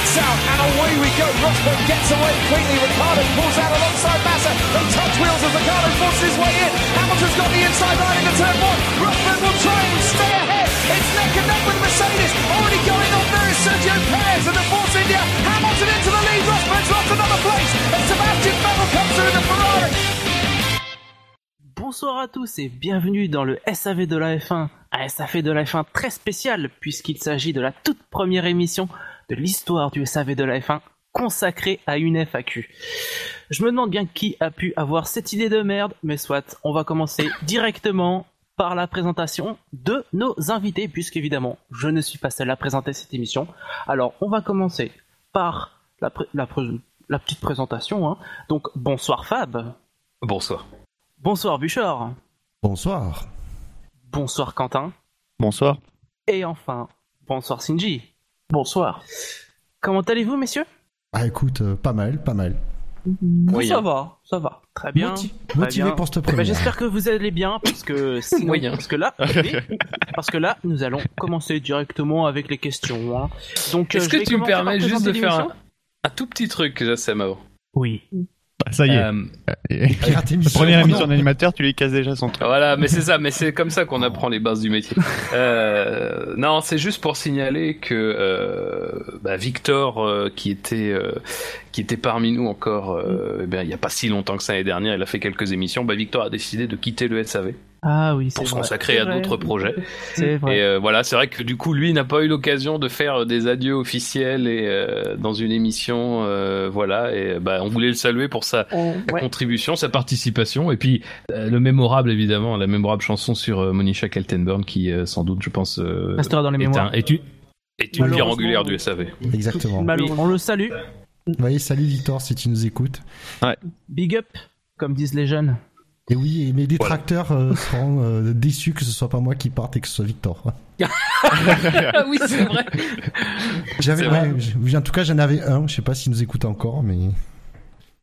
Lights out and away we go. Rosberg gets away quickly. Ricardo pulls out alongside Massa. They touch wheels as Ricardo forces his way in. Hamilton's got the inside line into turn one. Rosberg will try and stay ahead. It's neck and neck with Mercedes. Already going on there is Sergio Perez and the Force India. Hamilton into the lead. Rosberg's lost another place. And Sebastian Vettel comes through the Ferrari. Bonsoir à tous et bienvenue dans le SAV de la F1. Un SAV de la F1 très spécial puisqu'il s'agit de la toute première émission de l'histoire du SAV de la F1 consacrée à une FAQ. Je me demande bien qui a pu avoir cette idée de merde, mais soit, on va commencer directement par la présentation de nos invités, puisqu'évidemment, je ne suis pas seul à présenter cette émission. Alors, on va commencer par la, petite présentation. hein. Donc, bonsoir Fab. Bonsoir. Bonsoir Bouchard. Bonsoir. Bonsoir Quentin. Bonsoir. Et enfin, bonsoir Shinji. Bonsoir. Comment allez-vous, messieurs? Ah écoute, euh, pas mal, pas mal. Moyen. Ça va, ça va. Très bien. Moti- très motivé bien. pour cette Eh ben. J'espère que vous allez bien, parce que sinon, Moyen. parce que là, oui, parce que là, nous allons commencer directement avec les questions. hein. Donc, euh, Est-ce je vais que tu me permets juste de faire un, tout petit truc, Jassem, avant Oui. Bah, ça y est. Euh, émission. Première émission d'animateur, tu lui casses déjà son truc. Voilà, mais c'est ça, mais c'est comme ça qu'on apprend les bases du métier. Euh, non, c'est juste pour signaler que euh, bah, Victor, euh, qui était euh, qui était parmi nous encore, euh, eh bien, il y a pas si longtemps que ça l'année dernière, il a fait quelques émissions. Bah, Victor a décidé de quitter le SAV Ah oui, c'est pour se consacrer à d'autres projets. C'est vrai. Et euh, voilà, c'est vrai que du coup, lui n'a pas eu l'occasion de faire des adieux officiels et euh, dans une émission, euh, voilà. Et bah, on voulait le saluer pour sa Ouais. contribution, sa participation, et puis euh, le mémorable évidemment, la mémorable chanson sur euh, Monisha Keltenborn qui, euh, sans doute, je pense, euh, Restera dans les est, mémoires. un- est une, est une pierre angulaire du SAV. Exactement. Oui, on le salue. Oui, salut Victor si tu nous écoutes. Big up, comme disent les jeunes. Et oui, et mes détracteurs euh, seront euh, déçus que ce soit pas moi qui parte et que ce soit Victor. ah oui, c'est vrai. J'avais, ouais, en tout cas, j'en avais un. Je sais pas s'il nous écoute encore, mais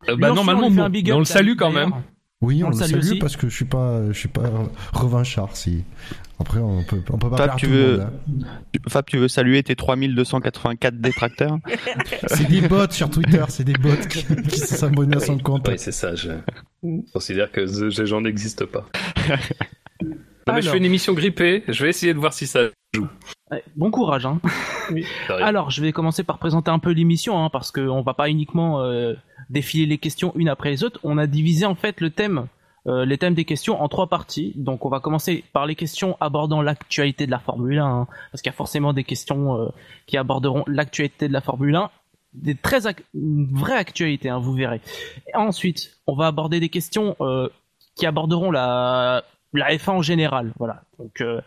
Euh, bah, normalement, on le salue quand même. Oui, on, On le salue salue aussi. parce que je suis pas, je suis pas revanchard. Si après, on peut, on peut pas Fab, tu tout le veux- monde. hein. Fab, tu veux saluer tes 3284 détracteurs C'est des bots sur Twitter, c'est des bots qui, qui abonnés à son compte. Oui, c'est ça. Je considère que ce- ces gens n'existent pas. Non, mais je fais une émission grippée. Je vais essayer de voir si ça joue. Bon courage, hein. Alors, je vais commencer par présenter un peu l'émission, hein, parce qu'on va pas uniquement euh, défiler les questions une après les autres. On a divisé en fait le thème, euh, les thèmes des questions en trois parties. Donc, on va commencer par les questions abordant l'actualité de la Formule 1, hein, parce qu'il y a forcément des questions euh, qui aborderont l'actualité de la Formule 1, des très une vraie actualité, hein, vous verrez. Ensuite, on va aborder des questions euh, qui aborderont la la F1 en général, voilà. Donc euh,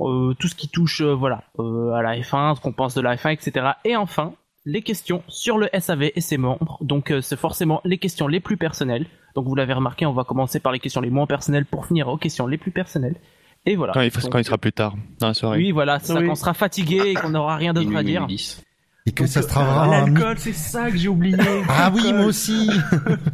euh, tout ce qui touche euh, voilà euh, à la F1, ce qu'on pense de la F1, etc. Et enfin les questions sur le SAV et ses membres. Donc euh, c'est forcément les questions les plus personnelles. Donc vous l'avez remarqué, on va commencer par les questions les moins personnelles pour finir aux questions les plus personnelles. Et voilà. quand il, faut- Donc, quand il sera plus tard, dans la soirée. Oui, voilà, c'est ça qu'on sera fatigué et qu'on n'aura rien d'autre à dire. Et que ça se Ah, travaillera. mi- L'alcool, c'est ça que j'ai oublié. Ah oui, moi aussi.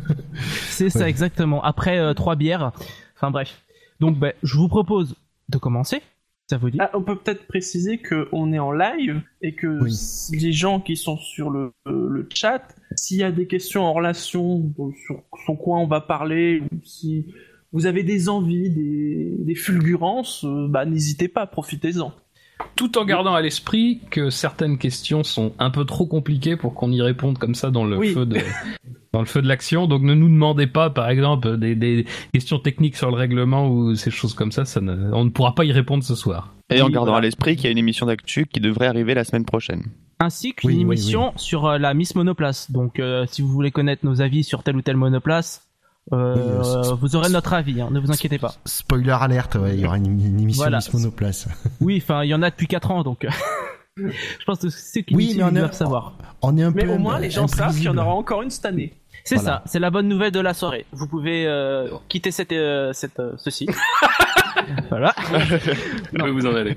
C'est ça exactement. Après euh, trois bières. Enfin bref. Donc ben, je vous propose de commencer. Ça vous dit Ah, on peut peut-être préciser qu'on est en live et que Oui. les gens qui sont sur le, euh, le chat, s'il y a des questions en relation sur, sur quoi on va parler, ou si vous avez des envies, des, des fulgurances, euh, bah n'hésitez pas, profitez-en. Tout en gardant à l'esprit que certaines questions sont un peu trop compliquées pour qu'on y réponde comme ça dans le Oui. feu de dans le feu de l'action. Donc ne nous demandez pas, par exemple, des, des questions techniques sur le règlement ou ces choses comme ça. ça ne- on ne pourra pas y répondre ce soir. Et en Oui, gardant voilà. à l'esprit qu'il y a une émission d'actu qui devrait arriver la semaine prochaine. ainsi qu'une Oui, oui, émission sur euh, la Miss Monoplace. Donc, euh, si vous voulez connaître nos avis sur telle ou telle monoplace, euh, Oui, euh, vous aurez notre avis. hein, ne vous inquiétez pas. Spoiler alerte, ouais, il y aura une, une émission Voilà. Miss Monoplace. Oui, enfin, il y en a depuis 4 ans, donc. Je pense que c'est qui Oui, mais on doivent savoir. On est un Mais peu au moins, les gens savent qu'il y en aura encore une cette année. C'est Voilà. ça, c'est la bonne nouvelle de la soirée. Vous pouvez euh, quitter cette, euh, cette, euh, ceci. voilà. Vais vous en aller.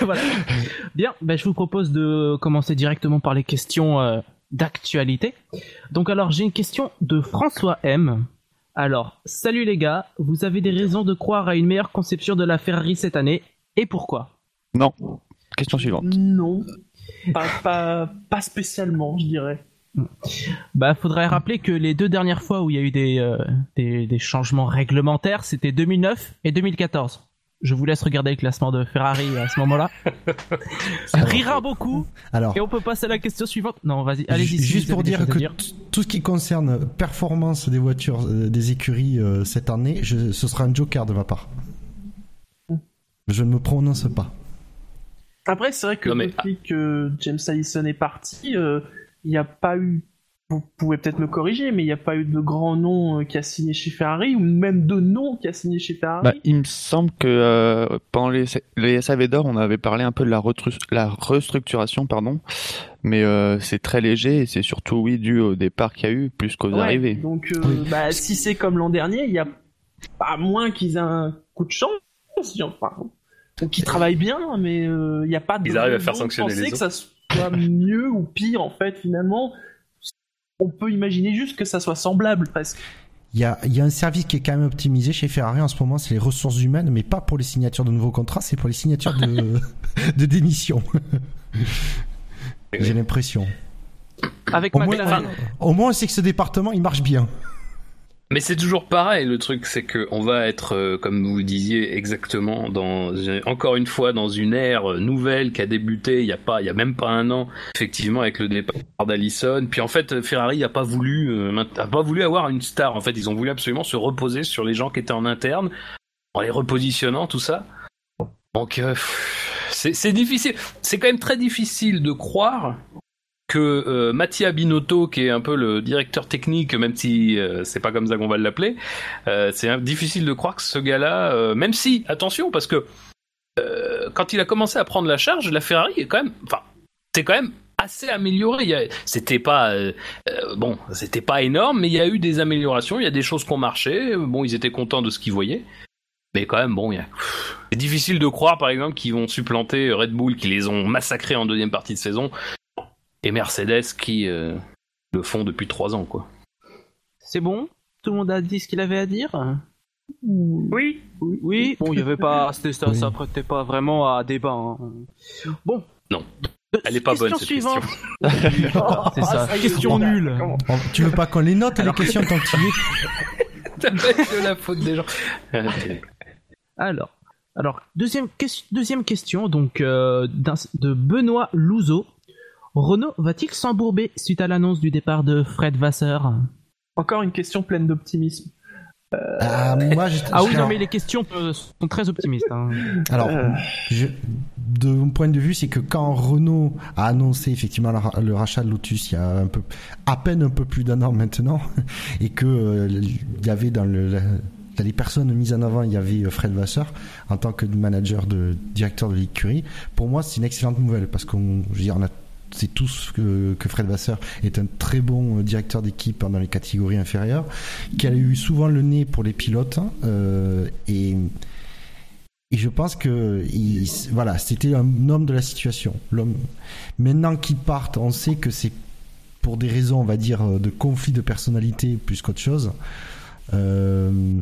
voilà. Bien, ben, je vous propose de commencer directement par les questions euh, d'actualité. Donc alors, j'ai une question de François M. Alors, salut les gars, vous avez des raisons de croire à une meilleure conception de la Ferrari cette année, et pourquoi? Non. Question suivante. Non. pas, pas, pas spécialement, je dirais. Bah, faudrait rappeler que les deux dernières fois où il y a eu des, euh, des, des changements réglementaires, c'était 2009 et 2014. Je vous laisse regarder le classement de Ferrari à ce moment-là. Ça rira beaucoup. Alors, Et on peut passer à la question suivante. Non, vas-y, allez-y. si juste pour dire que dire. tout ce qui concerne performance des voitures, euh, des écuries euh, cette année, je- ce sera un joker de ma part. Je ne me prononce pas. Après, c'est vrai que Non, mais- depuis que James Allison est parti, euh, il n'y a pas eu. Vous pouvez peut-être me corriger, mais il n'y a pas eu de grand nom euh, qui a signé chez Ferrari, ou même de nom qui a signé chez Ferrari. Bah, il me semble que euh, pendant les, les SAV d'or, on avait parlé un peu de la, restructuration, pardon, mais euh, c'est très léger et c'est surtout oui dû au départ qu'il y a eu plus qu'aux Ouais, arrivées. Donc, euh, Oui. bah, si c'est comme l'an dernier, il y a pas moins qu'ils aient un coup de chance, enfin, ou qu'ils travaillent bien, mais euh, il n'y a pas de. Ils arrivent à faire sanctionner penser les que ça soit mieux ou pire en fait finalement. On peut imaginer juste que ça soit semblable presque. Il y a, il y a un service qui est quand même optimisé chez Ferrari en ce moment, c'est les ressources humaines, mais pas pour les signatures de nouveaux contrats, c'est pour les signatures de, de démission. J'ai l'impression. Avec Au moins, McLaren. au moins, on sait que ce département, il marche bien. Mais c'est toujours pareil, le truc, c'est que on va être, euh, comme vous le disiez, exactement dans, encore une fois, dans une ère nouvelle qui a débuté il y a pas, il y a même pas un an, effectivement, avec le départ d'Allison. Puis en fait, Ferrari a pas voulu, euh, a pas voulu avoir une star. En fait, ils ont voulu absolument se reposer sur les gens qui étaient en interne, en les repositionnant, tout ça. Donc, euh, c'est difficile. C'est quand même très difficile de croire que euh, Mattia Binotto, qui est un peu le directeur technique, même si euh, c'est pas comme ça qu'on va l'appeler, euh, c'est difficile de croire que ce gars-là, euh, même si, attention, parce que quand il a commencé à prendre la charge, la Ferrari est quand même, enfin, c'est quand même assez amélioré. C'était pas bon, c'était pas énorme, mais il y a eu des améliorations. Il y a des choses qui ont marché. Bon, ils étaient contents de ce qu'ils voyaient. Mais quand même, bon, a... c'est difficile de croire, par exemple, qu'ils vont supplanter Red Bull, qui les ont massacrés en deuxième partie de saison, et Mercedes qui euh, le font depuis trois ans, quoi. C'est bon? Tout le monde a dit ce qu'il avait à dire? Oui. Oui. Oui. Bon, il y avait pas, c'était ça, Oui. ça prêtait pas vraiment à débat. hein. Bon. Non. Euh, Elle est pas bonne, cette suivante. question. C'est ça. question nulle. tu veux pas qu'on les note, les questions, tant que tu y de la faute des gens. Alors, alors deuxième, deuxième question donc euh, de Benoît Louzeau. Renault va-t-il s'embourber suite à l'annonce du départ de Fred Vasseur? Encore une question pleine d'optimisme. Ah, moi, j'étais- Ah oui, non, mais les questions euh, sont très optimistes. hein. Alors, Euh. je- de mon point de vue, c'est que quand Renault a annoncé effectivement le rachat de Lotus il y a un peu, à peine un peu plus d'un an maintenant, et que euh, il y avait dans le la- dans les personnes mises en avant, il y avait euh, Fred Vasseur en tant que manager de directeur de l'écurie. Pour moi, c'est une excellente nouvelle parce qu'on, on a c'est tous que, que Fred Vasseur est un très bon euh, directeur d'équipe dans les catégories inférieures, qui a eu souvent le nez pour les pilotes euh, et je pense que il, voilà, c'était un homme de la situation. L'homme. Maintenant qu'il parte, on sait que c'est pour des raisons, on va dire, de conflit de personnalité plus qu'autre chose. Euh,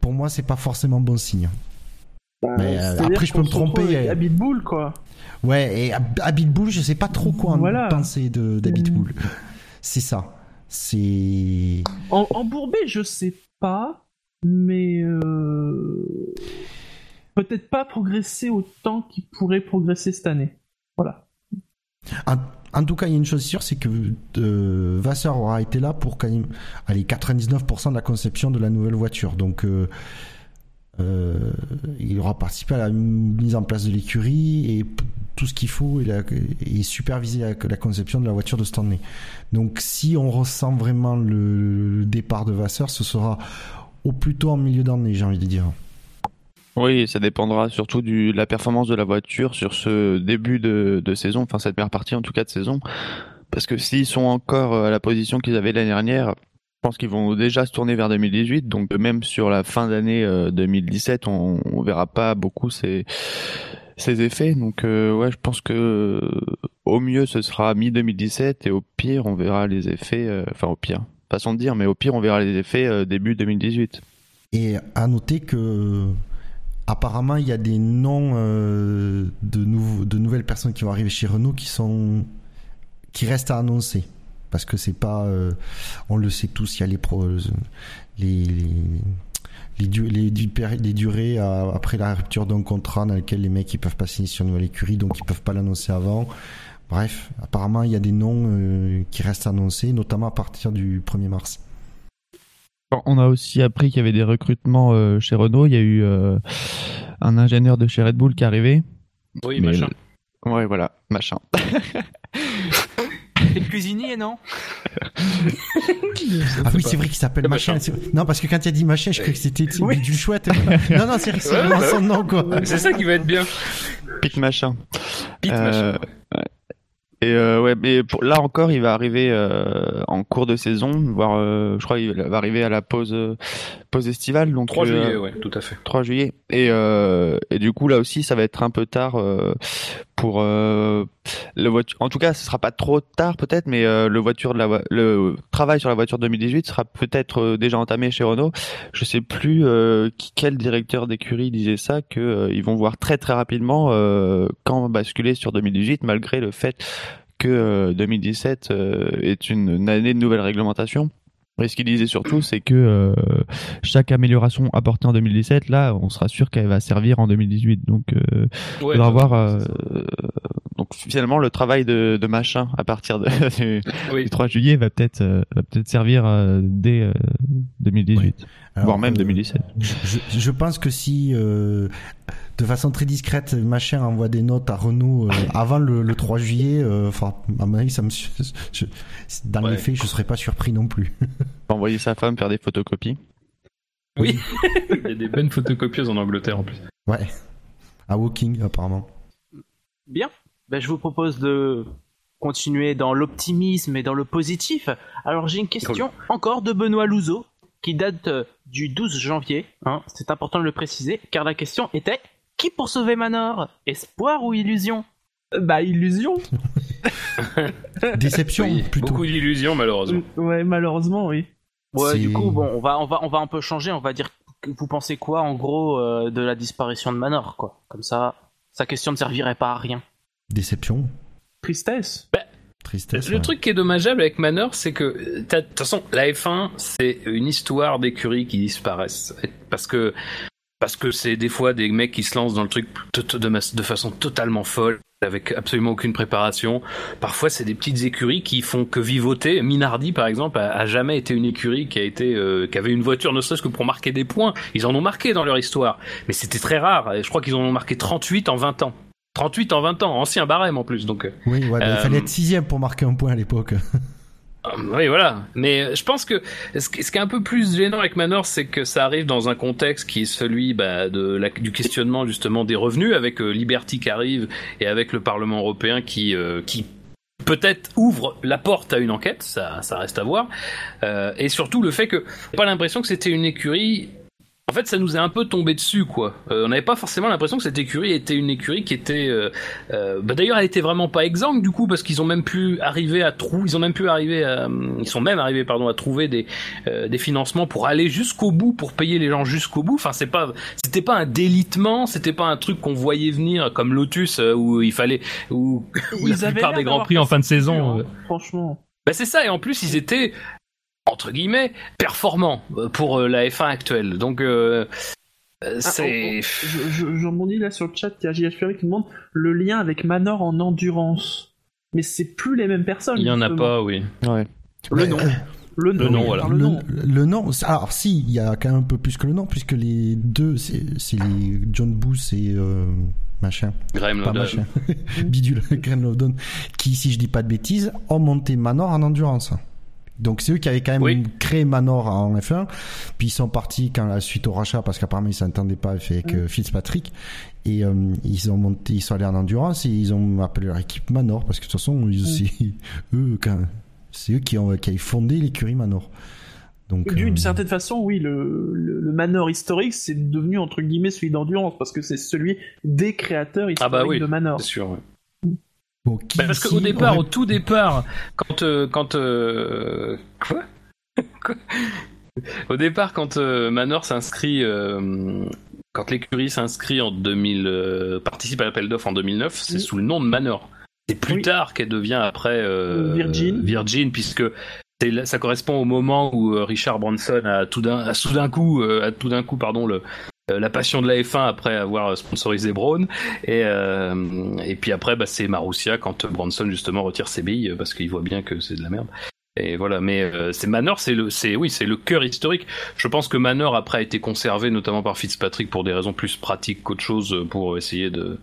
pour moi, c'est pas forcément bon signe. Mais, euh, après, je peux me tromper, euh. Abitbull, quoi. Ouais, et Ab- Abitbull, je sais pas trop quoi Voilà. penser de d'Abitbull. C'est ça. C'est En, en Bourbet, je sais pas, mais euh, peut-être pas progresser autant qu'il pourrait progresser cette année. Voilà. En, en tout cas, il y a une chose sûre, c'est que euh, Vasseur aura été là pour quand même, allez, 99% de la conception de la nouvelle voiture. Donc, euh, euh, il aura participé à la mise en place de l'écurie et tout ce qu'il faut et, la- et superviser la, conception de la voiture de année. Donc, si on ressent vraiment le, départ de Vasseur, ce sera au plus tôt en milieu d'année, j'ai envie de dire. Oui, ça dépendra surtout de la performance de la voiture sur ce début de, de saison, enfin cette première partie en tout cas de saison. Parce que s'ils sont encore à la position qu'ils avaient l'année dernière, je pense qu'ils vont déjà se tourner vers 2018. Donc même sur la fin d'année euh, 2017, on, on verra pas beaucoup ces, ces effets. Donc euh, ouais, je pense que euh, au mieux ce sera mi-2017 et au pire on verra les effets, euh, enfin au pire, façon de dire, mais au pire on verra les effets euh, début 2018. Et à noter que apparemment, il y a des noms euh, de, nouveaux- de nouvelles personnes qui vont arriver chez Renault qui sont qui restent à annoncer parce que c'est pas, euh, on le sait tous, il y a les pro, les les, les, du- les du- les durées à- après la rupture d'un contrat dans lequel les mecs ils peuvent pas signer sur une nouvelle écurie, donc ils peuvent pas l'annoncer avant. Bref, apparemment, il y a des noms euh, qui restent annoncés, notamment à partir du 1er mars. Bon, On a aussi appris qu'il y avait des recrutements euh, chez Renault. Il y a eu euh, un ingénieur de chez Red Bull qui est arrivé. Oui, Mais- machin. Ouais, voilà, machin. C'est le cuisinier, non Ah oui, c'est vrai qu'il s'appelle Le machin. Non, parce que quand il a dit machin, je croyais que c'était Oui. du chouette. non, non, c'est vrai que c'est Ouais, vraiment ouais. son nom, quoi. C'est ça qui va être bien. Pete machin. Pete Euh, machin. ouais. Et euh, ouais, mais pour, là encore, il va arriver euh, en cours de saison, voire, euh, je crois, il va arriver à la pause pause estivale, donc 3 euh, juillet, ouais, tout à fait. 3 juillet. Et, euh, et du coup, là aussi, ça va être un peu tard euh, pour euh, le voiture. En tout cas, ce sera pas trop tard peut-être, mais euh, le voiture de la le travail sur la voiture 2018 sera peut-être euh, déjà entamé chez Renault. Je sais plus qui, quel directeur d'écurie disait ça que ils vont voir très très rapidement quand basculer sur 2018, malgré le fait que euh, 2017 euh, est une, une année de nouvelle réglementation. Et ce qu'il disait surtout, c'est que euh, chaque amélioration apportée en 2017, là, on sera sûr qu'elle va servir en 2018. Donc, euh, Ouais, faudra voir. euh, euh, donc, finalement, le travail de, de machin à partir de, du, Oui. du 3 juillet va peut-être euh, va peut-être servir euh, dès euh, 2018, Alors, voire même euh, 2017. Je, je pense que si, euh, de façon très discrète, machin envoie des notes à Renault euh, avant le, le 3 juillet, euh, enfin, à mon avis, ça me, je- dans Ouais. les faits, je serais pas surpris non plus. Envoyer sa femme faire des photocopies. Oui. Il y a des bonnes photocopieuses en Angleterre en plus. Ouais. À Walking, apparemment. Bien. Ben, je vous propose de continuer dans l'optimisme et dans le positif. Alors j'ai une question encore de Benoît Louzeau qui date euh, du 12 janvier. Hein, c'est important de le préciser car la question était qui pour sauver Manor? Espoir ou illusion? Euh, Bah, illusion. Déception, Oui, plutôt. beaucoup d'illusions malheureusement. Ouais, malheureusement, oui. Ouais, du coup, bon, on va, on va, on va un peu changer. On va dire que vous pensez quoi, en gros, euh, de la disparition de Manor, quoi? Comme ça, sa question ne servirait pas à rien. Déception. Tristesse. Tristesse. Le ouais. truc qui est dommageable avec Manor, c'est que, de toute façon, la F1, c'est une histoire d'écuries qui disparaissent. Parce que, parce que c'est des fois des mecs qui se lancent dans le truc de, façon totalement folle, avec absolument aucune préparation. Parfois, c'est des petites écuries qui font que vivoter. Minardi, par exemple, a, a jamais été une écurie qui a été, euh, qui avait une voiture, ne serait-ce que pour marquer des points. Ils en ont marqué dans leur histoire. Mais c'était très rare. Je crois qu'ils en ont marqué 38 en 20 ans. 38 en 20 ans, ancien barème en plus, donc. euh, Oui, ouais, bah, il Euh, fallait être sixième pour marquer un point à l'époque. Ah, Oui, voilà. Mais euh, je pense que ce qui est un peu plus gênant avec Manor, c'est que ça arrive dans un contexte qui est celui bah, de la, du questionnement justement des revenus, avec euh, Liberty qui arrive et avec le Parlement européen qui euh, qui peut-être ouvre la porte à une enquête, ça, ça reste à voir. Euh, et surtout le fait que pas l'impression que c'était une écurie. En fait, ça nous est un peu tombé dessus, quoi. Euh, on n'avait pas forcément l'impression que cette écurie était une écurie qui était. euh, euh, bah D'ailleurs, elle était vraiment pas exsangue du coup, parce qu'ils ont même pu arriver à trou, ils ont même pu arriver, à, ils sont même arrivés, pardon, à trouver des euh, des financements pour aller jusqu'au bout, pour payer les gens jusqu'au bout. Enfin, c'est pas, c'était pas un délitement, c'était pas un truc qu'on voyait venir comme Lotus euh, où il fallait, où, où la Ils avaient plupart des grands prix en fin de saison. euh, hein, Franchement. bah c'est ça, et en plus ils étaient entre guillemets performants euh, pour euh, la F1 actuelle. Donc euh, Ah, c'est Je, je, je rebondis là sur le chat, il y a JHPR qui demande le lien avec Manor en endurance. Mais c'est plus les mêmes personnes. il y en a pas, oui. Ouais. Le nom. Le nom, Le nom, voilà. Le nom. Le, nom, alors si, il y a quand même un peu plus que le nom, puisque les deux, c'est les John Booth et euh, machin, Graham pas machin, bidule, Graham Lowdon, qui, si je dis pas de bêtises, ont monté Manor en endurance. Donc c'est eux qui avaient quand même Oui. créé Manor en F1, puis ils sont partis quand la suite au rachat parce qu'apparemment ils s'entendaient pas avec euh, Fitzpatrick et euh, ils ont monté, ils sont allés en endurance et ils ont appelé leur équipe Manor parce que de toute façon ils- c'est eux quand c'est eux qui ont qui avaient fondé l'écurie Manor. Donc D'une euh, certaine façon, oui, le, le, le Manor historique, c'est devenu entre guillemets celui d'endurance, parce que c'est celui des créateurs historiques Ah bah oui, de Manor. C'est sûr. ouais. Bon, Bah, parce qu'au départ, aurait- au tout départ, quand euh, quand euh, quoi Quoi Au départ, quand euh, Manor s'inscrit quand l'écurie s'inscrit en 2000, participe à l'appel d'offres en 2009, c'est sous le nom de Manor. C'est plus tard qu'elle devient après Virgin. Virgin, puisque ça correspond au moment où Richard Branson a tout d'un, coup, a tout d'un coup, pardon, le, la passion de la F1 après avoir sponsorisé Braun et et puis après bah, c'est Marussia quand Branson justement retire ses billes parce qu'il voit bien que c'est de la merde et voilà, mais euh, c'est Manor, c'est le, c'est oui, c'est le cœur historique. Je pense que Manor après a été conservé notamment par Fitzpatrick pour des raisons plus pratiques qu'autre chose, pour essayer de,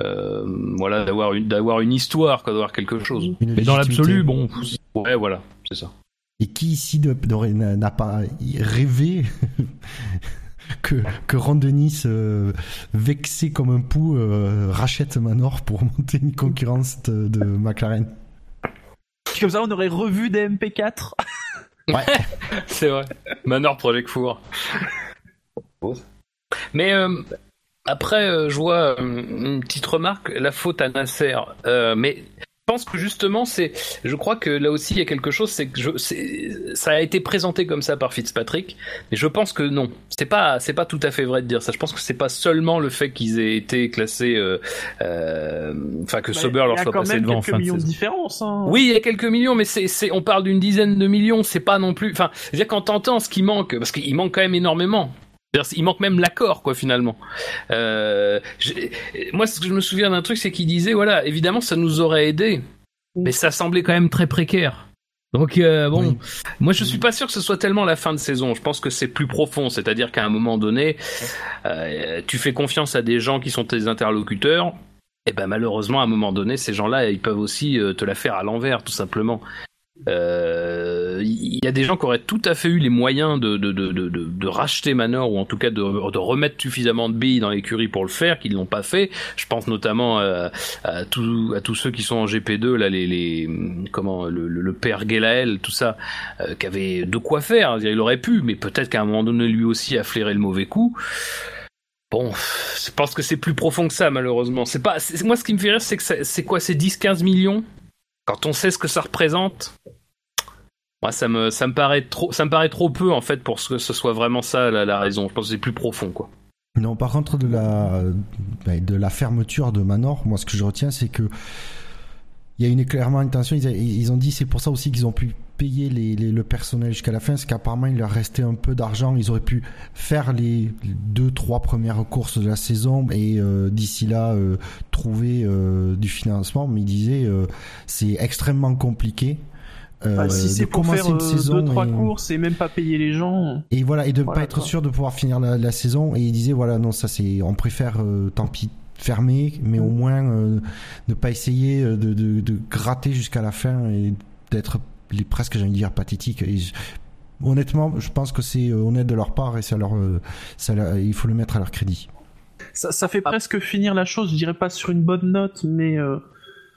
euh, voilà, d'avoir une, d'avoir une histoire, quoi, d'avoir quelque chose. mais dans l'absolu, bon, ouais, voilà, c'est ça. Et qui ici n'a pas rêvé? Que, que Ron Denis, euh, vexé comme un pou, rachète Manor pour monter une concurrence de McLaren comme ça, on aurait revu des MP4. ouais, c'est vrai. Manor Project Four. Mais euh, après, euh, je vois euh, une petite remarque, la faute à Nasser. mais pense que justement, c'est, je crois que là aussi il y a quelque chose, c'est que je, ça a été présenté comme ça par Fitzpatrick, mais je pense que non, c'est pas, c'est pas tout à fait vrai de dire ça. Je pense que c'est pas seulement le fait qu'ils aient été classés, euh, euh, enfin que Sauber leur soit passé devant. Il y a quelques millions de, différence. Hein. Oui, il y a quelques millions, mais c'est, c'est, on parle d'une dizaine de millions, c'est pas non plus. Enfin, c'est-à-dire quand t'entends ce qui manque, parce qu'il manque quand même énormément. Il manque même l'accord, quoi, finalement. Euh, moi, ce que je me souviens d'un truc, c'est qu'il disait, voilà, évidemment, ça nous aurait aidé, mais ça semblait quand même très précaire. Donc euh, bon, moi je suis pas sûr que ce soit tellement la fin de saison. Je pense que c'est plus profond, c'est-à-dire qu'à un moment donné, euh, tu fais confiance à des gens qui sont tes interlocuteurs. Et ben malheureusement, à un moment donné, ces gens-là, ils peuvent aussi te la faire à l'envers, tout simplement. Il euh, y a des gens qui auraient tout à fait eu les moyens de, de, de, de, de racheter Manor ou en tout cas de, remettre suffisamment de billes dans l'écurie pour le faire, qu'ils l'ont pas fait. Je pense notamment à, à, à tous ceux qui sont en GP2, là, les, les comment le, le, père Gelael, tout ça, euh, qui avait de quoi faire. Il aurait pu, mais peut-être qu'à un moment donné, lui aussi a flairé le mauvais coup. Bon, je pense que c'est plus profond que ça, malheureusement. C'est pas, moi, ce qui me fait rire, c'est que c'est quoi, c'est 10-15 millions? Quand on sait ce que ça représente, moi, ça me, paraît trop, ça me paraît trop peu en fait pour que ce soit vraiment ça la, raison. Je pense que c'est plus profond, quoi. Non, par contre de la, ben, de la fermeture de Manor, moi, ce que je retiens, c'est que il y a une clairement intention. Ils, ont dit c'est pour ça aussi qu'ils ont pu payer les, le personnel jusqu'à la fin, parce qu'apparemment il leur restait un peu d'argent. Ils auraient pu faire les deux, trois premières courses de la saison et euh, d'ici là euh, trouver euh, du financement. Mais ils disaient c'est extrêmement compliqué. Bah, si c'est pour faire une saison deux trois courses et même pas payer les gens et voilà et de ne pas être sûr de pouvoir finir la, la, saison et ils disaient voilà non ça c'est on préfère tant pis fermé, mais au moins ne pas essayer de, de, gratter jusqu'à la fin et d'être presque, j'allais dire, pathétique. honnêtement, je pense que c'est euh, honnête de leur part et ça leur, ça, il faut le mettre à leur crédit. Ça, ça fait presque finir la chose, je dirais pas sur une bonne note, mais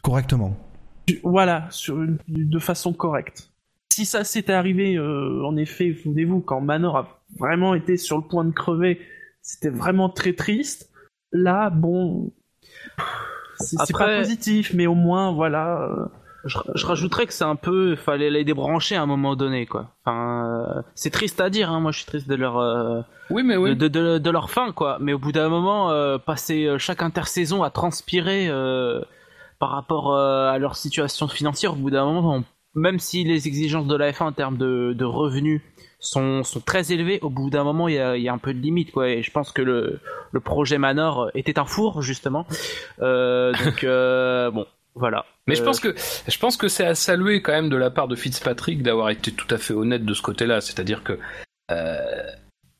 correctement. Voilà, sur de façon correcte. Si ça s'était arrivé, en effet, souvenez-vous, quand Manor a vraiment été sur le point de crever, c'était vraiment très triste. Là, bon, c'est pas positif, mais au moins, voilà. Euh, je, je, rajouterais que c'est un peu, fallait les débrancher à un moment donné, quoi. Enfin, euh, c'est triste à dire, hein. Moi, je suis triste de leur, euh, oui, mais oui, de, de, de, leur fin, quoi. Mais au bout d'un moment, passer chaque intersaison à transpirer par rapport à leur situation financière, au bout d'un moment, même si les exigences de la F1 en termes de, de revenus sont, sont très élevés, au bout d'un moment, il y a, y a, un peu de limite, quoi. Et je pense que le, le projet Manor était un four, justement. Euh, donc, euh, bon, voilà. Mais je euh, pense que je pense que c'est à saluer quand même de la part de Fitzpatrick d'avoir été tout à fait honnête de ce côté-là, c'est-à-dire que euh,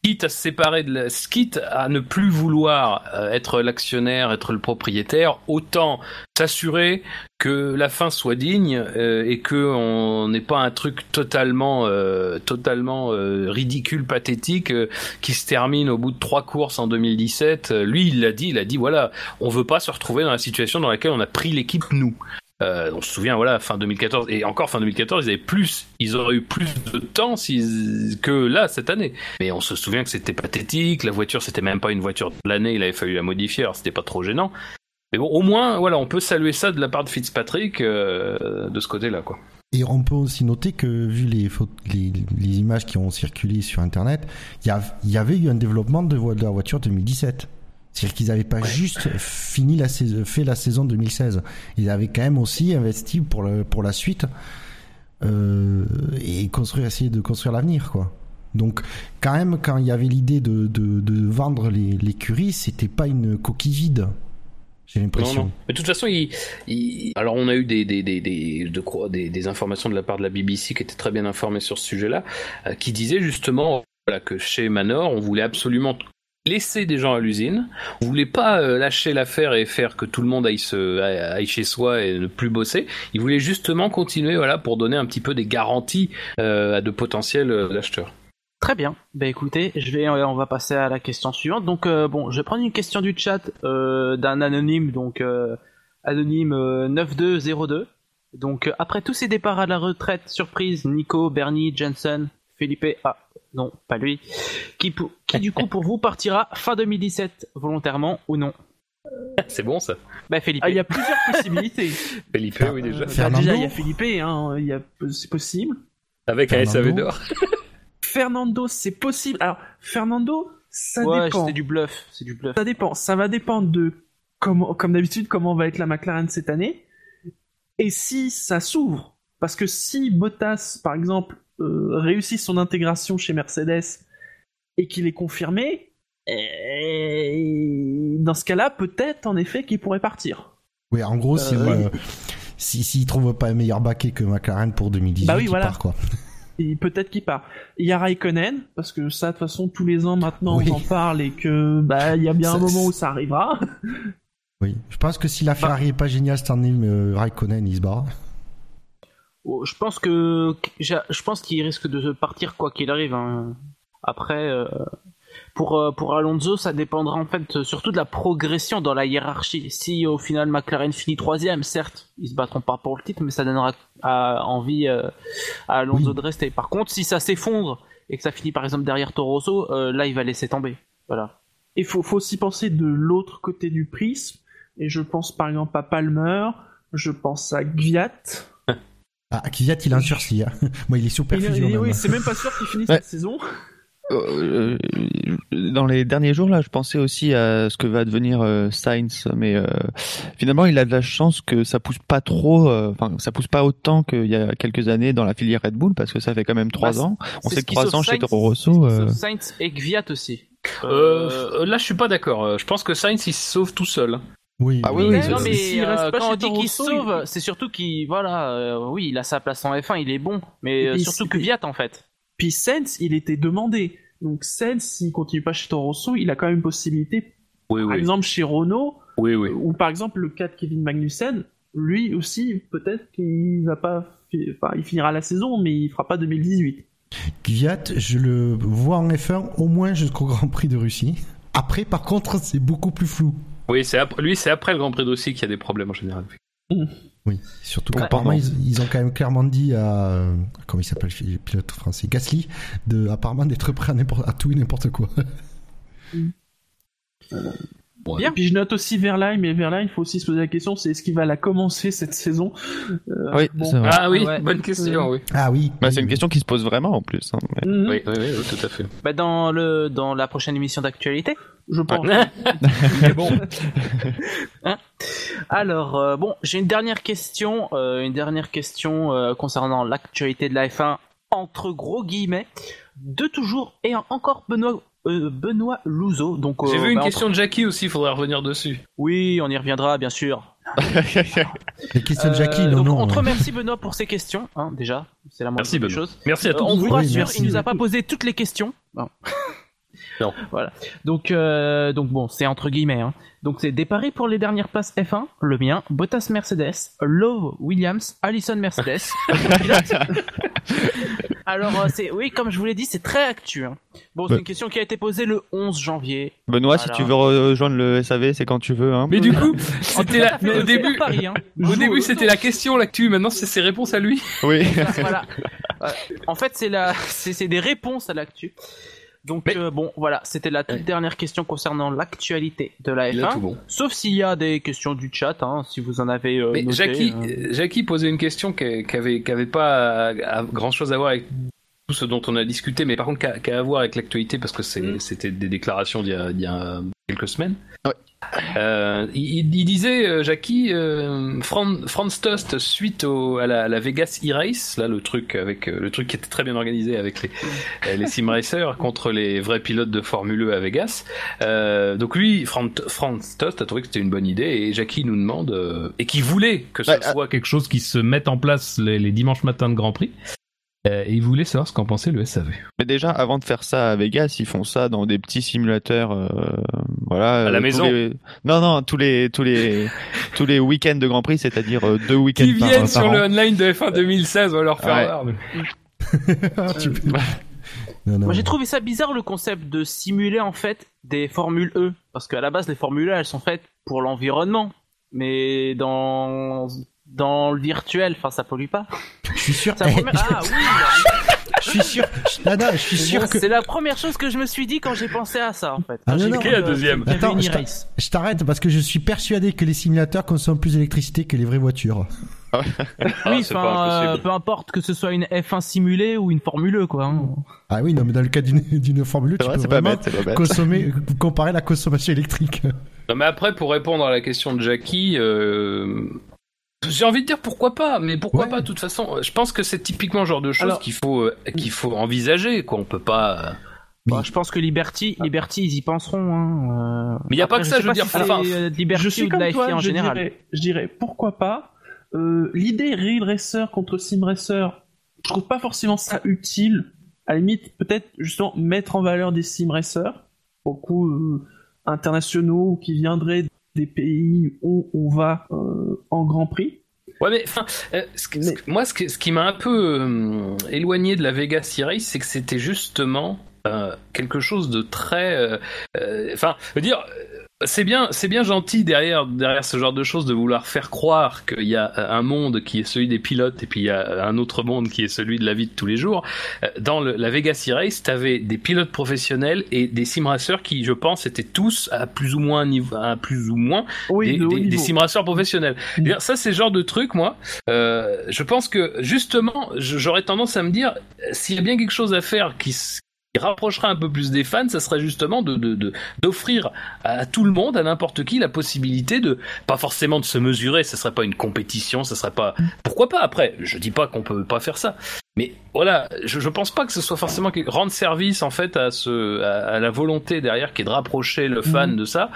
quitte à se séparer de la, quitte à ne plus vouloir euh, être l'actionnaire, être le propriétaire, autant s'assurer que la fin soit digne euh, et que on n'ait pas un truc totalement euh, totalement ridicule pathétique qui se termine au bout de trois courses en 2017 lui il l'a dit il a dit voilà on veut pas se retrouver dans la situation dans laquelle on a pris l'équipe nous euh, on se souvient, voilà, fin 2014 et encore fin 2014, ils avaient plus, ils auraient eu plus de temps que là cette année. Mais on se souvient que c'était pathétique. La voiture, c'était même pas une voiture de l'année. Il avait fallu la modifier. Alors c'était pas trop gênant. Mais bon, au moins, voilà, on peut saluer ça de la part de Fitzpatrick euh, de ce côté-là, quoi. Et on peut aussi noter que, vu les, images qui ont circulé sur Internet, il y, y, avait eu un développement de, de la voiture 2017. C'est-à-dire qu'ils n'avaient pas juste fini la saison, fait la saison 2016. Ils avaient quand même aussi investi pour, le, pour la suite euh, et construire, essayer de construire l'avenir, quoi. Donc, quand même, quand il y avait l'idée de, de, de, vendre l'écurie, c'était pas une coquille vide. J'ai l'impression. Mais de toute façon, il, il... alors on a eu des des, des, des, de, des, des informations de la part de la BBC qui était très bien informée sur ce sujet-là, euh, qui disait justement voilà, que chez Manor, on voulait absolument laisser des gens à l'usine. On voulait pas euh, lâcher l'affaire et faire que tout le monde aille, chez soi et ne plus bosser. Ils voulaient justement continuer voilà, pour donner un petit peu des garanties euh, à de potentiels euh, acheteurs. Très bien. Bah écoutez, je vais, on va passer à la question suivante. Donc bon, je vais prendre une question du chat d'un anonyme, donc anonyme 9202. Donc après tous ces départs à la retraite, surprise, Nico, Bernie, Jensen, Felipe, ah non, pas lui, qui, qui du coup pour vous partira fin 2017, volontairement ou non? C'est bon ça Bah Felipe. Ah, il y a plusieurs possibilités. Felipe, oui déjà. Bah, déjà il y a Felipe, hein, il y a... c'est possible. Avec un SAV d'or. Fernando, c'est possible. Alors, Fernando, ça ouais, dépend. c'est du bluff, c'est du bluff. Ça dépend. Ça va dépendre de comment, comme d'habitude, comment va être la McLaren cette année. Et si ça s'ouvre. Parce que si Bottas, par exemple, euh, réussit son intégration chez Mercedes et qu'il est confirmé, et dans ce cas-là, peut-être en effet qu'il pourrait partir. Oui, en gros, euh, euh, si s'il trouve pas un meilleur baquet que McLaren pour 2018, bah oui, il voilà. part quoi. Peut-être qu'il part. Il y a Raikkonen parce que ça de toute façon tous les ans maintenant oui. on en parle et que bah il y a bien Ça, un moment où ça arrivera. Oui, je pense que si la Bah. Ferrari est pas géniale cette année, euh, Raikkonen il se barre. Oh, Je pense que je pense qu'il risque de partir quoi qu'il arrive. hein. Après, euh, pour euh, pour Alonso, ça dépendra en fait surtout de la progression dans la hiérarchie. Si au final McLaren finit troisième, certes, ils se battront pas pour le titre, mais ça donnera à- envie euh, à Alonso Oui. de rester. Par contre, si ça s'effondre et que ça finit par exemple derrière Toro Rosso, euh, là il va laisser tomber. Voilà. Il faut, faut aussi penser de l'autre côté du prisme. Et je pense par exemple à Palmer, je pense à Gviat. Ah, Kvyat il a un sursis. Hein. Moi il est même. oui, c'est même pas sûr qu'il finisse Ouais. cette saison. Euh, dans les derniers jours là, je pensais aussi à ce que va devenir euh, Sainz, mais euh, finalement il a de la chance que ça pousse pas trop, euh, enfin ça pousse pas autant qu'il y a quelques années dans la filière Red Bull parce que ça fait quand même trois Bah, ans. On sait que trois ans chez Toro Rosso. euh, Sainz et Gviat aussi. Euh, là, je suis pas d'accord. Euh, Je pense que Sainz il se sauve tout seul. Oui, Ah oui, Oui, oui, non, c'est- mais s'il euh, reste pas quand chez on dit qu'il se sauve, il- c'est surtout qu'il, voilà, euh, oui, il a sa place en F1, il est bon, mais euh, surtout que Viat en fait. Puis Sainz, il était demandé. Donc Sainz, s'il continue pas chez Toro Rosso, il a quand même une possibilité. Oui, Par oui. exemple chez Renault, Oui, oui. ou par exemple le cas de Kevin Magnussen, lui aussi, peut-être qu'il va pas, fi- enfin, il finira la saison, mais il fera pas 2018. Kvyat, je le vois en F1 au moins jusqu'au Grand Prix de Russie. Après, par contre, c'est beaucoup plus flou. Oui, c'est après, lui, c'est après le Grand Prix de Russie qu'il y a des problèmes en général. Oui, surtout Ouais. qu'apparemment ils, ils ont quand même clairement dit à euh, comment il s'appelle le pilote français Gasly de apparemment d'être prêt à, tout et n'importe quoi. Bien. Et puis je note aussi Verlaine, mais Verlaine, il faut aussi se poser la question, c'est est-ce qu'il va la commencer cette saison? Euh, Oui, bon. c'est vrai. Ah oui, Ouais. bonne question, oui. Ah oui. Bah, oui, c'est une oui. question qui se pose vraiment en plus. hein, mais- Oui, oui, oui, oui, tout à fait. Bah, dans le dans la prochaine émission d'actualité? Je pense. Mais bon, Alors euh, bon, j'ai une dernière question, euh, une dernière question euh, concernant l'actualité de la F1 entre gros guillemets de toujours et en- encore Benoît euh, Benoît Louzo. Donc j'ai vu une bah, question de Jackie aussi, il faudrait revenir dessus. Oui, on y reviendra bien sûr. Les questions de Jackie, Euh, non, donc, non. on te remercie Benoît pour ces questions, hein, déjà, c'est la moindre Merci, choses. Merci à Euh, tous. on vous Oui, rassure, merci. il nous a pas posé toutes les questions. Non. Non. Voilà. Donc, euh, donc bon, c'est entre guillemets. Hein. Donc c'est des paris pour les dernières places F1. Le mien, Bottas Mercedes, Lowe Williams, Allison Mercedes. Alors euh, c'est, oui, comme je vous l'ai dit, c'est très actu. hein. Bon, c'est une question qui a été posée le 11 janvier. Benoît, si tu veux rejoindre le SAV, c'est quand tu veux. Hein. Mais du coup, c'était la... au le début, super pari, hein. au début c'était la question l'actu, maintenant c'est ses réponses à lui. Oui. voilà. Euh, en fait, c'est la, c'est c'est des réponses à l'actu. Donc Mais- euh, bon, voilà, c'était la toute Ouais. dernière question concernant l'actualité de la Il a F1. tout bon. Sauf s'il y a des questions du chat, hein, si vous en avez euh, Mais noté, Jackie, euh. euh, Jackie posait une question qui qui avait, qui avait pas grand chose à voir avec tout ce dont on a discuté, mais par contre qui a à voir avec l'actualité parce que Mm. c'était des déclarations d'il y y a quelques semaines. Ouais. Euh, il, il disait, euh, Jackie, euh, Fran- Franz Tost, suite au, à, la, à la Vegas e-race, là le truc avec euh, le truc qui était très bien organisé avec les, euh, les sim racers contre les vrais pilotes de Formule E à Vegas. Euh, donc lui, Franz, Franz Tost a trouvé que c'était une bonne idée et Jackie nous demande euh, et qui voulait que ce Ouais, soit quelque chose qui se mette en place les, les dimanches matins de Grand Prix. Euh, et il voulait savoir ce qu'en pensait le SAV. Mais déjà, avant de faire ça à Vegas, ils font ça dans des petits simulateurs, euh, voilà. À la euh, tous maison. les- Non, non, tous les tous les tous les week-ends de Grand Prix, c'est-à-dire euh, deux week-ends qui viennent par sur an. le online de F1 2016, on va leur faire Ouais. voir. Tu peux- Non, non. Moi j'ai trouvé ça bizarre le concept de simuler en fait des formules E parce qu'à la base les formules E elles sont faites pour l'environnement mais dans dans le virtuel enfin ça pollue pas. Je suis sûr. C'est première... Ah oui, je suis sûr. Non, non, je suis sûr que. c'est la première chose que je me suis dit quand j'ai pensé à ça en fait. Ah, non, j'ai la deuxième Attends, je t'arrête parce que je suis persuadé que les simulateurs consomment plus d'électricité que les vraies voitures. Ah, Oui, enfin, euh, peu importe que ce soit une F1 simulée ou une Formule E, quoi. hein. Ah oui, non, mais dans le cas d'une d'une Formule 1, C'est tu vrai, peux vraiment pas bête. consommer, comparer la consommation électrique. Non, mais après, pour répondre à la question de Jackie, euh, j'ai envie de dire pourquoi pas, mais pourquoi Ouais. pas de toute façon. Je pense que c'est typiquement le genre de choses qu'il faut euh, qu'il faut envisager. Quoi. On peut pas. euh, Mais- Bah, je pense que Liberty, Liberty, ils y penseront. Hein. euh. Mais y a pas que ça, je veux dire, Si enfin, euh, de Liberty je suis ou de comme la toi, FI en je général. dirais, je dirais pourquoi pas. Euh, L'idée Real Racer contre Sim Racer, je trouve pas forcément ça utile. À la limite, peut-être justement mettre en valeur des Sim Racers, beaucoup euh, internationaux ou qui viendraient des pays où on va euh, en Grand Prix. Ouais, mais enfin, euh, moi, ce, que- ce qui m'a un peu euh, éloigné de la Vegas e-race, c'est que c'était justement euh, quelque chose de très. Enfin, dire. Euh, C'est bien, c'est bien gentil derrière derrière ce genre de choses de vouloir faire croire qu'il y a euh, un monde qui est celui des pilotes et puis il y a un autre monde qui est celui de la vie de tous les jours. Euh, Dans le- la Vegas e-race, t'avais des pilotes professionnels et des sim racers qui, je pense, étaient tous à plus ou moins niveau, à plus ou moins Oui, des, des, professionnels. Mm. Ça, c'est le genre de truc, moi. euh, je pense que justement, j'aurais tendance à me dire, euh, s'il y a bien quelque chose à faire qui, qui rapprocherait un peu plus des fans, ça serait justement de de- de- d'offrir à tout le monde, à n'importe qui, la possibilité de, pas forcément de se mesurer. Ce serait pas une compétition, ce serait pas. Pourquoi pas après Je dis pas qu'on peut pas faire ça. Mais voilà, je, je pense pas que ce soit forcément rendre service en fait à ce à, à la volonté derrière qui est de rapprocher le fan de ça.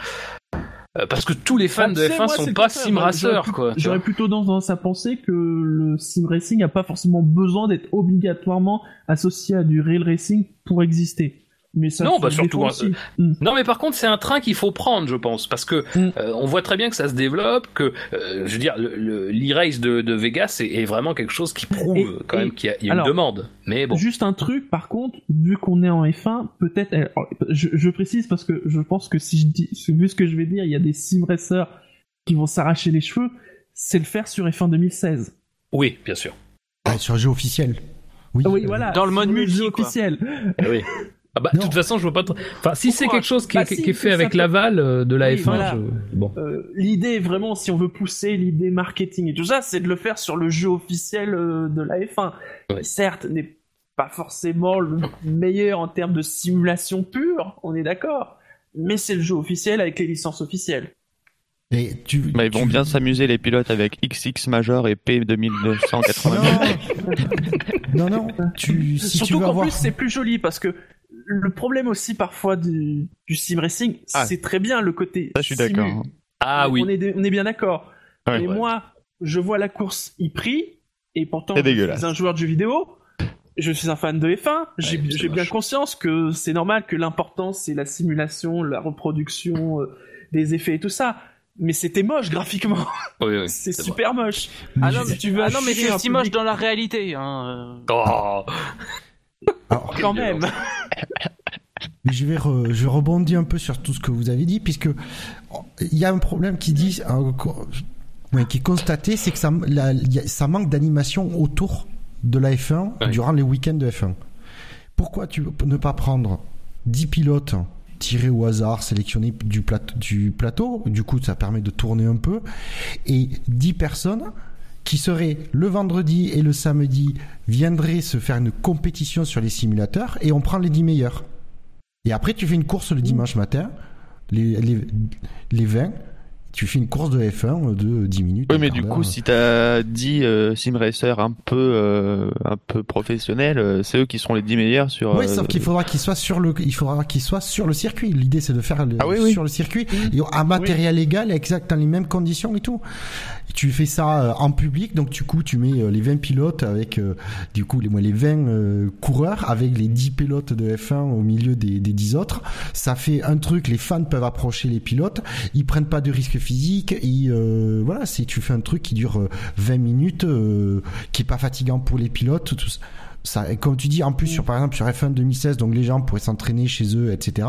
Euh, parce que tous les fans de tu sais, F1 moi, c'est sont pas contraire. sim Moi, j'aurais racers plus- quoi. J'aurais plutôt tendance à penser que le sim racing n'a pas forcément besoin d'être obligatoirement associé à du real racing pour exister. Mais ça Non, bah, surtout, aussi. Mm. Non, mais par contre, c'est un train qu'il faut prendre, je pense, parce que Mm. euh, on voit très bien que ça se développe, que euh, je veux dire, le- le- l'e-race de, de Vegas est, est vraiment quelque chose qui prouve Et- quand et- même qu'il y a, il y a alors, une demande. Mais bon, Juste un truc, par contre, vu qu'on est en F1, peut-être, alors, je, je précise parce que je pense que si je dis, vu ce que je vais dire, il y a des sim racers qui vont s'arracher les cheveux, c'est le faire sur F1 2016. oui, bien sûr. Ah, sur jeu officiel. Oui. Oui, voilà. Dans le mode multi, officiel. Oui. Ah bah, de toute façon, je vois pas. trop- Enfin, si c'est quelque chose qui, Bah, est- si, qui est fait avec peut- l'aval euh, de la Oui, F1, voilà. je- bon. Euh, l'idée vraiment si on veut pousser l'idée marketing et tout ça c'est de le faire sur le jeu officiel euh, de la F1 Ouais. qui certes n'est pas forcément le meilleur en termes de simulation pure on est d'accord mais c'est le jeu officiel avec les licences officielles tu, Bah, ils vont tu- bien s'amuser les pilotes avec XX Major et P 2980. Non, non, non. Tu, si surtout qu'en avoir. plus c'est plus joli parce que le problème aussi parfois du, du sim racing Ah. c'est très bien le côté Ça, je suis d'accord. hein. Ah on oui. est, on est bien d'accord Ouais. Mais Ouais. moi, je vois la course e-prix, et pourtant, C'est je suis un joueur de jeux vidéo, je suis un fan de F1, j'ai bien conscience que c'est normal que l'important c'est la simulation, la reproduction euh, des effets et tout ça. Mais c'était moche graphiquement, Oui, oui, c'est vrai. super moche. Ah Mais non, mais, Si tu veux ah non, mais c'est aussi moche dans la réalité. Hein. Oh. Alors, Quand même. Mais je vais, re- je rebondis un peu sur tout ce que vous avez dit, puisque il y a un problème qui dit, euh, qui est constaté, c'est que ça, la- il y a- ça manque d'animation autour de la F1 Ouais. durant les week-ends de F1. Pourquoi tu ne pas prendre 10 pilotes tirés au hasard, sélectionnés du, plateau, du plateau? Du coup, ça permet de tourner un peu. Et 10 personnes qui seraient le vendredi et le samedi viendraient se faire une compétition sur les simulateurs et on prend les 10 meilleurs. Et après, tu fais une course le dimanche matin, les, les, les 20, tu fais une course de F1 de 10 minutes. Oui, mais du coup, si t'as 10 euh, sim racers un peu, euh, un peu professionnels, euh, c'est eux qui seront les 10 meilleurs sur. Oui, euh, sauf qu'il faudra qu'il soit sur le, il faudra qu'il soit sur le circuit. L'idée, c'est de faire le, Ah oui, oui. sur le circuit, à matériel égal, exact, dans les mêmes conditions et tout. Tu fais ça euh, en public, donc du coup, tu mets euh, les 20 pilotes avec, euh, du coup, les, les 20 euh, coureurs avec les 10 pilotes de F1 au milieu des, des 10 autres. Ça fait un truc, les fans peuvent approcher les pilotes, ils prennent pas de risques physiques, ils, euh, voilà, c'est, tu fais un truc qui dure euh, 20 minutes, euh, qui est pas fatigant pour les pilotes, tout ça ça, et comme tu dis, en plus, sur, par exemple, sur F1 2016, donc les gens pourraient s'entraîner chez eux, etc.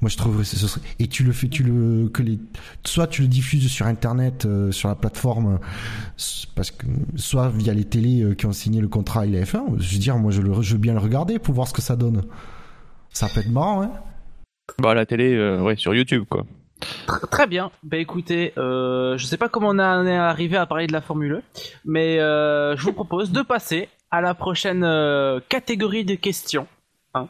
Moi, je trouverais ce serait, et tu le fais, tu le, que les, soit tu le diffuses sur Internet, euh, sur la plateforme, parce que, soit via les télés euh, qui ont signé le contrat avec la F1. Je veux dire, moi, je, le, je veux bien le regarder pour voir ce que ça donne. Ça peut être marrant, hein. Bah, la télé, euh, ouais, sur YouTube, quoi. Tr- Très bien. Bah écoutez, euh, je sais pas comment on a- on est arrivé à parler de la Formule 1, mais euh, je vous propose de passer à la prochaine euh, catégorie de questions. hein.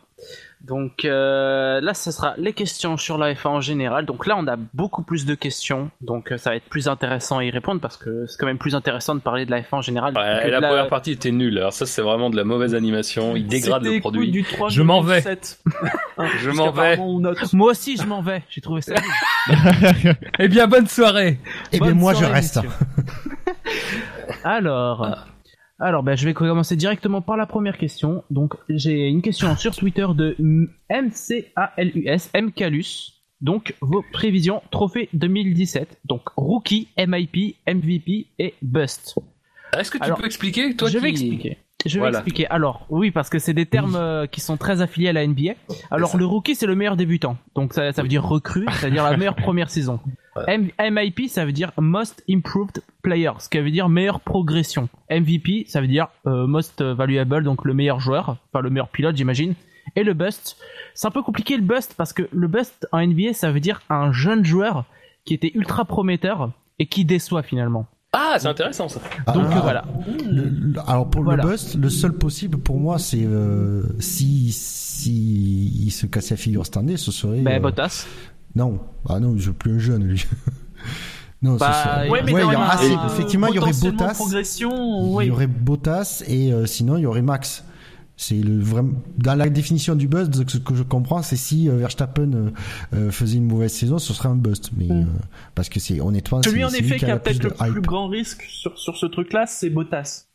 Donc euh, là, ce sera les questions sur la F1 en général. Donc là, on a beaucoup plus de questions, donc euh, ça va être plus intéressant à y répondre parce que c'est quand même plus intéressant de parler de la F1 en général. Ouais, que de la, première partie était nulle. Alors ça, c'est vraiment de la mauvaise animation. Il dégrade le produit. Du 3, Je m'en vais. Je m'en vais. Moi aussi, je m'en vais. J'ai trouvé ça. Eh bien, bonne soirée. Eh bien, moi, je reste. Alors, alors ben, je vais commencer directement par la première question. Donc, j'ai une question sur Twitter de MCALUS, MCALUS. Donc, vos prévisions trophée 2017. Donc, rookie, MIP, MVP et bust. Est-ce que tu Alors, peux expliquer toi je vais expliquer. Je vais Voilà. expliquer. Alors, oui, parce que c'est des termes euh, qui sont très affiliés à la NBA. Alors, le rookie, c'est le meilleur débutant. Donc, ça, ça veut dire recrue, c'est-à-dire la meilleure première saison. MIP, ça veut dire Most Improved Player, ce qui veut dire meilleure progression. MVP, ça veut dire euh, Most Valuable, donc le meilleur joueur, enfin le meilleur pilote, j'imagine. Et le bust, c'est un peu compliqué le bust parce que le bust en NBA, ça veut dire un jeune joueur qui était ultra prometteur et qui déçoit finalement. Ah, c'est intéressant ça. Donc Ah, euh, voilà. Le- le- alors pour Voilà. le bust, le seul possible pour moi, c'est euh, si si il se cassait la figure cette année, ce serait. Ben, euh, Bottas. Non, ah non, je veux plus un jeune lui. non, Bah, ce serait- ouais, mais ouais, il y aura- ah, effectivement, il y aurait Bottas, progression, il y aurait Bottas et euh, sinon il y aurait Max. C'est le vraiment dans la définition du bust, ce que je comprends, c'est si euh, Verstappen euh, faisait une mauvaise saison, ce serait un bust. Mais euh, parce que c'est honnêtement, Celui en effet qui a peut-être le plus grand risque sur, sur ce truc-là, c'est Bottas.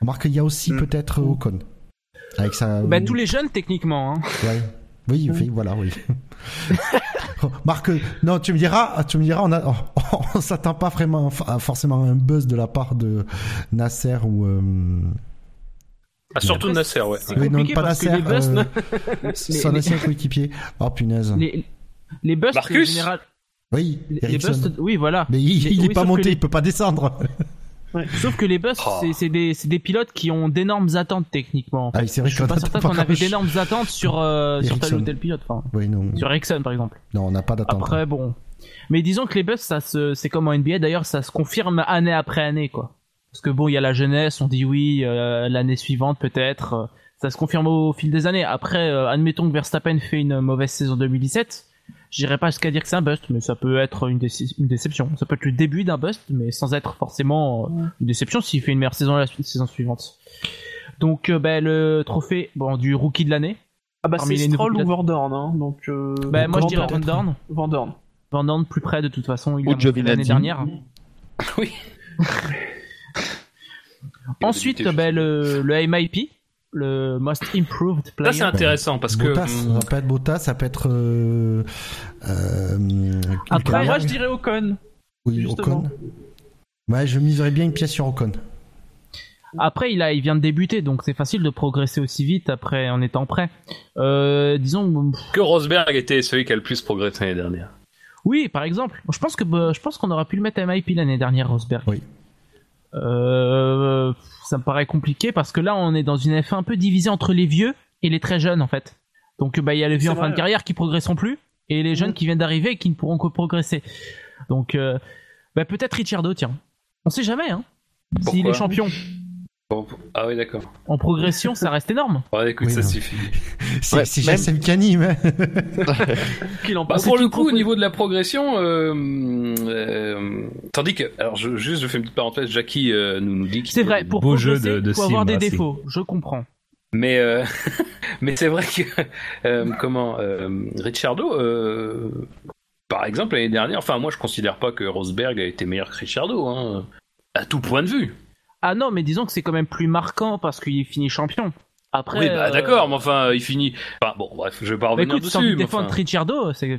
Remarque qu'il y a aussi Mm. peut-être Ocon avec sa. Ben, tous les jeunes techniquement. Hein. Ouais. Oui, oui, voilà, oui. Marc, non, tu me diras, tu me diras, on a, on, on s'attend pas vraiment à forcément à un buzz de la part de Nasser ou. euh, Ah, surtout Après, Nasser, ouais. c'est oui, non, pas que Nasser, les euh, son les- ancien coéquipier. Oh punaise. les, les busts Marcus général, Oui, les, busts, oui voilà. Mais il, Mais- il oui, est pas que monté, les- il peut pas descendre. Sauf que les busts, Oh. c'est- des, c'est des pilotes qui ont d'énormes attentes techniquement. en fait. Ah, oui, c'est vrai Je suis pas certain qu'on avait d'énormes attentes sur, euh, sur tel ou tel pilote. Enfin, Oui, non, sur Ericsson par exemple. non, on n'a pas d'attente. Après bon, mais disons que les se, c'est comme en NBA d'ailleurs, ça se confirme année après année quoi. Parce que bon, il y a la jeunesse, on dit oui, euh, l'année suivante peut-être, ça se confirme au fil des années. Après, euh, admettons que Verstappen fait une mauvaise saison 2017, j'irai pas jusqu'à dire que c'est un bust, mais ça peut être une, déception. Ça peut être le début d'un bust, mais sans être forcément euh, une déception s'il fait une meilleure saison la saison suivante. Donc euh, ben, le trophée bon, du rookie de l'année. Ah bah c'est Stroll ou. Vandorn, hein, donc... Euh, Ben, moi je dirais Dorn. Van Dorn. Van Dorn. Van Dorn plus près de toute façon, il montré l'année dernière. Oui. Ensuite, ben, le, le MIP, le Most Improved Ça, Player. c'est intéressant parce que. Bottas, hum, ça peut être Bottas, ça peut être. Euh, euh, Après, moi je dirais Ocon. oui, justement. Ocon. Ouais, je miserais bien une pièce sur Ocon. Après, il, a, il vient de débuter, donc c'est facile de progresser aussi vite après en étant prêt. Euh, disons, Que Rosberg était celui qui a le plus progressé l'année dernière. oui, par exemple. Je pense que bah, je pense qu'on aurait pu le mettre à MIP l'année dernière, Rosberg. Oui. Euh, ça me paraît compliqué parce que là, on est dans une F1 un peu divisée entre les vieux et les très jeunes en fait. Donc bah il y a les vieux en fin de carrière qui progresseront plus et les jeunes Mhm. qui viennent d'arriver et qui ne pourront que progresser. Donc euh, bah peut-être Ricciardo tiens. On sait jamais hein. S'il est champion Bon, ah oui, d'accord. en progression, ça reste énorme. Ouais, écoute, Oui, ça non. suffit. C'est Ouais, c'est même- Jassem qui anime. hein. Qu'il en Bah, pour le coup, au niveau de la progression, euh, euh, tandis que, alors, je, juste, je fais une petite parenthèse. Jackie euh, nous nous dit qu'il C'est vrai, pour Beau jeu progresser, de- de faut avoir des défauts, je comprends. Mais euh, mais c'est vrai que euh, comment euh, euh, par exemple l'année dernière, enfin moi je considère pas que Rosberg a été meilleur que Ricciardo, hein, à tout point de vue. Ah non, mais disons que c'est quand même plus marquant parce qu'il finit champion. Après, oui, bah euh, d'accord, mais enfin il finit. Enfin bon, bref, je vais pas bah revenir écoute, si t'as envie dessus. de mais défendre enfin-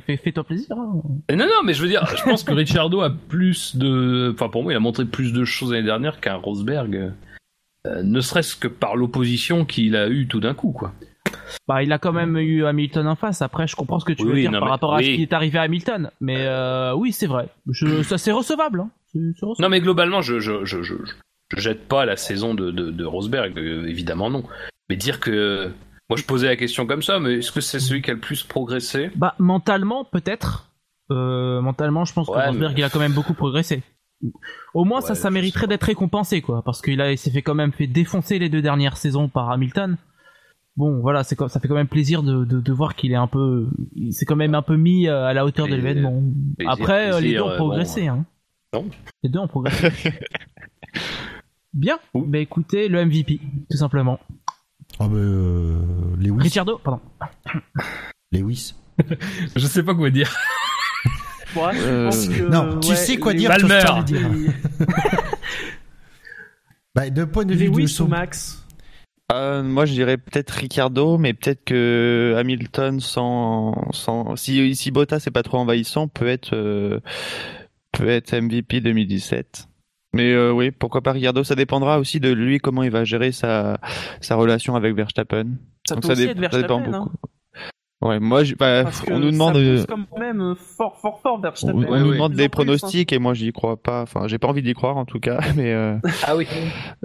fais- fais-toi plaisir. hein. Non non, mais je veux dire, Je pense que Ricciardo a plus de. Enfin, pour moi, il a montré plus de choses l'année dernière qu'un Rosberg. euh, ne serait-ce que par l'opposition qu'il a eu tout d'un coup, quoi. Bah, il a quand même eu Hamilton en face. Après, je comprends ce que tu Oui, veux dire non, par rapport à ce qui est arrivé à Hamilton. Mais euh, oui, c'est vrai. Je, ça c'est recevable. Hein. Non mais globalement, je je je je, je jette pas la saison de de, de Rosberg, euh, évidemment non. Mais dire que moi je posais la question comme ça, mais est-ce que c'est celui qui a le plus progressé? Bah, mentalement, peut-être. Euh, mentalement, je pense que Rosberg, mais- il a quand même beaucoup progressé. Au moins, ça, Ouais, ça mériterait d'être récompensé, quoi. Parce qu'il a, il s'est fait quand même fait défoncer les deux dernières saisons par Hamilton. Bon, voilà, c'est ça fait quand même plaisir de, de, de voir qu'il est un peu, il s'est quand même un peu mis euh, à la hauteur de l'événement. Après, les deux ont progressé, hein. non. Les deux ont progressé. Bien. Bah écoutez, le MVP, tout simplement. Ah bah, euh, Lewis. Ricciardo, pardon. Lewis. Je sais pas quoi dire. Ouais, je Euh, pense que, non, tu ouais, sais quoi dire, dire. Bah, d'un point de vue de Lewis son... ou Max Euh, moi, je dirais peut-être Ricardo, mais peut-être que Hamilton sans, sans, si, si Bottas c'est pas trop envahissant, peut être, euh, peut être MVP 2017. Mais euh, oui, pourquoi pas Ricardo Ça dépendra aussi de lui comment il va gérer sa, sa relation avec Verstappen. Ça Donc peut ça, aussi dé- être ça dépend Verstappen. beaucoup. Hein, Ouais, moi, je, bah, parce que on nous demande, ça euh, quand même euh, fort, fort, fort on, Verstappen. on Ouais, nous ouais. demande De des hein. pronostics et moi j'y crois pas. Enfin, j'ai pas envie d'y croire en tout cas, mais. Euh... Ah oui.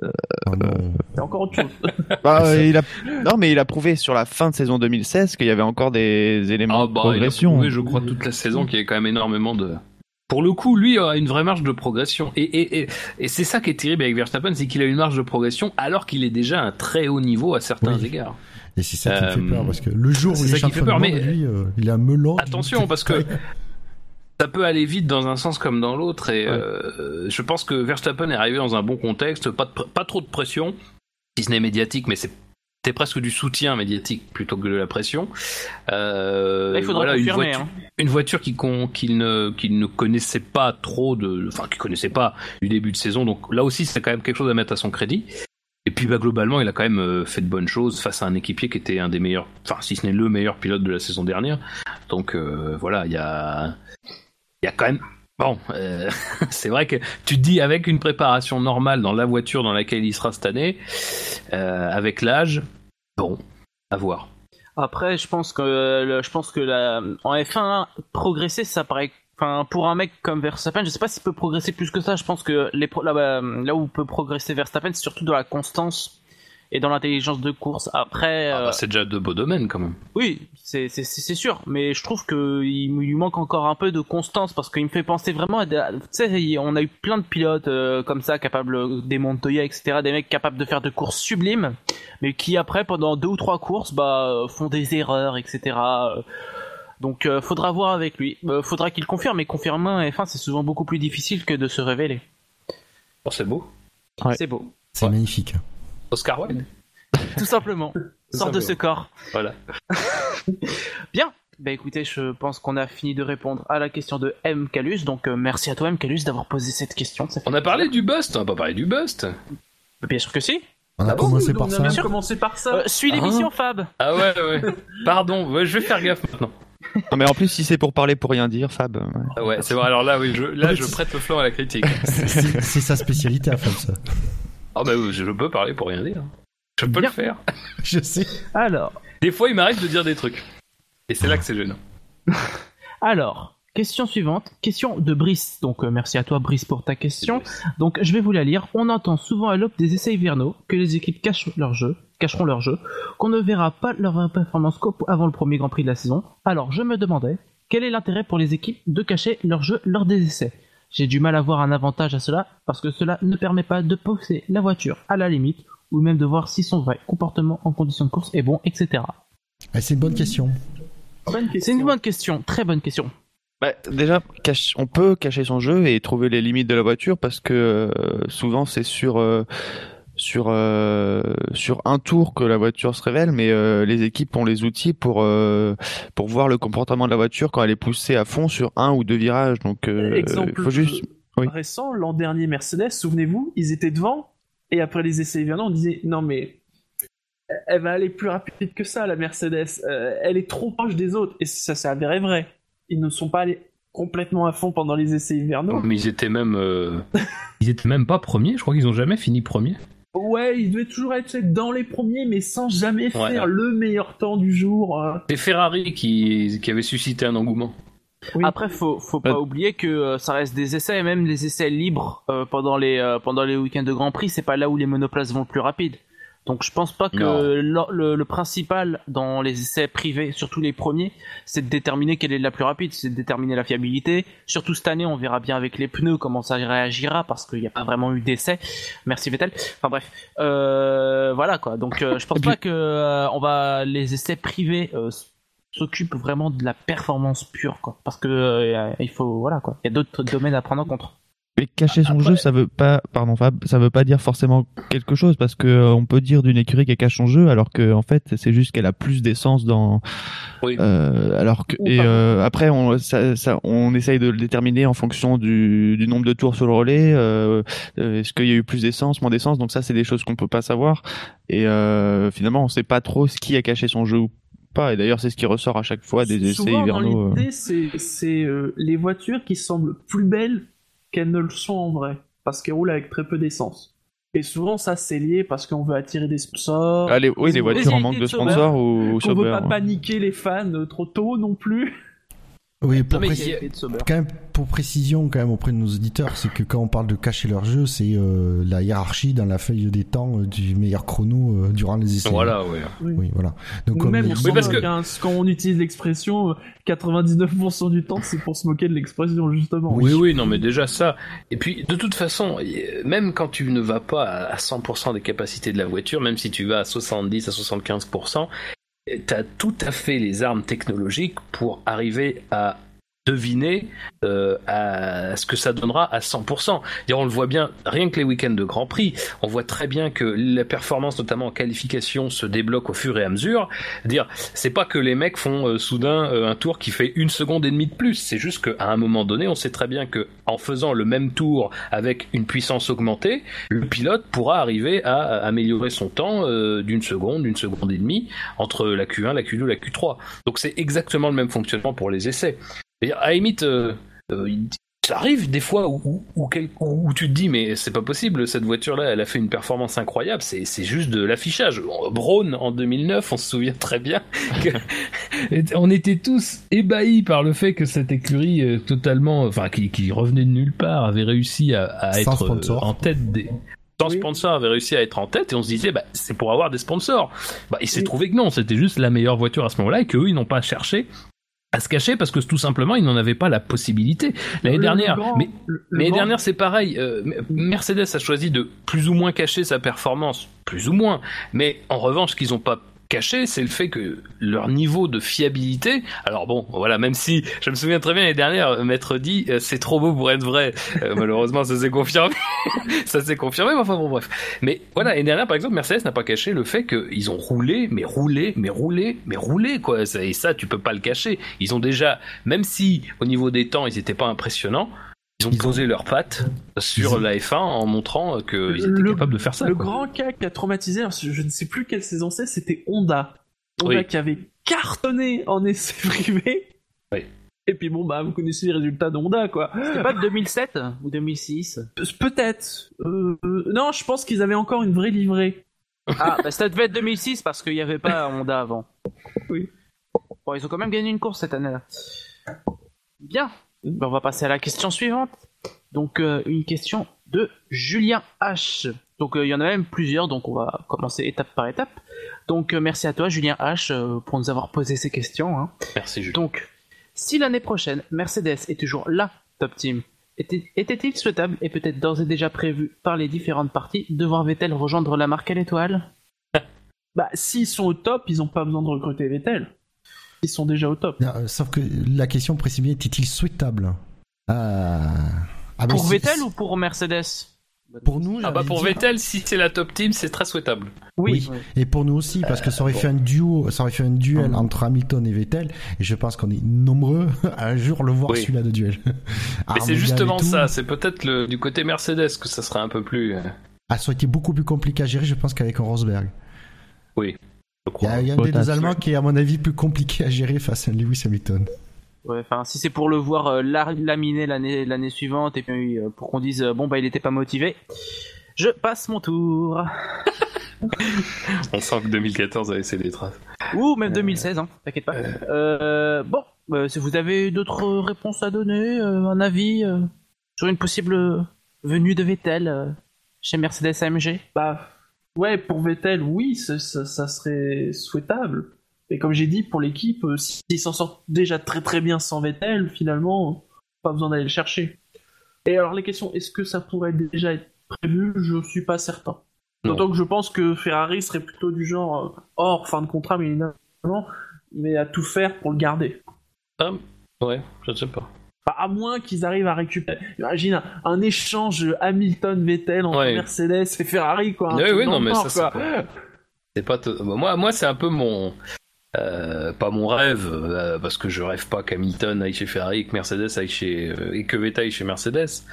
Oh non. C'est encore autre chose. Bah, Ça- il a... Non, mais il a prouvé sur la fin de saison 2016 qu'il y avait encore des éléments Ah de bah, il a progression. prouvé, je crois, toute la saison qu'il y avait quand même énormément de. Pour le coup, lui a une vraie marge de progression. Et, et, et, et c'est ça qui est terrible avec Verstappen, c'est qu'il a une marge de progression alors qu'il est déjà à un très haut niveau à certains Oui. égards. Et c'est ça qui me fait Euh, peur, parce que le jour où il est ça qui fait peur, mais- lui, euh, il a un melon. Attention, parce que ça peut aller vite dans un sens comme dans l'autre. Et Ouais. euh, je pense que Verstappen est arrivé dans un bon contexte, pas, de pas trop de pression, si ce n'est médiatique, mais c'est c'est presque du soutien médiatique plutôt que de la pression. Euh, Là, il faudra voilà, une voiture, hein. une voiture qui qu'il ne connaissait pas trop de enfin qu'il connaissait pas du début de saison donc là aussi c'est quand même quelque chose à mettre à son crédit et puis bah globalement il a quand même euh, fait de bonnes choses face à un équipier qui était un des meilleurs enfin si ce n'est le meilleur pilote de la saison dernière donc euh, voilà il y a il y a quand même bon euh, c'est vrai que tu dis avec une préparation normale dans la voiture dans laquelle il sera cette année euh, avec l'âge bon à voir Après, je pense que le- je pense que en F1 progresser, ça paraît. Enfin, pour un mec comme Verstappen, je sais pas s'il peut progresser plus que ça. Je pense que là, bah, là où peut progresser Verstappen, c'est surtout dans la constance et dans l'intelligence de course. Après, Ah euh, bah, c'est déjà de beaux domaines quand même oui, c'est c'est- c'est c'est sûr, mais je trouve que il lui manque encore un peu de constance parce qu'il me fait penser vraiment à tu sais, on a eu plein de pilotes euh, comme ça capables des Montoya, etc., des mecs capables de faire de courses sublimes, mais qui après pendant deux ou trois courses bah euh, font des erreurs, etc. euh. Donc euh, faudra voir avec lui, Euh, faudra qu'il confirme, mais confirmer un F1 c'est souvent beaucoup plus difficile que de se révéler. Oh, c'est beau Ouais. C'est beau, C'est magnifique. Oscar Wilde tout simplement. Sors de ce corps. voilà Bien. Bah écoutez, je pense qu'on a fini de répondre à la question de M. Calus, donc euh, merci à toi M. Calus d'avoir posé cette question. Ça fait On a parlé du bust, on n'a pas parlé du bust. Bien sûr que si. On a Ah bon, commencé on par a ça. même sûr. commencé par ça. Euh, suis l'émission Fab. Ah ouais, ouais. Pardon, ouais, je vais faire gaffe maintenant. Non, mais en plus, si c'est pour parler pour rien dire, Fab. ouais. Ah ouais, c'est vrai. Alors là, oui, je, là, je prête le flanc à la critique. C'est sa spécialité à faire ça. Ah bah oui, je peux parler pour rien dire. Je peux Bien. le faire. Je sais. Alors, Des fois, il m'arrive de dire des trucs. Et c'est là que c'est gênant. alors, question suivante, question de Brice. Donc euh, merci à toi Brice pour ta question. Donc je vais vous la lire. On entend souvent à l'aube des essais hivernaux que les équipes cachent leur jeu. cacheront leur jeu, qu'on ne verra pas leur performance avant le premier Grand Prix de la saison. Alors je me demandais, quel est l'intérêt pour les équipes de cacher leur jeu lors des essais? J'ai du mal à voir un avantage à cela, parce que cela ne permet pas de pousser la voiture à la limite, ou même de voir si son vrai comportement en conditions de course est bon, etc. Ah, c'est une bonne question. C'est une bonne question, très bonne question. Bah, déjà, on peut cacher son jeu et trouver les limites de la voiture parce que euh, souvent c'est sur euh, sur euh, sur un tour que la voiture se révèle, mais les équipes ont les outils pour pour voir le comportement de la voiture quand elle est poussée à fond sur un ou deux virages. Donc, exemple faut juste... récent, l'an dernier Mercedes, souvenez-vous, ils étaient devant et après les essais hivernaux, on disait non mais elle va aller plus rapide que ça, la Mercedes. elle est trop proche des autres et ça s'est avéré vrai ils ne sont pas allés complètement à fond pendant les essais hivernaux. Mais ils étaient même, euh, ils étaient même pas premiers. Je crois qu'ils ont jamais fini premier. Ouais, ils devaient toujours être dans les premiers, mais sans jamais faire le meilleur temps du jour. Euh. C'est Ferrari qui, qui avait suscité un engouement. Après, faut, faut pas oublier que euh, ça reste des essais, et même les essais libres pendant les pendant les week-ends de Grand Prix, c'est pas là où les monoplaces vont le plus rapide. Donc je pense pas que le, principal dans les essais privés, surtout les premiers, c'est de déterminer quelle est la plus rapide, c'est de déterminer la fiabilité. Surtout cette année, on verra bien avec les pneus comment ça réagira parce qu'il n'y a pas vraiment eu d'essai. Merci Vettel. Enfin bref, euh, voilà quoi. Donc euh, je pense pas que euh, on va les essais privés s'occupent vraiment de la performance pure quoi, parce que il faut voilà quoi. Il y a d'autres domaines à prendre en compte. Mais cacher son jeu, ça veut pas, pardon Fab, ça veut pas dire forcément quelque chose parce que euh, on peut dire d'une écurie qu'elle cache son jeu alors que en fait c'est juste qu'elle a plus d'essence dans. Oui. Euh, alors que et euh, après on ça, ça, on essaye de le déterminer en fonction du, du nombre de tours sur le relais. Euh, euh Est-ce qu'il y a eu plus d'essence, moins d'essence Donc ça c'est des choses qu'on peut pas savoir et finalement on sait pas trop ce qui a caché son jeu ou pas. Et d'ailleurs, c'est ce qui ressort à chaque fois des essais hivernaux. c'est les voitures qui semblent plus belles qu'elles ne le sont en vrai, parce qu'elles roulent avec très peu d'essence. Et souvent, ça, c'est lié parce qu'on veut attirer des sponsors. Ah, oui, les voitures en manque de sponsors ou, ou On veut pas paniquer les fans trop tôt non plus. Oui, pour, quand même, pour précision quand même auprès de nos auditeurs, c'est que quand on parle de cacher leur jeu, c'est euh, la hiérarchie dans la feuille des temps euh, du meilleur chrono euh, durant les essais. Voilà, oui. Oui, voilà. Donc même on parce que... quand on utilise l'expression 99% du temps, c'est pour se moquer de l'expression justement. Oui, oui, non, mais déjà ça. Et puis de toute façon, même quand tu ne vas pas à 100% des capacités de la voiture, même si tu vas à 70 à 75%, tu as tout à fait les armes technologiques pour arriver à deviner euh, à ce que ça donnera à 100%. on le voit bien, rien que les week-ends de Grand Prix, on voit très bien que la performance, notamment en qualification, se débloque au fur et à mesure. Dire, c'est pas que les mecs font euh, soudain euh, un tour qui fait une seconde et demie de plus. C'est juste qu'à un moment donné, on sait très bien que en faisant le même tour avec une puissance augmentée, le pilote pourra arriver à, améliorer son temps d'une seconde, d'une seconde et demie entre la Q1, la Q2, la Q3. Donc c'est exactement le même fonctionnement pour les essais. À la limite, euh, euh, ça arrive des fois où, où, où, tu te dis mais c'est pas possible cette voiture là elle a fait une performance incroyable c'est, c'est juste de l'affichage. Braun en 2009 on se souvient très bien que on était tous ébahis par le fait que cette écurie euh, totalement enfin qui, qui, revenait de nulle part avait réussi à, à être en tête des sans sponsor avait réussi à être en tête et on se disait bah, c'est pour avoir des sponsors. Bah, il s'est trouvé que non c'était juste la meilleure voiture à ce moment-là et qu'eux ils n'ont pas cherché à se cacher parce que tout simplement ils n'en avaient pas la possibilité l'année dernière. mais l'année dernière c'est pareil euh, Mercedes a choisi de plus ou moins cacher sa performance plus ou moins. Mais en revanche ce qu'ils n'ont pas caché, c'est le fait que leur niveau de fiabilité, alors bon, voilà, même si je me souviens très bien l'année dernière, Maître dit euh, c'est trop beau pour être vrai. Euh, malheureusement, ça s'est confirmé, ça s'est confirmé, mais enfin bon, bref. Mais voilà, l'année dernière, par exemple, Mercedes n'a pas caché le fait qu'ils ont roulé, mais roulé, mais roulé, mais roulé, quoi. Et ça, tu peux pas le cacher. Ils ont déjà, même si au niveau des temps, ils étaient pas impressionnants, ils ont posé leurs pattes sur la F1 en montrant qu'ils étaient capables de faire ça. Le grand cas qui a traumatisé, je ne sais plus quelle saison c'est, c'était Honda. Honda qui avait cartonné en essai privé. Oui. Et puis bon, bah, vous connaissez les résultats d'Honda, quoi. C'était pas de 2007 ou 2006 Peut-être. Euh, non, je pense qu'ils avaient encore une vraie livrée. Ah, bah ça devait être 2006 parce qu'il n'y avait pas Honda avant. Oui. Bon, ils ont quand même gagné une course cette année-là. Bien. Ben, on va passer à la question suivante. Donc euh, une question de Julien H Donc il y en a même plusieurs, donc on va commencer étape par étape. Donc merci à toi Julien H pour nous avoir posé ces questions. Hein. Merci Julien. Donc si l'année prochaine Mercedes est toujours la top team, était-il souhaitable et peut-être d'ores et déjà prévu par les différentes parties de voir Vettel rejoindre la marque à l'étoile? Bah s'ils sont au top, ils n'ont pas besoin de recruter Vettel. Ils sont déjà au top. sauf que la question précise était-il souhaitable? Ah, Pour Vettel ou pour Mercedes? Pour nous, ah bah pour Vettel, si c'est la top team, c'est très souhaitable. Oui. Et pour nous aussi, parce que ça aurait fait un duo, ça aurait fait un duel entre Hamilton et Vettel. Et je pense qu'on est nombreux à un jour le voir celui-là de duel. Mais c'est justement ça. C'est peut-être du côté Mercedes que ça serait un peu plus. Euh, ah, ça aurait été beaucoup plus compliqué à gérer, je pense, qu'avec un Rosberg. Oui. Il y a, un des deux Allemands qui est, à mon avis, plus compliqué à gérer face à Lewis Hamilton. Ouais, si c'est pour le voir euh, laminer l'année l'année suivante et puis euh, pour qu'on dise euh, bon bah il était pas motivé, je passe mon tour. On sent que 2014 a laissé des traces. Ou même 2016, hein, t'inquiète pas. bon, si vous avez d'autres réponses à donner, un avis sur une possible venue de Vettel chez Mercedes AMG Bah ouais, pour Vettel, oui, ça serait souhaitable. Et comme j'ai dit, pour l'équipe, euh, s'ils s'en sortent déjà très très bien sans Vettel, finalement, pas besoin d'aller le chercher. Et alors les questions, est-ce que ça pourrait déjà être prévu? Je suis pas certain. D'autant que je pense que Ferrari serait plutôt du genre euh, hors fin de contrat, mais mais à tout faire pour le garder. Ah, ouais, je ne sais pas. À moins qu'ils arrivent à récupérer. Imagine un, échange Hamilton-Vettel entre Mercedes et Ferrari, quoi. Oui, oui, non, mais ça, c'est pas. Moi, moi c'est un peu mon. Euh, pas mon rêve, euh, parce que je rêve pas qu'Hamilton aille chez Ferrari et que Mercedes aille chez euh, et que Vettel aille chez Mercedes.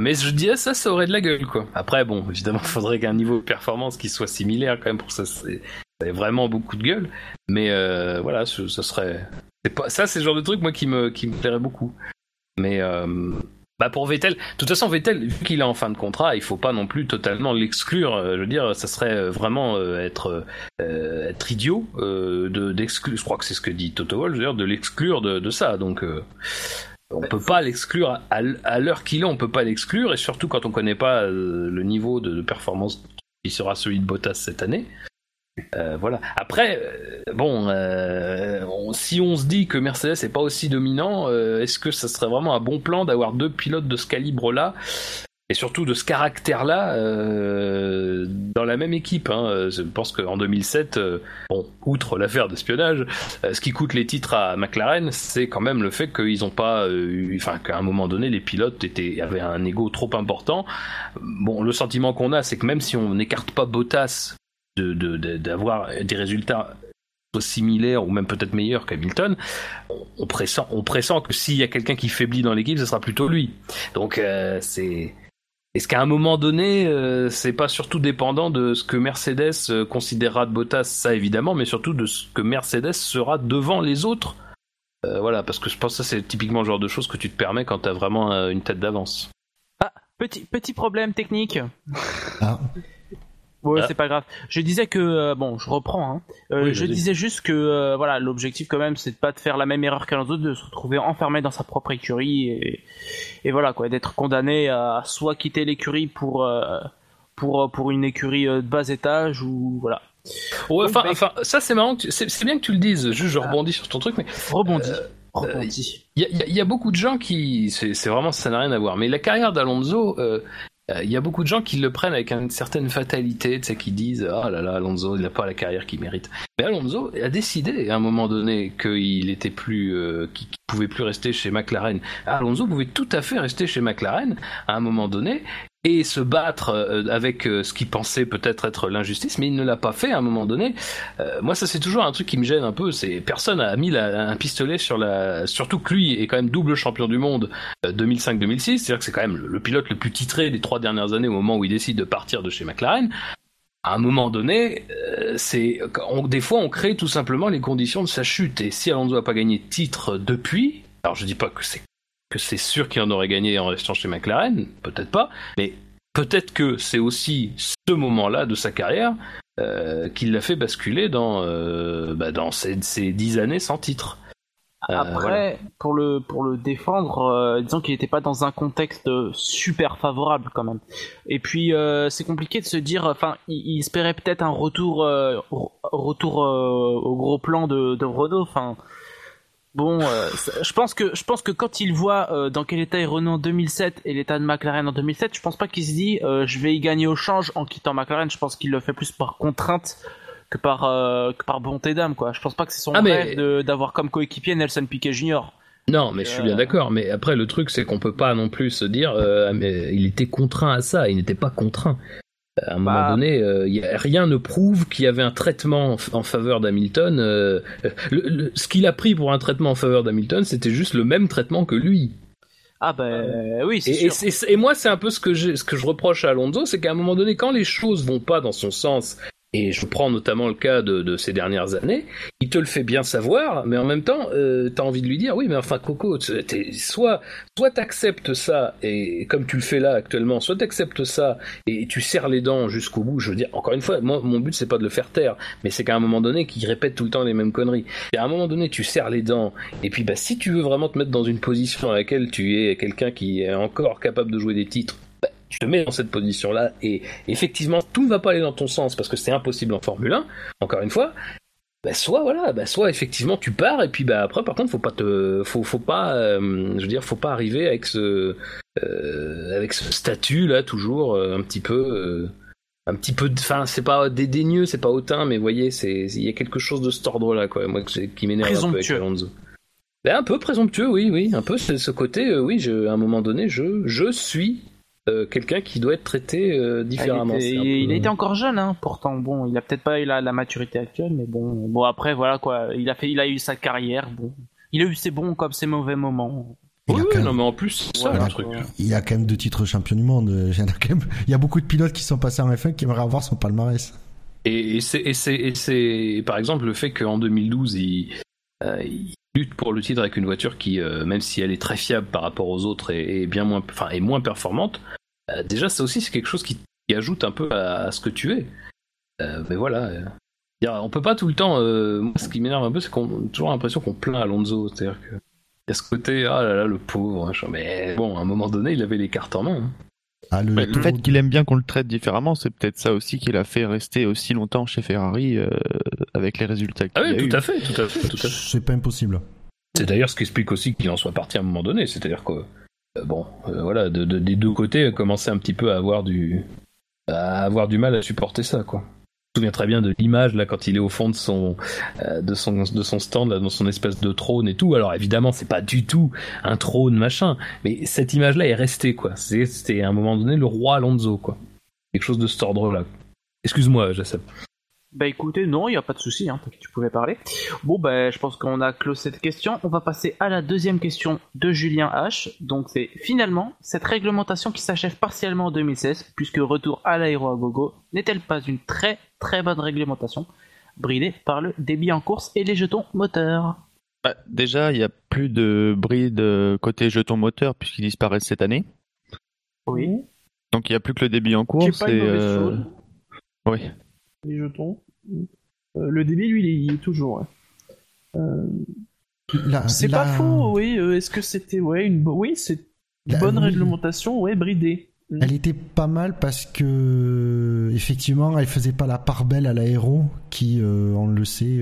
mais je dis ça, ça aurait de la gueule quoi. Après bon, évidemment, il faudrait qu'un niveau de performance qui soit similaire quand même pour ça. C'est vraiment beaucoup de gueule. Mais voilà, ça serait. Pas... Ça, c'est le genre de truc moi qui me plairait beaucoup. Mais bah pour Vettel, de toute façon Vettel, vu qu'il est en fin de contrat, il faut pas non plus totalement l'exclure. Euh, je veux dire, ça serait euh, vraiment euh, être être idiot de d'exclure. Je crois que c'est ce que dit Toto Wolff, dire, de l'exclure de, ça. Donc on peut pas l'exclure à, l'heure qu'il est, on peut pas l'exclure et surtout quand on connaît pas le niveau de performance qui sera celui de Bottas cette année. Euh, voilà. Après, euh, bon, euh, si on se dit que Mercedes n'est pas aussi dominant, est-ce que ça serait vraiment un bon plan d'avoir deux pilotes de ce calibre-là et surtout de ce caractère-là dans la même équipe hein? Je pense qu'en 2007, bon, outre l'affaire d'espionnage, ce qui coûte les titres à McLaren, c'est quand même le fait qu'ils n'ont pas, enfin, qu'à un moment donné, les pilotes étaient avaient un ego trop important. Bon, le sentiment qu'on a, c'est que même si on n'écarte pas Bottas d'avoir de, des résultats similaires ou même peut-être meilleurs qu'Hamilton, on, pressent, on pressent que s'il y a quelqu'un qui faiblit dans l'équipe, ce sera plutôt lui. Donc euh, c'est est-ce qu'à un moment donné, euh, c'est pas surtout dépendant de ce que Mercedes euh, considérera de Bottas, ça évidemment, mais surtout de ce que Mercedes sera devant les autres. voilà, parce que je pense que ça c'est typiquement le genre de choses que tu te permets quand tu as vraiment une tête d'avance. Ah, petit petit problème technique. Ah. Ouais, ah. c'est pas grave. Je disais que euh, bon, je reprends. Hein. Euh, je disais juste que euh, voilà, l'objectif quand même, c'est de pas de faire la même erreur qu'un autre, de se retrouver enfermé dans sa propre écurie et, et voilà quoi, d'être condamné à soit quitter l'écurie pour pour pour une écurie de bas étage ou voilà. Ouais, enfin, enfin, ça c'est marrant. C'est bien que tu le dises. Juste, je ah. rebondis sur ton truc, mais rebondis. Il y, y, a beaucoup de gens qui, c'est vraiment ça n'a rien à voir. Mais la carrière d'Alonso, il y a beaucoup de gens qui le prennent avec une certaine fatalité, tu sais, qui disent ah là là Alonso il n'a pas la carrière qu'il mérite. Mais Alonso a décidé à un moment donné qu'il était plus, euh, qu'il pouvait plus rester chez McLaren. Alonso pouvait tout à fait rester chez McLaren à un moment donné et se battre euh, avec euh, ce qu'il pensait peut-être être, l'injustice, mais il ne l'a pas fait à un moment donné. Euh, moi, ça c'est toujours un truc qui me gêne un peu. C'est personne a mis un pistolet sur la, surtout que lui est quand même double champion du monde 2005-2006. C'est-à-dire que c'est quand même le, pilote le plus titré des trois dernières années au moment où il décide de partir de chez McLaren. À un moment donné, c'est des fois on crée tout simplement les conditions de sa chute. Et si Alonso n'a pas gagné de titre depuis, alors je dis pas que c'est que c'est sûr qu'il en aurait gagné en restant chez McLaren, peut-être pas, mais peut-être que c'est aussi ce moment-là de sa carrière euh, qui l'a fait basculer dans, euh, bah, dans ces, dix années sans titre. Euh, Après, pour le pour le défendre, euh, disons qu'il n'était pas dans un contexte super favorable quand même. Et puis c'est compliqué de se dire, enfin, il, espérait peut-être un retour retour au gros plan de, de Renault. Enfin, bon, je pense que je pense que quand il voit dans quel état est Renault en 2007 et l'état de McLaren en 2007, je pense pas qu'il se dit, je vais y gagner au change en quittant McLaren. Je pense qu'il le fait plus par contrainte que par euh, que par bonté d'âme quoi. Je pense pas que c'est son ah, rêve d'avoir comme coéquipier Nelson Piquet Jr. Non, mais je suis bien euh, d'accord. Mais après, le truc, c'est qu'on peut pas non plus se dire, euh, ah, mais il était contraint à ça. Il n'était pas contraint. À un moment bah. donné, y a, rien ne prouve qu'il y avait un traitement en, faveur d'Hamilton. ce qu'il a pris pour un traitement en faveur d'Hamilton, c'était juste le même traitement que lui. Ah ben oui, c'est sûr. Et, et, moi, c'est un peu ce que, ce que je reproche à Alonso, c'est qu'à un moment donné, quand les choses vont pas dans son sens et je prends notamment le cas de, de, ces dernières années, il te le fait bien savoir, mais en même temps, euh, t'as envie de lui dire, oui, mais enfin, Coco, soit, soit t'acceptes ça, et comme tu le fais là actuellement, soit t'acceptes ça, et tu serres les dents jusqu'au bout, je veux dire, encore une fois, moi, mon but c'est pas de le faire taire, mais c'est qu'à un moment donné, qu'il répète tout le temps les mêmes conneries. Et à un moment donné, tu serres les dents, et puis bah, si tu veux vraiment te mettre dans une position à laquelle tu es quelqu'un qui est encore capable de jouer des titres, tu te mets dans cette position-là et effectivement tout ne va pas aller dans ton sens parce que c'est impossible en Formule 1, encore une fois. Bah soit voilà, bah soit effectivement tu pars et puis bah après par contre faut pas te, faut faut pas, euh, je veux dire faut pas arriver avec ce, euh, avec ce statut là toujours euh, un petit peu, un petit peu, enfin c'est pas dédaigneux, c'est pas hautain, mais voyez c'est, il y a quelque chose de cet ordre là quoi, moi qui m'énerve un peu avec Alonso. Ben, un peu présomptueux, oui, oui, un peu ce, ce côté, oui, je, à un moment donné, je, je suis euh, quelqu'un qui doit être traité euh, différemment. il, a été encore jeune, hein, pourtant. Bon, il a peut-être pas eu la, maturité actuelle, mais bon, bon après voilà quoi. Il a fait, il a eu sa carrière. Bon, il a eu ses bons comme ses mauvais moments. Oui, non, mais en plus, ça, le truc. Il y a quand même deux titres champion du monde. Il y a beaucoup de pilotes qui sont passés en F1 qui aimeraient avoir son palmarès. Et, et c'est, par exemple, le fait qu'en 2012, il, euh, il lutte pour le titre avec une voiture qui, euh, même si elle est très fiable par rapport aux autres, est, bien est moins performante. Euh, déjà, ça aussi, c'est quelque chose qui, ajoute un peu à, ce que tu es. Euh, mais voilà. on peut pas tout le temps. moi, ce qui m'énerve un peu, c'est qu'on a toujours l'impression qu'on plaint Alonso. C'est-à-dire que. Il y a ce côté, ah là là, le pauvre. Mais bon, à un moment donné, il avait les cartes en main. Hein. Ah, le, fait qu'il aime bien qu'on le traite différemment, c'est peut-être ça aussi qui l'a fait rester aussi longtemps chez Ferrari euh, avec les résultats qu'il ah oui, tout à fait, tout à fait, tout à fait. C'est pas impossible. C'est d'ailleurs ce qui explique aussi qu'il en soit parti à un moment donné. C'est-à-dire que euh, bon, euh, voilà, de, des deux côtés, commençait un petit peu à avoir du à avoir du mal à supporter ça, quoi souviens très bien de l'image là quand il est au fond de son euh, de son de son stand là dans son espèce de trône et tout. Alors évidemment c'est pas du tout un trône machin, mais cette image là est restée quoi. C'était à un moment donné le roi Alonso quoi. Quelque chose de cet ordre là. Excuse-moi, Jassab. Bah écoutez, non, il n'y a pas de souci, hein, tu pouvais parler. Bon, bah je pense qu'on a clos cette question. On va passer à la deuxième question de Julien H. Donc c'est finalement, cette réglementation qui s'achève partiellement en 2016, puisque retour à l'aéro à gogo, n'est-elle pas une très très bonne réglementation, bridée par le débit en course et les jetons moteurs bah, Déjà, il n'y a plus de bride côté jetons moteurs puisqu'ils disparaissent cette année. Oui. Donc il n'y a plus que le débit en course. et, euh... Oui les jetons. Euh, le débit, lui, il est toujours. Euh, c'est pas faux, oui. Euh, est-ce que c'était ouais une oui c'est une bonne réglementation, ouais bridée. Elle était pas mal parce que effectivement, elle faisait pas la part belle à l'aéro qui, on le sait,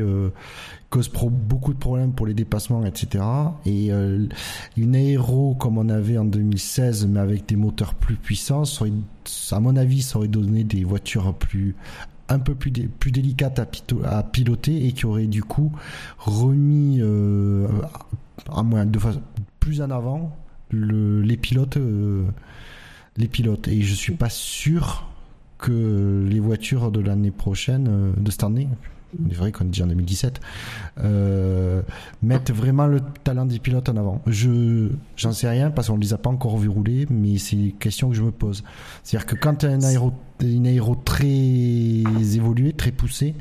cause beaucoup de problèmes pour les dépassements, etc. Et une aéro comme on avait en 2016, mais avec des moteurs plus puissants, à mon avis, ça aurait donné des voitures plus un peu plus, plus délicate à, piloter et qui aurait du coup remis euh, à moins de plus en avant le, les pilotes euh, les pilotes et je suis pas sûr que les voitures de l'année prochaine euh, de cette année c'est vrai qu'on dit en 2017, euh, mettent vraiment le talent des pilotes en avant. Je, j'en sais rien parce qu'on les a pas encore vus rouler, mais c'est une question que je me pose. C'est-à-dire que quand un aéro, une aéro très évoluée, très poussée,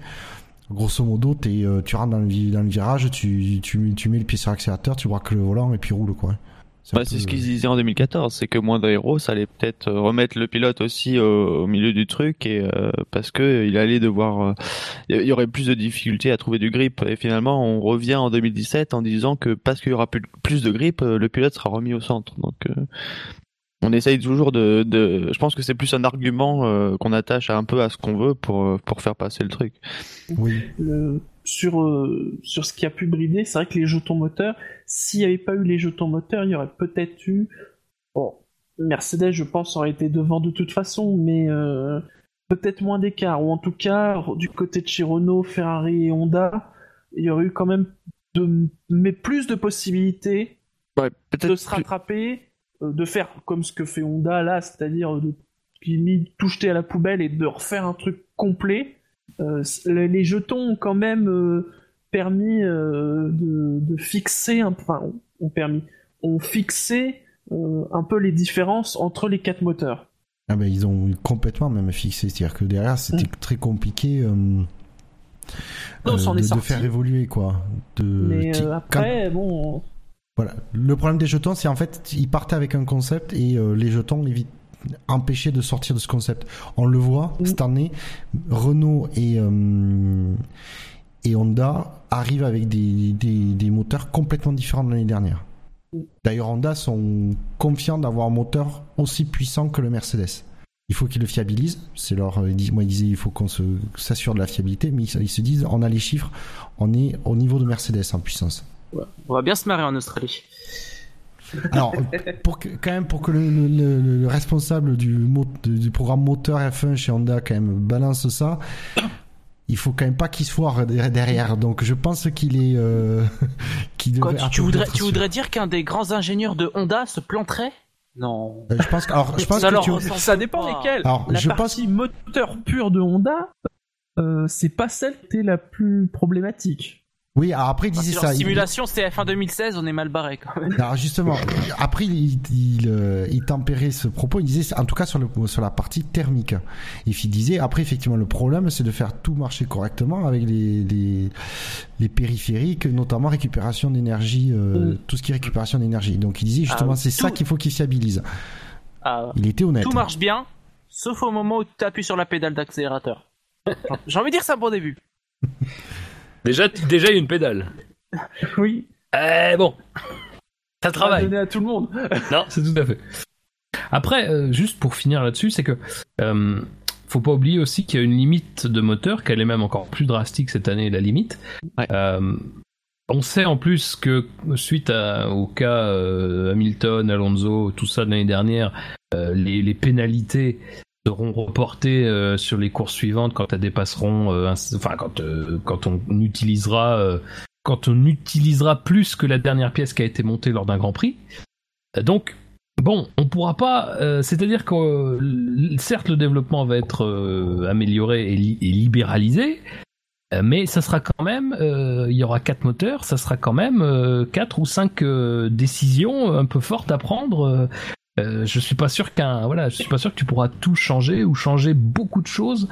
grosso modo, euh, tu rentres dans le, virage, tu, tu, tu mets le pied sur l'accélérateur, tu que le volant et puis roule, quoi. Bah, c'est ce qu'ils disaient en 2014, c'est que moins d'aéros, ça allait peut-être remettre le pilote aussi au, milieu du truc et parce que il allait devoir, il y aurait plus de difficultés à trouver du grip. Et finalement, on revient en 2017 en disant que parce qu'il y aura plus, plus de grip, le pilote sera remis au centre. Donc on essaye toujours de, de... je pense que c'est plus un argument euh, qu'on attache un peu à ce qu'on veut pour euh, pour faire passer le truc. Oui. sur euh, sur ce qui a pu brider, c'est vrai que les jetons moteurs, s'il n'y avait pas eu les jetons moteurs, il y aurait peut-être eu bon Mercedes, je pense, aurait été devant de toute façon, mais peut-être moins d'écart ou en tout cas du côté de chez Renault, Ferrari et Honda, il y aurait eu quand même de mais plus de possibilités de se rattraper de faire comme ce que fait Honda là, c'est-à-dire de tout jeter à la poubelle et de refaire un truc complet. Euh, les jetons ont quand même euh, permis de, fixer, enfin, ont permis, ont fixé un peu les différences entre les quatre moteurs. Ah ben, ils ont complètement même fixé, c'est-à-dire que derrière c'était mm. très compliqué de, faire évoluer quoi. De, Mais après, bon, voilà. Le problème des jetons, c'est en fait, ils partaient avec un concept et euh, les jetons évitent empêcher de sortir de ce concept. On le voit cette année, Renault et euh, et Honda arrivent avec des, des, moteurs complètement différents de l'année dernière. D'ailleurs, Honda sont confiants d'avoir un moteur aussi puissant que le Mercedes. Il faut qu'ils le fiabilisent. C'est leur, moi, ils disaient, il faut qu'on s'assure de la fiabilité, mais ils, ils se disent, on a les chiffres, on est au niveau de Mercedes en puissance. On va bien se marrer en Australie. Alors, pour que, quand même, pour que le, responsable du, du programme moteur F1 chez Honda quand même balance ça, il faut quand même pas qu'il se foire derrière. Donc, je pense qu'il est. Euh, tu, voudrais, tu voudrais dire qu'un des grands ingénieurs de Honda se planterait? Non. Euh, je pense que, alors, je pense que ça dépend lesquels. Alors, la je partie pense... moteur pur de Honda, euh, c'est pas celle qui est la plus problématique. Oui, alors après il disait ça. Simulation CF1 2016, on est mal barré quand même. Alors justement, après il, euh, il, tempérait ce propos, il disait en tout cas sur, le, sur la partie thermique. Et il disait après effectivement le problème c'est de faire tout marcher correctement avec les, les, les périphériques, notamment récupération d'énergie, euh, tout ce qui est récupération d'énergie. Donc il disait justement ah, c'est ça qu'il faut qu'il fiabilise. Ah, il était honnête. Tout marche bien, sauf au moment où tu appuies sur la pédale d'accélérateur. J'ai envie de dire ça pour début. Déjà, déjà, il y a une pédale. Oui. Eh bon. Ça travaille. donner à tout le monde. non, c'est tout à fait. Après, euh, juste pour finir là-dessus, c'est que euh, faut pas oublier aussi qu'il y a une limite de moteur, qu'elle est même encore plus drastique cette année, la limite. Euh, on sait en plus que suite au cas Hamilton, Alonso, tout ça de l'année dernière, les, les, pénalités seront reportés euh, sur les courses suivantes quand elles dépasseront, euh, enfin quand euh, quand on utilisera quand on utilisera plus que la dernière pièce qui a été montée lors d'un Grand Prix. Donc bon, on pourra pas, c'est-à-dire que certes le développement va être amélioré et, libéralisé, mais ça sera quand même, il y aura quatre moteurs, ça sera quand même quatre ou cinq décisions un peu fortes à prendre euh, je suis pas sûr qu'un voilà, je suis pas sûr que tu pourras tout changer ou changer beaucoup de choses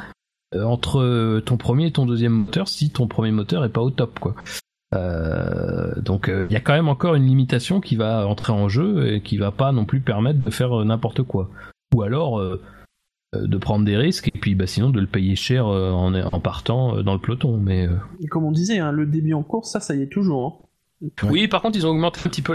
euh, entre ton premier et ton deuxième moteur si ton premier moteur est pas au top quoi. Euh, donc il y a quand même encore une limitation qui va entrer en jeu et qui va pas non plus permettre de faire n'importe quoi. Ou alors de prendre des risques et puis bah, sinon de le payer cher en, en, partant dans le peloton. Mais comme on disait, hein, le début en course, ça, ça y est toujours. Hein. Oui, par contre, ils ont augmenté un petit peu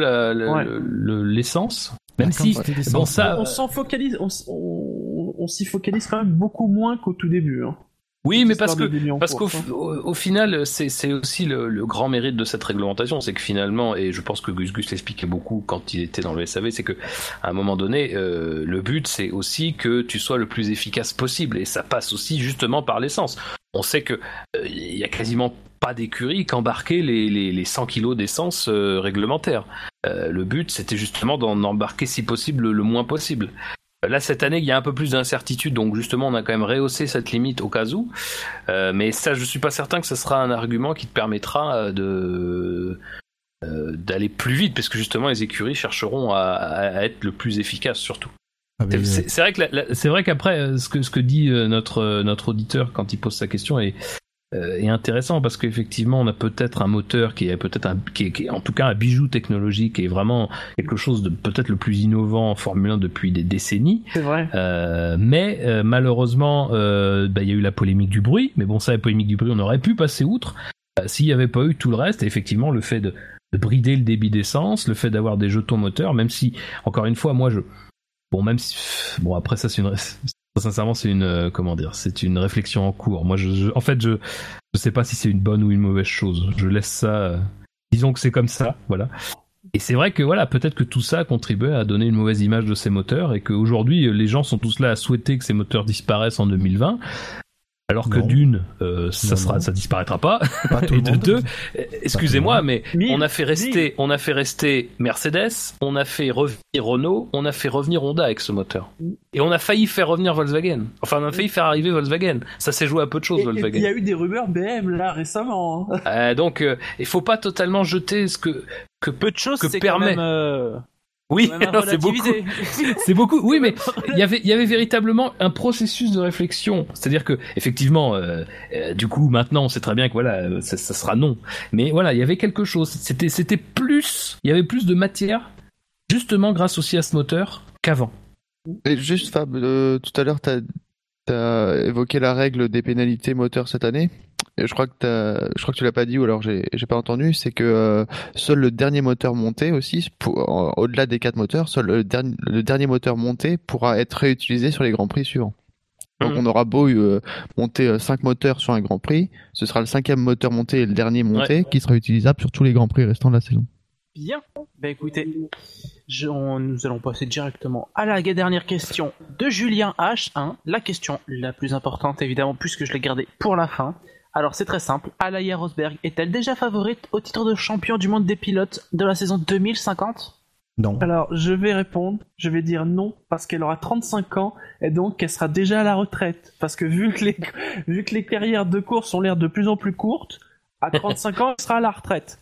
l'essence. Même si, bon, ça, on s'en focalise, on, s'y focalise quand même beaucoup moins qu'au tout début. Hein. Oui, mais parce que parce qu'au au, final, c'est aussi le, grand mérite de cette réglementation, c'est que finalement, et je pense que Gus Gus l'expliquait beaucoup quand il était dans le SAV, c'est que à un moment donné, euh, le but c'est aussi que tu sois le plus efficace possible, et ça passe aussi justement par l'essence. On sait que euh, il y a quasiment pas d'écurie qu'embarquer les, les, les 100 kilos d'essence euh, réglementaire. Euh, le but, c'était justement d'en embarquer si possible le moins possible. Là, cette année, il y a un peu plus d'incertitude, donc justement, on a quand même rehaussé cette limite au cas où. Euh, mais ça, je suis pas certain que ce sera un argument qui te permettra de d'aller plus vite, parce que justement, les écuries chercheront à, être le plus efficace, surtout. Ah, c'est vrai que c'est vrai qu'après, ce que ce que dit notre notre auditeur quand il pose sa question est euh, est intéressant parce qu'effectivement on a peut-être un moteur qui est peut-être un qui est, en tout cas un bijou technologique et vraiment quelque chose de peut-être le plus innovant en Formule 1 depuis des décennies. C'est vrai. Euh, mais euh, malheureusement, euh, bah, il y a eu la polémique du bruit. Mais bon, ça, la polémique du bruit, on aurait pu passer outre euh, s'il n'y avait pas eu tout le reste. Et effectivement, le fait de, de brider le débit d'essence, le fait d'avoir des jetons moteurs, même si, encore une fois, moi, je bon, même si bon après ça, c'est une Sincèrement, c'est une euh, comment dire, c'est une réflexion en cours. Moi, je, je- en fait, je je sais pas si c'est une bonne ou une mauvaise chose. Je laisse ça. euh, disons que c'est comme ça, voilà. Et c'est vrai que voilà, peut-être que tout ça a contribué à donner une mauvaise image de ces moteurs et qu'aujourd'hui, euh, les gens sont tous là à souhaiter que ces moteurs disparaissent en 2020. Alors que d'une, euh, ça Non, sera, non. ça disparaîtra pas. Pas tout Et de monde. deux, euh, excusez-moi, mais on a fait rester, on a fait rester Mercedes, on a fait revenir Renault, on a fait revenir Honda avec ce moteur. Et on a failli faire revenir Volkswagen. Enfin, on a failli faire arriver Volkswagen. Ça s'est joué à peu de choses, Et- et Il y Volkswagen. a eu des rumeurs BM là récemment. hein. Euh, donc, euh, il faut pas totalement jeter ce que que Peu de choses, que permet- quand même, euh, Oui, c'est beaucoup. C'est beaucoup. Oui, mais il y avait, il y avait véritablement un processus de réflexion. C'est-à-dire que, effectivement, euh, euh, du coup, maintenant, on sait très bien que voilà, euh, ça, ça sera non. Mais voilà, il y avait quelque chose. C'était, c'était plus, il y avait plus de matière, justement, grâce aussi à ce moteur qu'avant. Et juste Fab, euh, tout à l'heure, t'as as évoqué la règle des pénalités moteurs cette année. Je crois que t'as- je crois que tu l'as pas dit ou alors j'ai pas entendu. C'est que euh, seul le dernier moteur monté aussi, au-delà des quatre moteurs, seul le dernier le dernier moteur monté pourra être réutilisé sur les grands prix suivants. Donc Mhm. on aura beau euh, monter euh, cinq moteurs sur un grand prix, ce sera le cinquième moteur monté et le dernier monté qui sera utilisable sur tous les grands prix restants de la saison. Bien. Bah écoutez, je- on- nous allons passer directement à la dernière question de Julien H1. La question la plus importante, évidemment, puisque je l'ai gardée pour la fin. Alors c'est très simple. Alaya Rosberg est-elle déjà favorite au titre de champion du monde des pilotes de la saison 2050 Non. Alors je vais répondre, je vais dire non parce qu'elle aura 35 ans et donc elle sera déjà à la retraite. Parce que vu que les, vu que les carrières de course ont l'air de plus en plus courtes, à 35 ans elle sera à la retraite.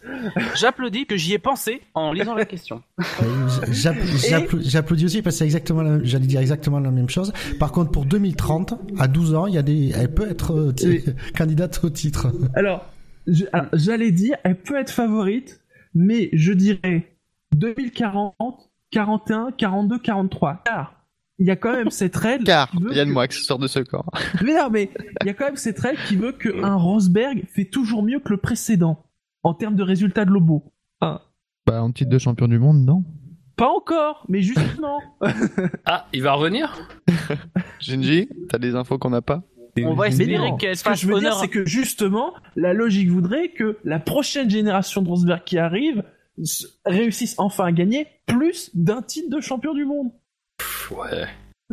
J'applaudis que j'y ai pensé en lisant la question. Euh, j'app- j'appl- J'applaudis aussi parce que c'est exactement, la- j'allais dire exactement la même chose. Par contre, pour 2030, à 12 ans, il y a des, elle peut être euh, candidate au titre. Alors, j'allais dire, elle peut être favorite, mais je dirais 2040, 41, 42, 43. Car il y a quand même cette règle. Car qui veut Yann que- Moix sort de ce corps. Mais non, mais il y a quand même cette règle qui veut qu'un Rosberg fait toujours mieux que le précédent en termes de résultats de Lobo. Hein. Bah, en titre de champion du monde, non Pas encore, mais justement. Ah, il va revenir Shinji, t'as des infos qu'on n'a pas On va espérer qu'elle ce que je veux dire, c'est que justement, la logique voudrait que la prochaine génération de Rosberg qui arrive réussisse enfin à gagner plus d'un titre de champion du monde. Pff, Ouais,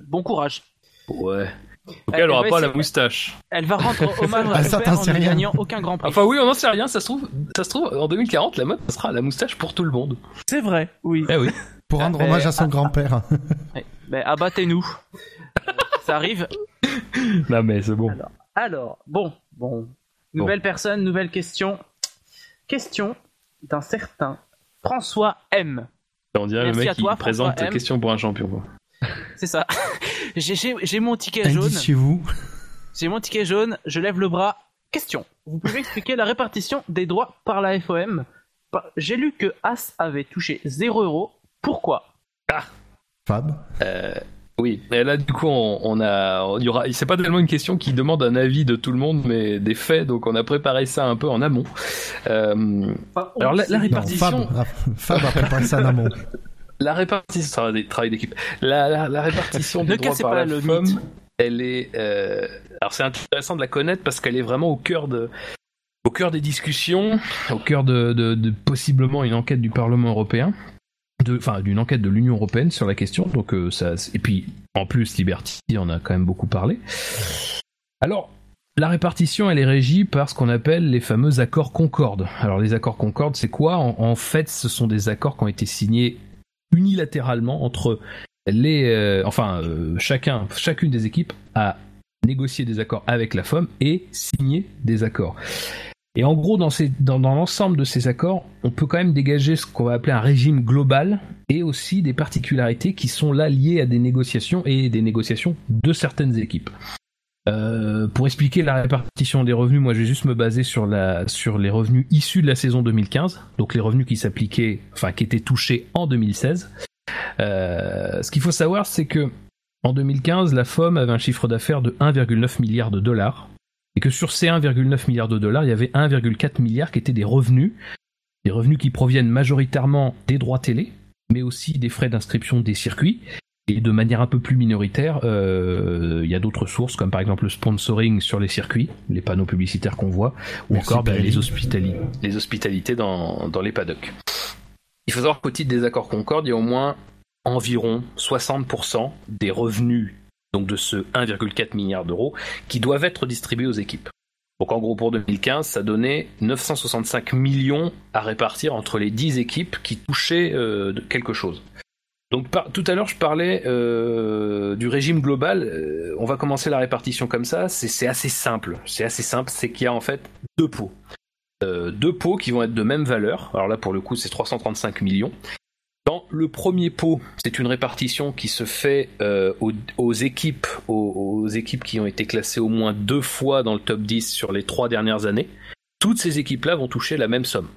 Bon courage. ouais. En Elle elle aura va pas la moustache. Elle va rendre hommage Ah, à son père en ne gagnant aucun grand prix. Enfin oui, on n'en sait rien. Ça se trouve, ça se trouve, en 2040, la mode ça sera la moustache pour tout le monde. C'est vrai, oui. Eh oui. Pour rendre Ah, hommage mais- à son grand-père. Ouais. Ben, abattez-nous. Euh, ça arrive. Non mais c'est bon. Alors, bon, bon. Nouvelle personne, nouvelle question. Question d'un certain François M. On dirait Merci le mec qui toi, présente M. question pour un champion. C'est ça. J'ai- J'ai j'ai mon ticket jaune. Chez vous. J'ai mon ticket jaune. Je lève le bras. Question. Vous pouvez expliquer la répartition des droits par la FOM J'ai lu que As avait touché 0 euros. Pourquoi? Fab. Oui, et là du coup on, on a, il y aura, c'est pas tellement une question qui demande un avis de tout le monde, mais des faits, donc on a préparé ça un peu en amont. Euh, alors la, la Non, répartition, Fab, Fab a préparé ça en amont. la répartition, travail d'équipe. La, la, la répartition des droits par pas la mythe. elle est, euh, alors c'est intéressant de la connaître parce qu'elle est vraiment au cœur de, au cœur des discussions, au cœur de, de, de possiblement une enquête du Parlement européen, de, enfin d'une enquête de l'Union européenne sur la question. Donc euh, ça, et puis en plus Liberty en a quand même beaucoup parlé. Alors la répartition, elle est régie par ce qu'on appelle les fameux accords Concorde. Alors les accords Concorde, c'est quoi? En, en fait, ce sont des accords qui ont été signés unilatéralement entre les, euh, enfin euh, chacun, chacune des équipes a négocié des accords avec la FOM et signé des accords. Et en gros, dans, dans l'ensemble de ces accords, on peut quand même dégager ce qu'on va appeler un régime global et aussi des particularités qui sont là liées à des négociations et des négociations de certaines équipes. Euh, pour expliquer la répartition des revenus, moi je vais juste me baser sur, la, sur les revenus issus de la saison 2015, donc les revenus qui s'appliquaient, enfin qui étaient touchés en 2016. Euh, ce qu'il faut savoir, c'est que en 2015, la FOM avait un chiffre d'affaires de 1,9 milliard de dollars, et que sur ces 1,9 milliard de dollars, il y avait 1,4 milliard qui étaient des revenus, des revenus qui proviennent majoritairement des droits télé, mais aussi des frais d'inscription des circuits, et de manière un peu plus minoritaire, euh, il y a d'autres sources, comme par exemple le sponsoring sur les circuits, les panneaux publicitaires qu'on voit, ou encore ben, les, les, hospitalités dans, dans les paddocks. Il faut savoir qu'au titre des accords Concorde, il y a au moins environ 60% des revenus donc de ce 1,4 milliard d'euros qui doivent être distribués aux équipes. Donc en gros pour 2015, ça donnait 965 millions à répartir entre les 10 équipes qui touchaient euh, quelque chose. Donc tout à l'heure je parlais euh, du régime global. Euh, on va commencer la répartition comme ça. C'est assez simple. C'est assez simple. C'est qu'il y a en fait deux pots. Euh, deux pots qui vont être de même valeur. Alors là pour le coup c'est 335 millions. Dans le premier pot, c'est une répartition qui se fait aux, équipes, aux, aux, équipes qui ont été classées au moins deux fois dans le top 10 sur les trois dernières années. Toutes ces équipes-là vont toucher la même somme.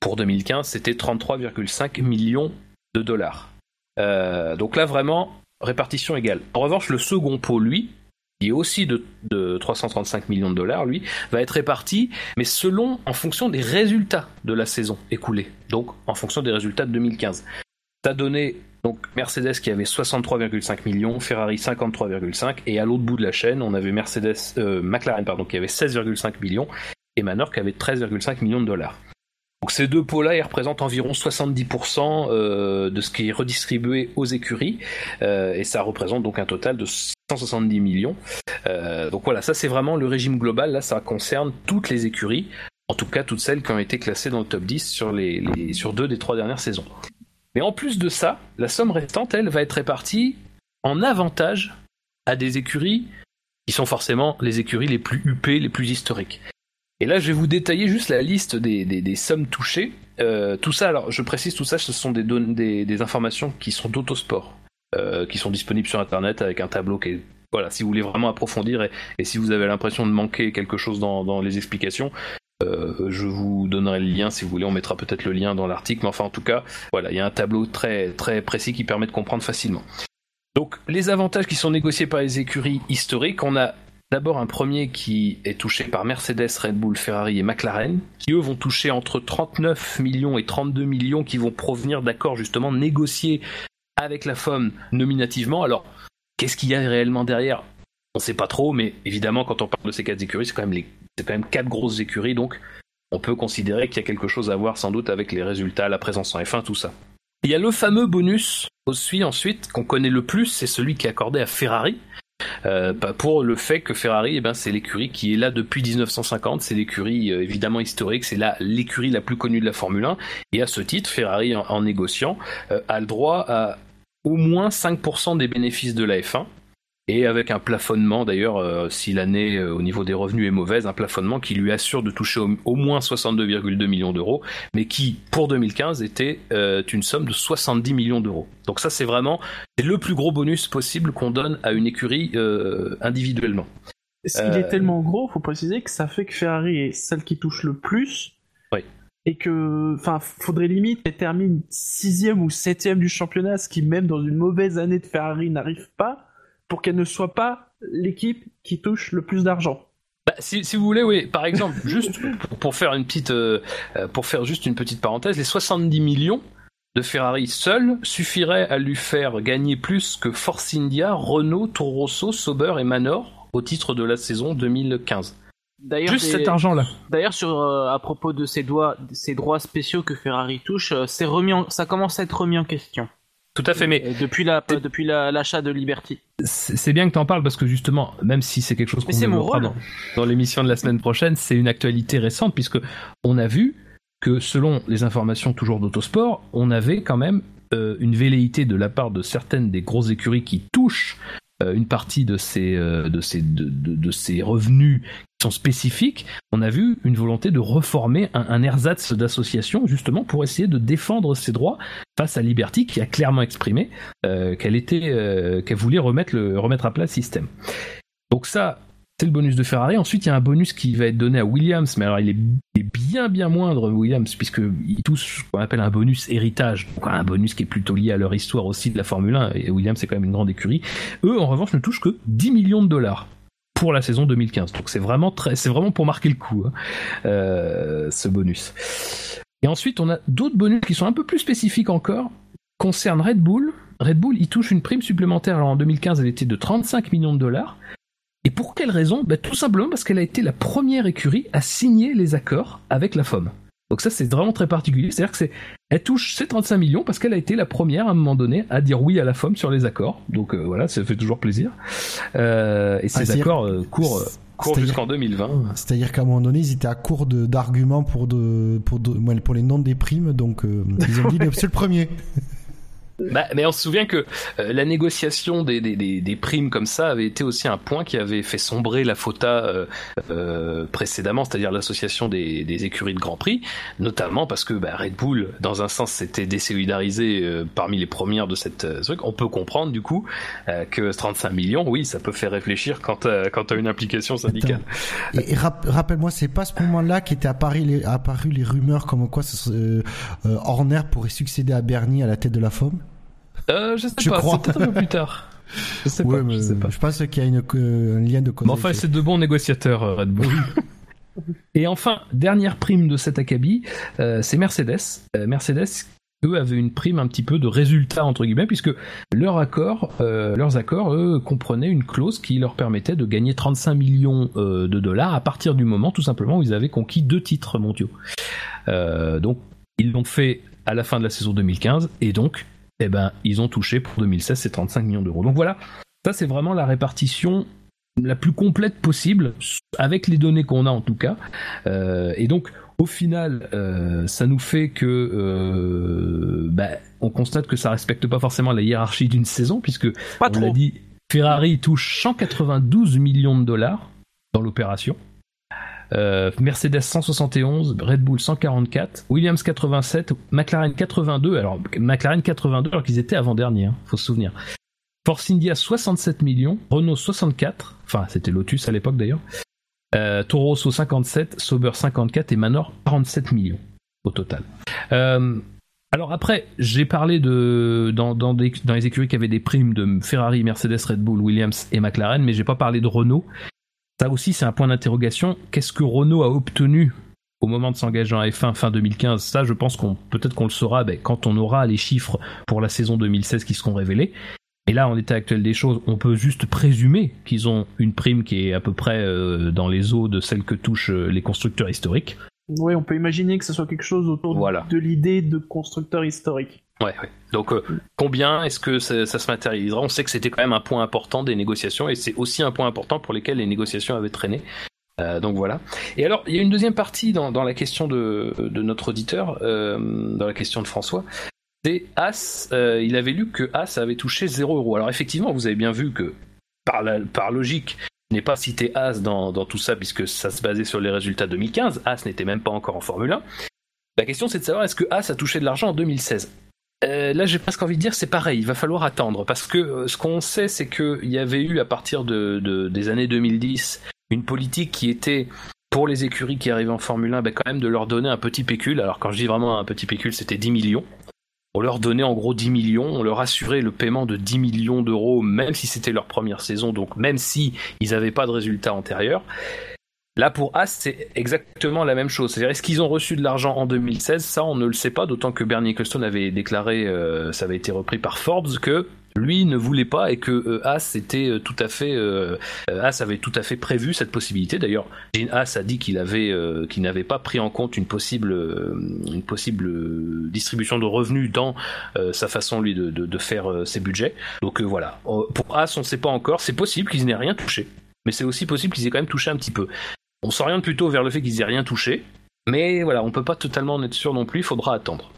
Pour 2015, c'était 33,5 millions de dollars. Euh, donc là, vraiment, répartition égale. En revanche, le second pot, lui, qui est aussi de, 335 millions de dollars, lui, va être réparti, mais selon, en fonction des résultats de la saison écoulée. Donc, en fonction des résultats de 2015. Ça donné donc Mercedes qui avait 63,5 millions, Ferrari 53,5 et à l'autre bout de la chaîne, on avait Mercedes, euh, McLaren pardon, qui avait 16,5 millions et Manor qui avait 13,5 millions de dollars. Donc ces deux pots-là, ils représentent environ 70% euh, de ce qui est redistribué aux écuries, euh, et ça représente donc un total de 170 millions. Euh, donc voilà, ça c'est vraiment le régime global, là ça concerne toutes les écuries, en tout cas toutes celles qui ont été classées dans le top 10 sur, les, sur deux des trois dernières saisons. Mais en plus de ça, la somme restante, elle, va être répartie en avantage à des écuries qui sont forcément les écuries les plus huppées, les plus historiques. Et là, je vais vous détailler juste la liste des, sommes touchées. Euh, tout ça, alors je précise, tout ça, ce sont des, des, informations qui sont d'autosport, euh, qui sont disponibles sur Internet avec un tableau qui est... Voilà, si vous voulez vraiment approfondir et, si vous avez l'impression de manquer quelque chose dans, les explications, euh, je vous donnerai le lien si vous voulez, on mettra peut-être le lien dans l'article, mais enfin en tout cas, voilà, il y a un tableau très, très précis qui permet de comprendre facilement. Donc les avantages qui sont négociés par les écuries historiques, on a D'abord un premier qui est touché par Mercedes, Red Bull, Ferrari et McLaren, qui eux vont toucher entre 39 millions et 32 millions qui vont provenir d'accords justement négociés avec la FOM nominativement. Alors, qu'est-ce qu'il y a réellement derrière? On ne sait pas trop, mais évidemment quand on parle de ces quatre écuries, c'est quand même les, quatre grosses écuries, donc on peut considérer qu'il y a quelque chose à voir sans doute avec les résultats, la présence en F1, tout ça. Il y a le fameux bonus aussi ensuite qu'on connaît le plus, c'est celui qui est accordé à Ferrari, euh, bah, pour le fait que Ferrari, eh ben, c'est l'écurie qui est là depuis 1950, c'est l'écurie euh, évidemment historique, c'est là l'écurie la plus connue de la Formule 1, et à ce titre, Ferrari, en, négociant, euh, a le droit à au moins 5% des bénéfices de la F1, et avec un plafonnement d'ailleurs, euh, si l'année euh, au niveau des revenus est mauvaise, un plafonnement qui lui assure de toucher au, moins 62,2 millions d'euros, mais qui pour 2015 était euh, une somme de 70 millions d'euros. Donc ça c'est vraiment le plus gros bonus possible qu'on donne à une écurie individuellement. Qu'il est tellement gros, faut préciser que ça fait que Ferrari est celle qui touche le plus. Oui. Et que, enfin, faudrait limite qu'elle termine sixième ou septième du championnat, ce qui même dans une mauvaise année de Ferrari n'arrive pas pour qu'elle ne soit pas l'équipe qui touche le plus d'argent. Bah, si, vous voulez, oui. Par exemple, juste pour faire une petite, euh, euh, pour faire juste une petite parenthèse, les 70 millions de Ferrari seuls suffiraient à lui faire gagner plus que Force India, Renault, Toro Rosso, Sauber et Manor au titre de la saison 2015. D'ailleurs, Juste cet argent-là. D'ailleurs, sur euh, à propos de ces, droits, ces droits spéciaux que Ferrari touche, c'est remis ça commence à être remis en question. Tout à fait, mais depuis la depuis l'achat de Liberty. C'est bien que tu en parles parce que justement, même si c'est quelque chose qu'on développera dans, dans l'émission de la semaine prochaine, c'est une actualité récente puisque on a vu que selon les informations toujours d'Autosport, on avait quand même euh, une velléité de la part de certaines des grosses écuries qui touchent une partie de ces, euh, de, de, de, revenus qui sont spécifiques, on a vu une volonté de reformer un, un ersatz d'association justement pour essayer de défendre ses droits face à Liberty qui a clairement exprimé euh, qu'elle était qu'elle voulait remettre le remettre à plat le système. Donc ça c'est le bonus de Ferrari. Ensuite, il y a un bonus qui va être donné à Williams, mais alors il est, bien bien moindre Williams puisqu'il touche ce qu'on appelle un bonus héritage, un bonus qui est plutôt lié à leur histoire aussi de la Formule 1. Et Williams c'est quand même une grande écurie. Eux, en revanche, ne touchent que 10 millions de dollars pour la saison 2015. Donc c'est vraiment très, c'est vraiment pour marquer le coup hein, euh, ce bonus. Et ensuite, on a d'autres bonus qui sont un peu plus spécifiques encore, concernent Red Bull. Red Bull, il touche une prime supplémentaire. Alors en 2015, elle était de 35 millions de dollars. Et pour quelle raison ben, Tout simplement parce qu'elle a été la première écurie à signer les accords avec la FOM. Donc ça c'est vraiment très particulier, c'est-à-dire que c'est elle touche ces 35 millions parce qu'elle a été la première à un moment donné à dire oui à la FOM sur les accords. Donc euh, voilà, ça fait toujours plaisir. Euh, et ces ah, accords euh, courent court jusqu'en 2020. C'est-à-dire qu'à un moment donné, ils étaient à court d'arguments pour de, pour pour les noms des primes, donc ils ont dit c'est le premier. Bah, mais on se souvient que euh, la négociation des, des, des, primes comme ça avait été aussi un point qui avait fait sombrer la FOTA euh, euh, précédemment, c'est-à-dire l'association des, des, écuries de Grand Prix, notamment parce que bah, Red Bull, dans un sens, s'était désolidarisé parmi les premières de cette truc. On peut comprendre du coup que 35 millions, oui, ça peut faire réfléchir quand quand tu as une implication syndicale. Et, rappelle-moi, c'est pas à ce moment-là qu'étaient apparu les, apparu les rumeurs comme quoi Horner pourrait succéder à Bernie à la tête de la FOM euh, je sais je pas, crois. c'est peut-être un peu plus tard. Je sais, pas, je sais pas. Je pense qu'il y a une, un lien de cause. Mais enfin, c'est de bons négociateurs, euh, Red Bull. Et enfin, dernière prime de cet acabit, euh, c'est Mercedes. Euh, Mercedes, eux, avaient une prime un petit peu de résultat, entre guillemets, puisque leur accord, euh, leurs accords, eux, comprenaient une clause qui leur permettait de gagner 35 millions euh, de dollars à partir du moment, tout simplement, où ils avaient conquis deux titres mondiaux. donc, ils l'ont fait à la fin de la saison 2015, et donc, eh ben, ils ont touché pour 2016 ces 35 millions d'euros. Donc voilà, ça c'est vraiment la répartition la plus complète possible, avec les données qu'on a en tout cas. Euh, et donc, au final, euh, ça nous fait que euh, bah, on constate que ça respecte pas forcément la hiérarchie d'une saison, puisque pas on l'a dit, Ferrari touche 192 millions de dollars dans l'opération. Euh, Mercedes 171, Red Bull 144, Williams 87, McLaren 82. Alors McLaren 82 alors qu'ils étaient avant dernier, hein, faut se souvenir. Force India 67 millions, Renault 64, enfin c'était Lotus à l'époque d'ailleurs. Euh, Toro Rosso 57, Sauber 54 et Manor 47 millions au total. Euh, alors après, j'ai parlé dans, les écuries qui avaient des primes de Ferrari, Mercedes, Red Bull, Williams et McLaren, mais j'ai pas parlé de Renault ça aussi, c'est un point d'interrogation. Qu'est-ce que Renault a obtenu au moment de s'engager en F1 fin 2015 Ça, je pense qu'on peut-être qu'on le saura ben, quand on aura les chiffres pour la saison 2016 qui seront révélés. Et là, en état actuel des choses, on peut juste présumer qu'ils ont une prime qui est à peu près euh, dans les eaux de celle que touchent euh, les constructeurs historiques. Oui, on peut imaginer que ce soit quelque chose autour de l'idée de constructeur historique. Ouais, ouais. Donc euh, combien est-ce que ça, se matérialisera? On sait que c'était quand même un point important des négociations et c'est aussi un point important pour lesquels les négociations avaient traîné. Euh, donc voilà. Et alors, il y a une deuxième partie dans, la question de, notre auditeur, euh, dans la question de François. C'est As, il avait lu que As avait touché 0 euros. Alors effectivement, vous avez bien vu que par, la, par logique, n'ai pas cité As dans tout ça puisque ça se basait sur les résultats 2015. As n'était même pas encore en Formule 1. La question c'est de savoir est-ce que As a touché de l'argent en 2016 euh, là, j'ai presque envie de dire c'est pareil, il va falloir attendre parce que euh, ce qu'on sait, c'est qu'il y avait eu à partir de, des années 2010 une politique qui était pour les écuries qui arrivaient en Formule 1, ben, quand même de leur donner un petit pécule. Alors quand je dis vraiment un petit pécule, c'était 10 millions. On leur donnait en gros 10 millions, on leur assurait le paiement de 10 millions d'euros, même si c'était leur première saison, donc même si ils n'avaient pas de résultats antérieurs. Là, pour As, c'est exactement la même chose. C'est-à-dire, est-ce qu'ils ont reçu de l'argent en 2016 Ça, on ne le sait pas, d'autant que Bernie Ecclestone avait déclaré, euh, ça avait été repris par Forbes, que lui ne voulait pas et que euh, As était euh, tout à fait As avait tout à fait prévu cette possibilité. D'ailleurs, Gene As a dit qu'il avait qu'il n'avait pas pris en compte une possible une possible distribution de revenus dans sa façon lui de, de faire ses budgets. Donc voilà. Pour As, on ne sait pas encore. C'est possible qu'ils n'aient rien touché mais c'est aussi possible qu'ils aient quand même touché un petit peu. On s'oriente plutôt vers le fait qu'ils aient rien touché, mais voilà, on peut pas totalement en être sûr non plus, il faudra attendre.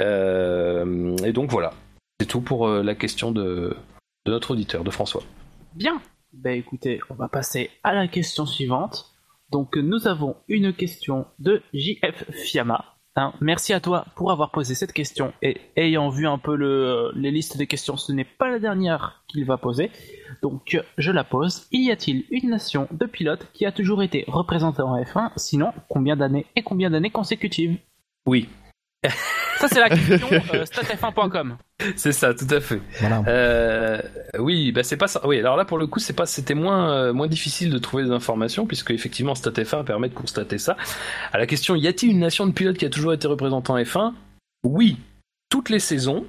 Euh, et donc voilà, c'est tout pour euh, la question de, notre auditeur, de François. Bien, ben écoutez, on va passer à la question suivante. Donc nous avons une question de JF Fiamma Hein, merci à toi pour avoir posé cette question et ayant vu un peu le, les listes des questions, ce n'est pas la dernière qu'il va poser. Donc je la pose. Y a-t-il une nation de pilotes qui a toujours été représentée en F1 Sinon, combien d'années et combien d'années consécutives? Oui. Ça c'est la question euh, statf1.com. C'est ça, tout à fait. Voilà. Euh, oui, bah c'est pas ça. Oui, alors là pour le coup, c'est pas, c'était moins euh, moins difficile de trouver des informations puisque effectivement StatF1 permet de constater ça. À la question, y a-t-il une nation de pilotes qui a toujours été représentée en F1 Oui, toutes les saisons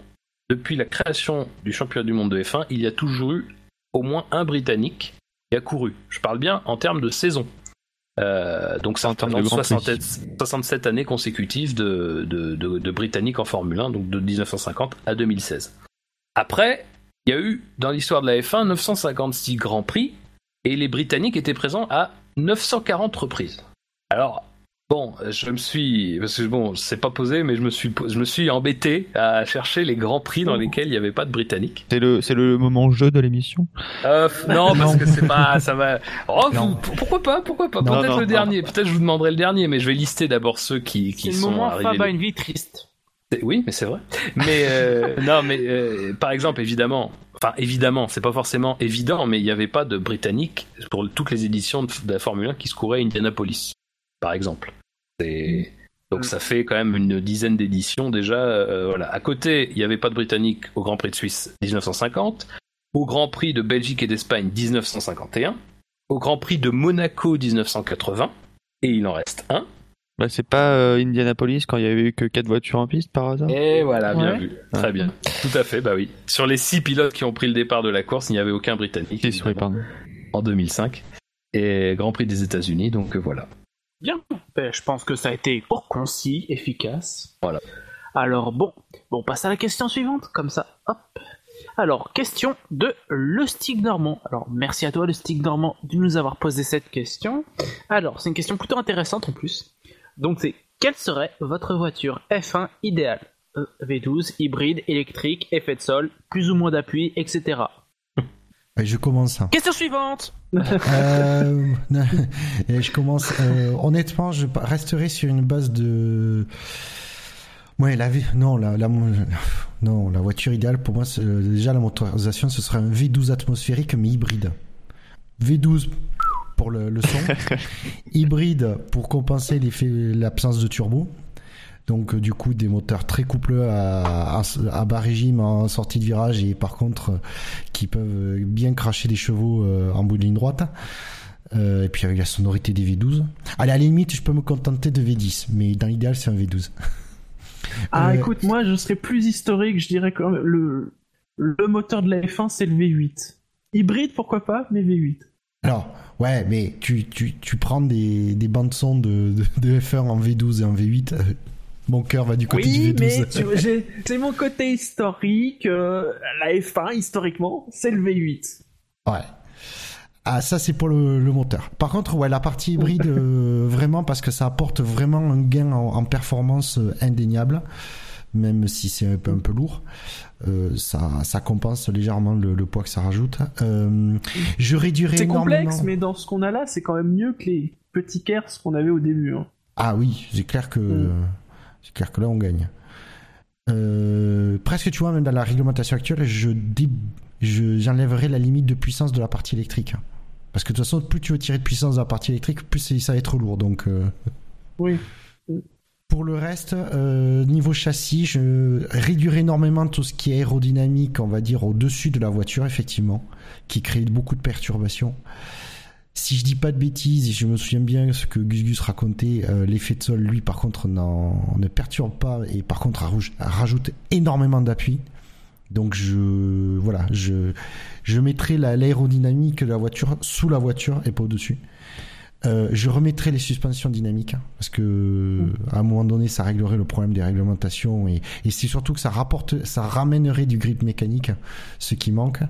depuis la création du championnat du monde de F1, il y a toujours eu au moins un Britannique qui a couru. Je parle bien en termes de saison. Euh, donc ça En termes de représente Grand Prix. 67, 67 années consécutives de, de, de, de Britanniques en Formule 1, donc de 1950 à 2016. Après, il y a eu dans l'histoire de la F1 956 Grands Prix et les Britanniques étaient présents à 940 reprises. Alors, bon, je me suis, parce que bon, c'est pas posé, mais je me suis, je me suis embêté à chercher les Grands Prix dans lesquels il n'y avait pas de Britanniques. C'est le, c'est le moment jeu de l'émission. Euh, non, parce Non. que c'est pas, ça va. Oh, vous- pourquoi pas, pourquoi pas? Peut-être le non. dernier. Peut-être je vous demanderai le dernier, mais je vais lister d'abord ceux qui, qui C'est le sont moment arrivés. Fab a une vie triste. Oui, mais c'est vrai. Mais euh, non, mais euh, par exemple, évidemment, enfin évidemment, c'est pas forcément évident, mais il n'y avait pas de Britannique pour toutes les éditions de, de la Formule 1 qui se couraient à Indianapolis, par exemple. C'est donc ça fait quand même une dizaine d'éditions déjà. euh, voilà. À côté, il n'y avait pas de Britannique au Grand Prix de Suisse 1950, au Grand Prix de Belgique et d'Espagne 1951, au Grand Prix de Monaco 1980, et il en reste un. Bah, c'est pas euh, Indianapolis quand il y avait eu que 4 voitures en piste par hasard? Et voilà, bien Ouais. vu. Très bien. Tout à fait, bah oui. Sur les six pilotes qui ont pris le départ de la course, il n'y avait aucun Britannique. Pardon. En 2005. Et Grand Prix des États-Unis, donc euh, voilà. Bien. Ben, je pense que ça a été court, concis, efficace. Voilà. Alors bon, bon, on passe à la question suivante, comme ça. Hop. Alors, question de Le Stick Normand. Alors, merci à toi, Le Stick Normand, de nous avoir posé cette question. Alors, c'est une question plutôt intéressante en plus. Donc, c'est quelle serait votre voiture F1 idéale? Euh, V12, hybride, électrique, effet de sol, plus ou moins d'appui, etc. Et je commence. Question suivante Euh, et je commence. euh, honnêtement, je resterai sur une base de. Ouais, la vie. Non, la, la, non, la voiture idéale pour moi, déjà la motorisation, ce serait un V12 atmosphérique mais hybride. V12 pour le, le son, hybride pour compenser l'effet, l'absence de turbo. Donc euh, du coup des moteurs très coupleux à, à, à bas régime en sortie de virage et par contre euh, qui peuvent euh, bien cracher des chevaux en bout de ligne droite. Euh, et puis avec la sonorité des V12. Allez, à la limite, je peux me contenter de V10, mais dans l'idéal, c'est un V12. Ah, Euh, écoute, moi, je serais plus historique, je dirais même, le, le moteur de la F1, c'est le V8. Hybride, pourquoi pas, mais V8. Alors, ouais, mais tu, tu, tu prends des, des bandes son de, de, de F1 en V12 et en V8. Mon cœur va du côté Oui, du V12. mais c'est mon côté historique. euh, la F1, historiquement, c'est le V8. Ouais. Ah, ça, c'est pour le, le moteur. Par contre, ouais, la partie hybride, euh, vraiment, parce que ça apporte vraiment un gain en, en performance euh, indéniable, même si c'est un peu, un peu lourd. Euh, ça, ça compense légèrement le, le poids que ça rajoute. Euh, je réduirais C'est énormément. complexe, mais dans ce qu'on a là, c'est quand même mieux que les petits Kers qu'on avait au début. hein. Ah oui, c'est clair que Mm. C'est clair que là on gagne. Euh, presque tu vois même dans la réglementation actuelle, je j'enlèverai la limite de puissance de la partie électrique. Parce que de toute façon, plus tu veux tirer de puissance de la partie électrique, plus ça va être lourd. Donc euh, Oui. pour le reste, euh, niveau châssis, je réduirai énormément tout ce qui est aérodynamique, on va dire au-dessus de la voiture effectivement, qui crée beaucoup de perturbations. Si je dis pas de bêtises, et je me souviens bien ce que Gus Gus racontait, euh, l'effet de sol, lui, par contre, ne perturbe pas et par contre rajoute énormément d'appui. Donc je voilà, je je mettrai la- l'aérodynamique de la voiture sous la voiture et pas au-dessus. Euh, je remettrai les suspensions dynamiques hein, parce que à un moment donné ça réglerait le problème des réglementations et, et c'est surtout que ça rapporte ça ramènerait du grip mécanique ce qui manque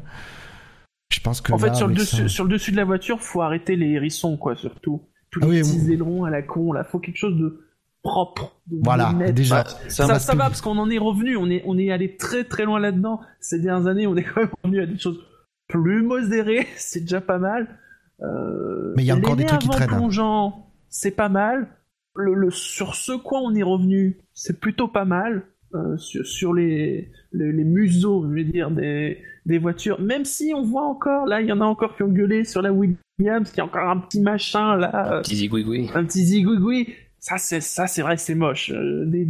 je pense que En fait, sur le, dessus, ça- sur le dessus de la voiture, faut arrêter les hérissons, quoi, surtout. Tous Ah les oui, petits oui. ailerons à la con, là. Faut quelque chose de propre. de voilà net. déjà Bah, Ça, ça, va ça tout- va parce qu'on en est revenu, on est, on est allé très très loin là-dedans. Ces dernières années, on est quand même revenu à des choses plus modérées, c'est déjà pas mal. Euh, Mais il y a encore des trucs qui traînent, hein. c'est pas mal. le, le- sur ce quoi on est revenu, c'est plutôt pas mal. euh, sur, sur les, les, les museaux, je veux dire, des, des voitures. Même si on voit encore, là, il y en a encore qui ont gueulé sur la Williams, qui a encore un petit machin, là, euh, Petit zigouigoui. un petit zigouigoui. Ça, c'est, ça, c'est vrai, c'est moche. Euh, des...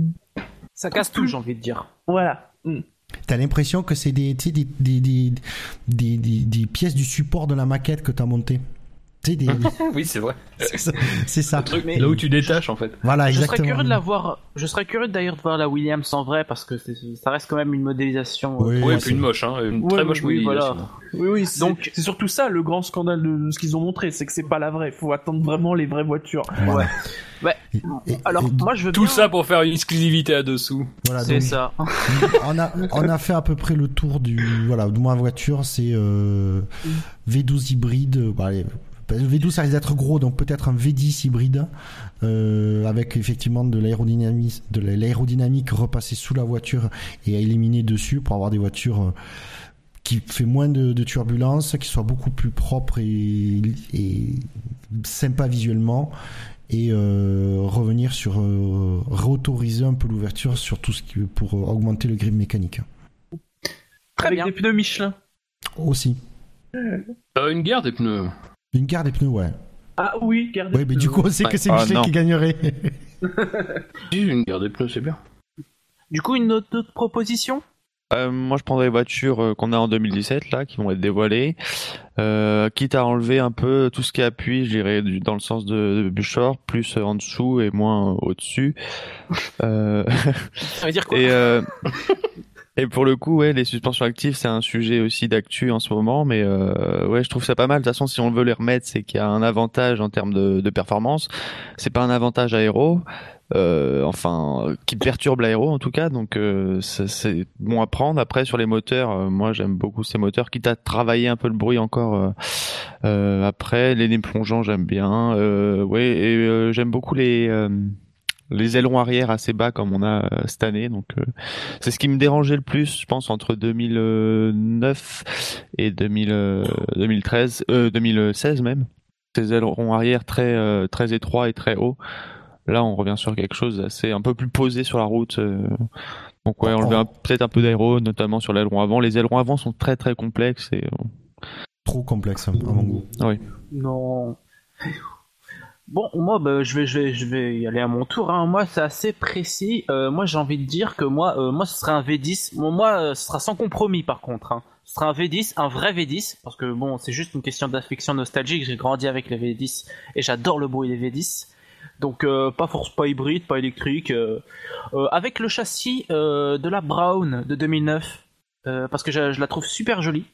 Ça casse tout, j'ai envie de dire. Voilà. Mm. T'as l'impression que c'est des, des, des, des, des, des- des pièces du support de la maquette que t'as monté. Des- oui, c'est vrai. c'est ça. c'est ça. Truc, Mais- là où tu détaches en fait. Voilà, Je serais exactement. curieux de la voir. Je serais curieux d'ailleurs de voir la Williams en vrai parce que ça reste quand même une modélisation. Oui, euh, Oui, Ouais, et puis une moche, hein, une Ouais, très moche oui, modélisation. voilà. Oui, oui, c'est, Donc- c'est surtout ça le grand scandale de, ce qu'ils ont montré, c'est que c'est pas la vraie. Faut attendre vraiment les vraies voitures. Voilà. Ouais. Et- et- Alors et- moi je veux Tout bien- ça pour faire une exclusivité à dessous. voilà, C'est ça. on a on a fait à peu près le tour du voilà de ma voiture c'est euh, V12 hybride bah, allez, V12 ça risque d'être gros donc peut-être un V10 hybride euh, avec effectivement de l'aérodynamisme de l'aérodynamique repassée sous la voiture et à éliminer dessus pour avoir des voitures euh, qui fait moins de, de turbulences, qui soit beaucoup plus propre et, et sympa visuellement et euh, revenir sur euh, réautoriser un peu l'ouverture sur tout ce qui pour euh, augmenter le grip mécanique Très Avec bien. des pneus Michelin. aussi Euh, une guerre des pneus. Une guerre des pneus ouais Ah oui, gardez. ouais mais du coup on sait que c'est Ah, non. qui gagnerait Si, une guerre des pneus, c'est bien. Du coup une autre, autre proposition? Euh, moi, je prendrais les voitures euh, qu'on a en 2017 là, qui vont être dévoilées, euh, quitte à enlever un peu tout ce qui appuie, je dirais, du- dans le sens de, de Buchor, plus en dessous et moins au-dessus. Euh, Ça veut dire quoi? Et euh, et pour le coup, ouais, les suspensions actives, c'est un sujet aussi d'actu en ce moment, mais euh, ouais, je trouve ça pas mal. De toute façon, si on veut les remettre, c'est qu'il y a un avantage en termes de, de performance. C'est pas un avantage aéro. euh, enfin, qui perturbe l'aéro en tout cas, donc euh, c'est bon à prendre. Après sur les moteurs, euh, moi j'aime beaucoup ces moteurs, quitte à travailler un peu le bruit encore. euh, euh, après les nez plongeants j'aime bien, ouais et j'aime beaucoup les les ailerons arrière assez bas comme on a euh, cette année, donc euh, c'est ce qui me dérangeait le plus, je pense entre 2009 et 2000, euh, 2013, euh, 2016 même. Ces ailerons arrière très euh, très étroits et très hauts. Là, on revient sur quelque chose d'assez un peu plus posé sur la route. euh. Donc ouais, enlever un- peut-être un peu d'aéro, notamment sur l'aileron avant. Les ailerons avant sont très très complexes et euh, trop complexe à mon goût Non. Bon, moi, bah, je vais, je je vais y aller à mon tour. Hein. Moi, c'est assez précis. Euh, moi, j'ai envie de dire que moi, euh, moi, ce sera un V10. Bon, moi, euh, ce sera sans compromis, par contre. Hein. Ce sera un V10, un vrai V10, parce que bon, c'est juste une question d'affection nostalgique. J'ai grandi avec les V10 et j'adore le bruit des V10. Donc, pas force, pas hybride, pas électrique. avec le châssis de la Brown de 2009, euh, parce que je, la trouve super jolie.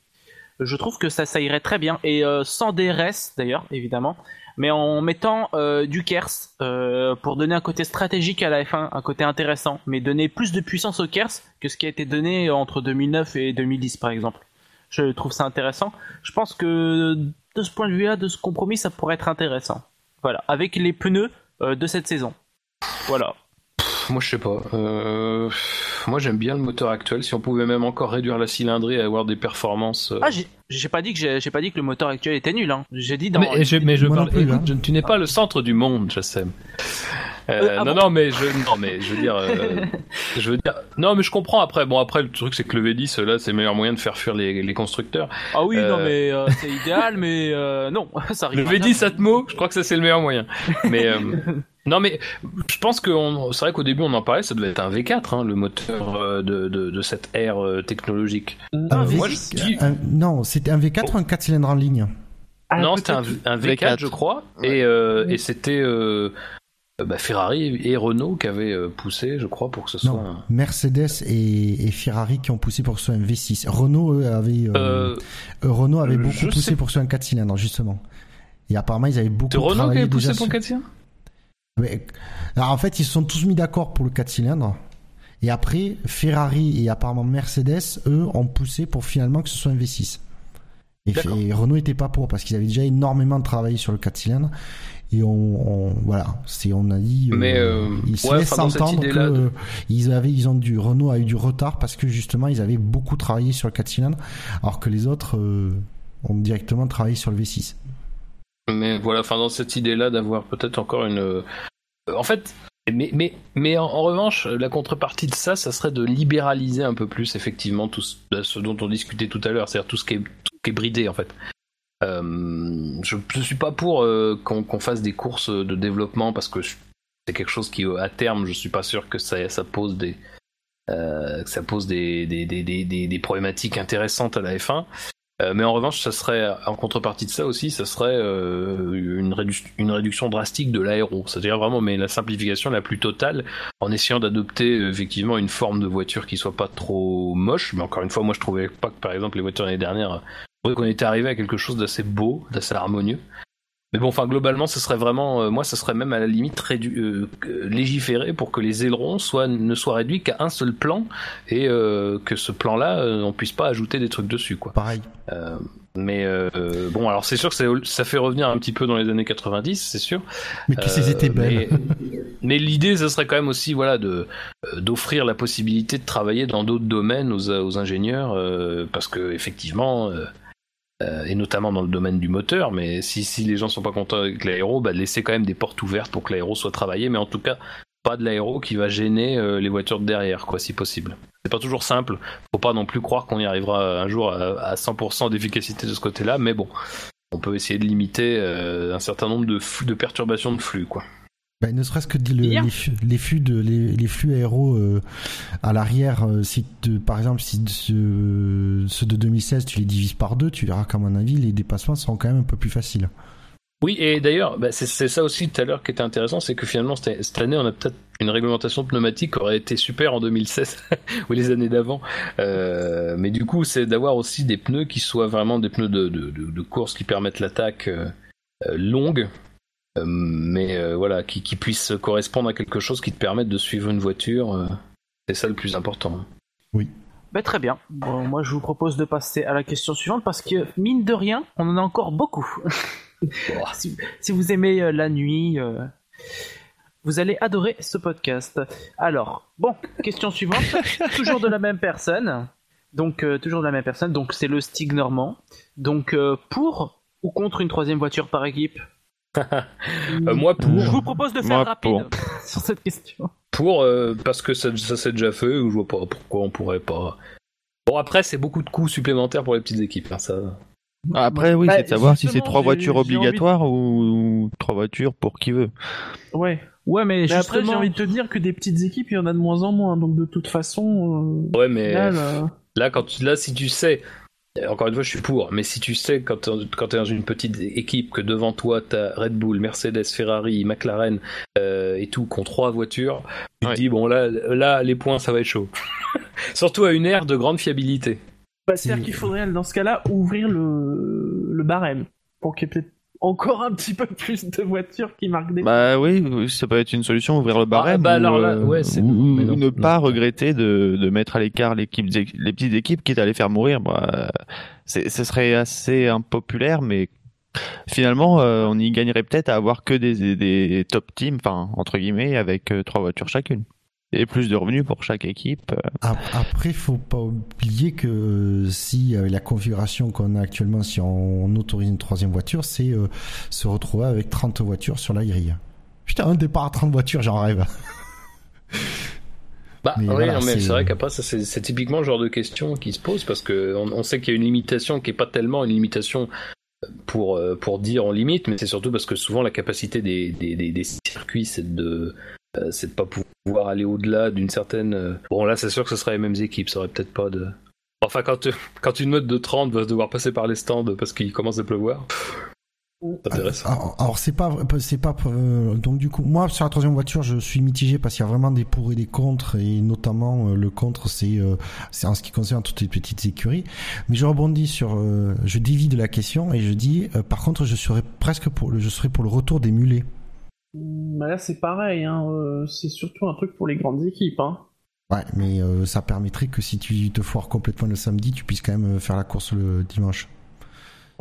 Je trouve que ça, ça irait très bien et sans DRS d'ailleurs, évidemment mais en mettant euh, du KERS euh, pour donner un côté stratégique à la F1, un côté intéressant, mais donner plus de puissance au KERS que ce qui a été donné entre 2009 et 2010 par exemple. Je trouve ça intéressant. Je pense que de ce point de vue-là, de ce compromis, ça pourrait être intéressant. Voilà, avec les pneus euh, de cette saison. Voilà. Moi, je sais pas. Euh, Moi, j'aime bien le moteur actuel. Si on pouvait même encore réduire la cylindrée et avoir des performances. euh, Ah, j'ai j'ai pas dit que j'ai j'ai pas dit que le moteur actuel était nul. Hein. J'ai dit dans. mais je, mais je Moi non parle. plus, écoute, hein. je- tu n'es pas le centre du monde, sais. Euh, ah non, bon non, mais je, non, mais je veux dire, euh, je veux dire, non, mais je comprends après. Bon, après, le truc, c'est que le V10, là, c'est le meilleur moyen de faire fuir les, les constructeurs. Ah oui, non mais euh, c'est idéal, mais euh, non, ça arrive. Le V10 Atmo, je crois que ça, c'est le meilleur moyen. Mais, euh, non, mais je pense que c'est vrai qu'au début, on en parlait, ça devait être un V4, hein, le moteur euh, de, de, de cette ère euh, technologique. Un Euh, moi, je V10 dis- Un- non c'était un V4 ou un 4 cylindres en ligne Ah, non, c'était un, un V4, V4, je crois, et, euh, et c'était euh, bah, Ferrari et Renault qui avaient poussé, je crois, pour que ce soit. non un- Mercedes et, et Ferrari qui ont poussé pour que ce soit un V6 Renault eux, avait euh, Euh, euh, Renault avait beaucoup poussé sais- pour que ce soit un 4 cylindres justement. Et apparemment ils avaient beaucoup c'est Renault qui travaillé avait poussé pour sur- le 4 cylindres? Alors, en fait, ils se sont tous mis d'accord pour le 4 cylindres. Et après, Ferrari et apparemment Mercedes, eux, ont poussé pour finalement que ce soit un V6. Et, Renault était pas pour parce qu'ils avaient déjà énormément travaillé sur le 4 cylindres. Et on, on- voilà, c'est on a dit. euh, Mais, euh, ils se ouais, laissent entendre que de- euh, ils avaient, ils ont du Renault a eu du retard parce que justement ils avaient beaucoup travaillé sur le 4 cylindres, alors que les autres euh, ont directement travaillé sur le V6. Mais voilà, enfin, dans cette idée-là d'avoir peut-être encore une, en fait, mais, mais, mais en, revanche, la contrepartie de ça, ça serait de libéraliser un peu plus effectivement tout ce, dont on discutait tout à l'heure, c'est-à-dire tout ce qui est, tout qui est bridé en fait. Euh, je ne suis pas pour euh, qu'on fasse des courses de développement parce que c'est quelque chose qui, à terme, je suis pas sûr que ça, pose des, euh, ça pose des, des, des, des, problématiques intéressantes à la F1. Euh, mais en revanche, ça serait, en contrepartie de ça aussi, ça serait euh, une, réduction drastique de l'aéro. C'est-à-dire vraiment, mais la simplification la plus totale, en essayant d'adopter effectivement une forme de voiture qui soit pas trop moche. Mais encore une fois, moi je trouvais pas que par exemple les voitures l'année dernière, qu'on était arrivé à quelque chose d'assez beau, d'assez harmonieux. Mais bon, enfin, globalement, ce serait vraiment, euh, moi, ce serait même à la limite rédu euh, légiféré pour que les ailerons soient, ne soient réduits qu'à un seul plan et euh, que ce plan-là, on puisse pas ajouter des trucs dessus, quoi. Pareil. mais bon, alors c'est sûr que ça fait revenir un petit peu dans les années 90, c'est sûr. Mais ces étaient belles. Mais, l'idée, ce serait quand même aussi, voilà, de d'offrir la possibilité de travailler dans d'autres domaines aux, aux ingénieurs, parce que effectivement. Euh, et notamment dans le domaine du moteur, mais si, les gens sont pas contents avec l'aéro, bah, laisser quand même des portes ouvertes pour que l'aéro soit travaillé, mais en tout cas, pas de l'aéro qui va gêner euh, les voitures de derrière, quoi, si possible. C'est pas toujours simple, faut pas non plus croire qu'on y arrivera un jour à, 100% d'efficacité de ce côté-là, mais bon, on peut essayer de limiter euh, un certain nombre de, de perturbations de flux, quoi. Bah, ne serait-ce que le, les, les, flux de les, les flux aéros euh, à l'arrière, euh, si par exemple si ceux de 2016 tu les divises par deux, tu verras qu'à mon avis les dépassements seront quand même un peu plus faciles. Oui, et d'ailleurs, bah, c'est ça aussi tout à l'heure qui était intéressant, c'est que finalement cette, année on a peut-être une réglementation pneumatique qui aurait été super en 2016 ou les années d'avant, euh, mais du coup c'est d'avoir aussi des pneus qui soient vraiment des pneus de, de, de, de course qui permettent l'attaque longue mais euh, voilà, qui, qui, puisse correspondre à quelque chose qui te permette de suivre une voiture. Euh, c'est ça le plus important. Oui. Bah, très bien. Bon, moi, je vous propose de passer à la question suivante parce que, mine de rien, on en a encore beaucoup. si, si, vous aimez la nuit, vous allez adorer ce podcast. Alors, bon, question suivante. toujours de la même personne. Donc, toujours de la même personne. Donc, c'est le Stig Normand. Donc, pour ou contre une troisième voiture par équipe? Euh, moi pour. Je vous propose de faire rapide sur cette question. Pour euh, parce que ça, ça s'est déjà fait ou je vois pas pourquoi on pourrait pas. Bon après c'est beaucoup de coûts supplémentaires pour les petites équipes hein, ça. Après oui bah, c'est de savoir si c'est trois voitures obligatoires ou trois voitures pour qui veut. Ouais. Ouais, mais, après, j'ai envie de te dire que des petites équipes, il y en a de moins en moins. Donc, de toute façon. Euh, ouais, mais. Là, quand tu, là, si tu sais, encore une fois, je suis pour, mais si tu sais, quand tu es dans une petite équipe, que devant toi, tu as Red Bull, Mercedes, Ferrari, McLaren euh, et tout, qu'on trois voitures, tu te dis, bon, là, là, les points, ça va être chaud. Surtout à une ère de grande fiabilité. Bah, C'est-à-dire qu'il faudrait, dans ce cas-là, ouvrir le, le barème pour qu'il y ait peut-être encore un petit peu plus de voitures qui marquent des Bah oui, ça peut être une solution, ouvrir le barème. Ah, bah alors là, euh, ouais, ou, ne pas regretter de, de mettre à l'écart l'équipe, les petites équipes, quitte à les faire mourir. Bah, ce serait assez impopulaire, mais finalement, euh, on y gagnerait peut-être à avoir que des, des top teams, enfin entre guillemets, avec euh, trois voitures chacune et plus de revenus pour chaque équipe. Euh. Après, il faut pas oublier que euh, si euh, la configuration qu'on a actuellement, si on autorise une troisième voiture, c'est se retrouver avec 30 voitures sur la grille. Putain, un départ à 30 voitures, j'en rêve. Bah oui, mais c'est vrai qu'après, c'est typiquement le genre de question qui se pose parce que on, sait qu'il y a une limitation qui est pas tellement une limitation pour, pour dire on limite, mais c'est surtout parce que souvent la capacité des, des, des circuits, c'est de c'est de pas pouvoir aller au-delà d'une certaine. Euh, bon, là, c'est sûr que ce sera les mêmes équipes, ça aurait peut-être pas de. Enfin, quand, une note de 30 va devoir passer par les stands parce qu'il commence à pleuvoir. Intéressant. Alors, alors c'est pas, c'est pas, euh, donc du coup, moi sur la troisième voiture, je suis mitigé parce qu'il y a vraiment des pour et des contre, et notamment le contre, c'est, en ce qui concerne toutes les petites écuries. Mais je rebondis sur, je dévie la question et je dis, par contre, je serais presque pour, je serais pour le retour des mulets. Bah là, c'est pareil, hein, euh, c'est surtout un truc pour les grandes équipes. Hein. Ouais, mais euh, ça permettrait que si tu te foires complètement le samedi, tu puisses quand même euh, faire la course le dimanche.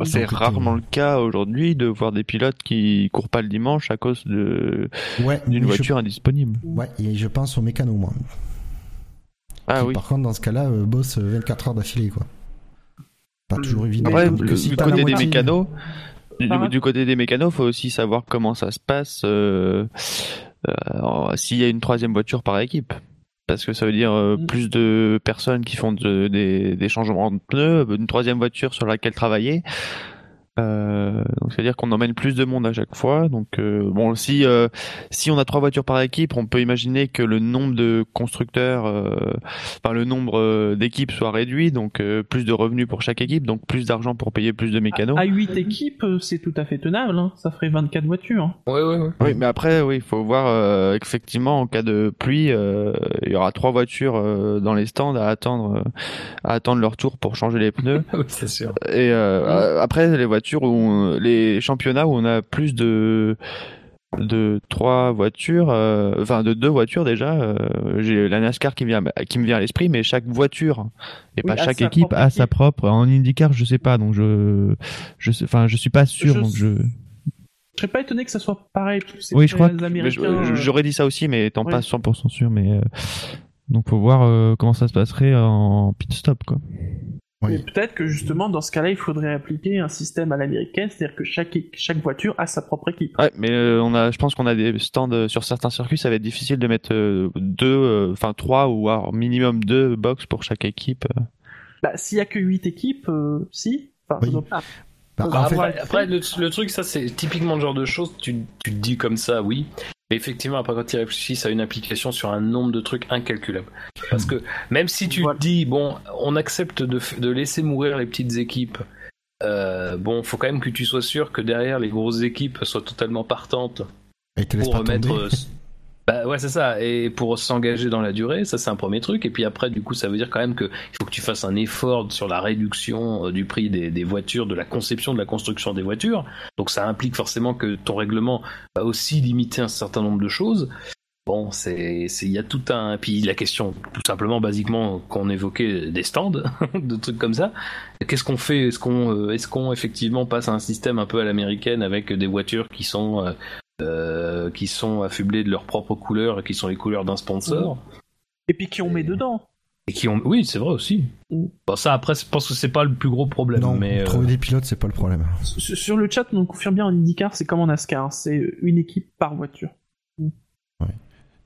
C'est rarement le cas aujourd'hui de voir des pilotes qui courent pas le dimanche à cause de d'une voiture indisponible. Ouais, et je pense aux mécanos, moi. Ah oui. Par contre, dans ce cas-là, boss 24 heures d'affilée, quoi. Pas toujours évident. Après, du côté des mécanos, du, côté des mécanos, faut aussi savoir comment ça se passe. Euh, euh, s'il y a une troisième voiture par équipe. Parce que ça veut dire euh, Mm. plus de personnes qui font de- des, des changements de pneus, une troisième voiture sur laquelle travailler. Euh, donc c'est à dire qu'on emmène plus de monde à chaque fois. Donc euh, bon, si euh, si on a trois voitures par équipe, on peut imaginer que le nombre de constructeurs, euh, enfin le nombre d'équipes soit réduit, donc euh, plus de revenus pour chaque équipe, donc plus d'argent pour payer plus de mécanos. À 8 équipes, c'est tout à fait tenable, hein. ça ferait 24 voitures. hein. Ouais, ouais, ouais. Oui, mais après, oui, il faut voir euh, effectivement en cas de pluie, euh, il y aura trois voitures euh, dans les stands à attendre, euh, à attendre leur tour pour changer les pneus. oui, c'est sûr. Et euh, euh, après, les voitures où on- les championnats où on a plus de de trois voitures, euh, enfin de deux voitures déjà. euh, J'ai la NASCAR qui me vient qui me vient à l'esprit, mais chaque voiture et Oui, pas chaque équipe a sa propre. En IndyCar, je sais pas, donc je je sais, enfin je suis pas sûr, Je donc je Je serais pas étonné que ça soit pareil, oui, je crois j'aurais dit ça aussi, mais étant pas 100% sûr, mais euh, donc faut voir euh, comment ça se passerait en pit stop quoi. Mais peut-être que justement, dans ce cas-là, il faudrait appliquer un système à l'américaine, c'est-à-dire que chaque, chaque voiture a sa propre équipe. Ouais, mais euh, on a, je pense qu'on a des stands euh, sur certains circuits, ça va être difficile de mettre euh, deux, euh, enfin trois ou alors minimum deux box pour chaque équipe. Bah, s'il y a que 8 équipes, euh, si. Enfin, Oui. doit- Bah, Bah, fait, Après, le, le truc, ça, c'est typiquement le genre de choses, tu, tu te dis comme ça, oui. Mais effectivement, après, quand tu y réfléchis, ça a une application sur un nombre de trucs incalculable. Parce que même si tu Voilà. te dis, bon, on accepte de, de laisser mourir les petites équipes, euh, bon, faut quand même que tu sois sûr que derrière, les grosses équipes soient totalement partantes te laisse pour pas remettre. euh, Bah ouais, c'est ça. Et pour s'engager dans la durée, ça c'est un premier truc. Et puis après, du coup, ça veut dire quand même que il faut que tu fasses un effort sur la réduction euh, du prix des, des voitures, de la conception, de la construction des voitures. Donc ça implique forcément que ton règlement va aussi limiter un certain nombre de choses. Bon, c'est, il y a tout un, puis la question, tout simplement, basiquement, qu'on évoquait des stands, de trucs comme ça. Qu'est-ce qu'on fait? Est-ce qu'on, euh, est-ce qu'on effectivement passe à un système un peu à l'américaine avec des voitures qui sont euh, euh, qui sont affublés de leurs propres couleurs et qui sont les couleurs d'un sponsor? Et puis qui on met dedans. Et qui ont. Oui, c'est vrai aussi. Mm. Bon, ça, après, je pense que c'est pas le plus gros problème. non, mais, euh, trouver des pilotes, c'est pas le problème. Sur sur le chat, on confirme bien en IndyCar, c'est comme en NASCAR, hein, c'est une équipe par voiture.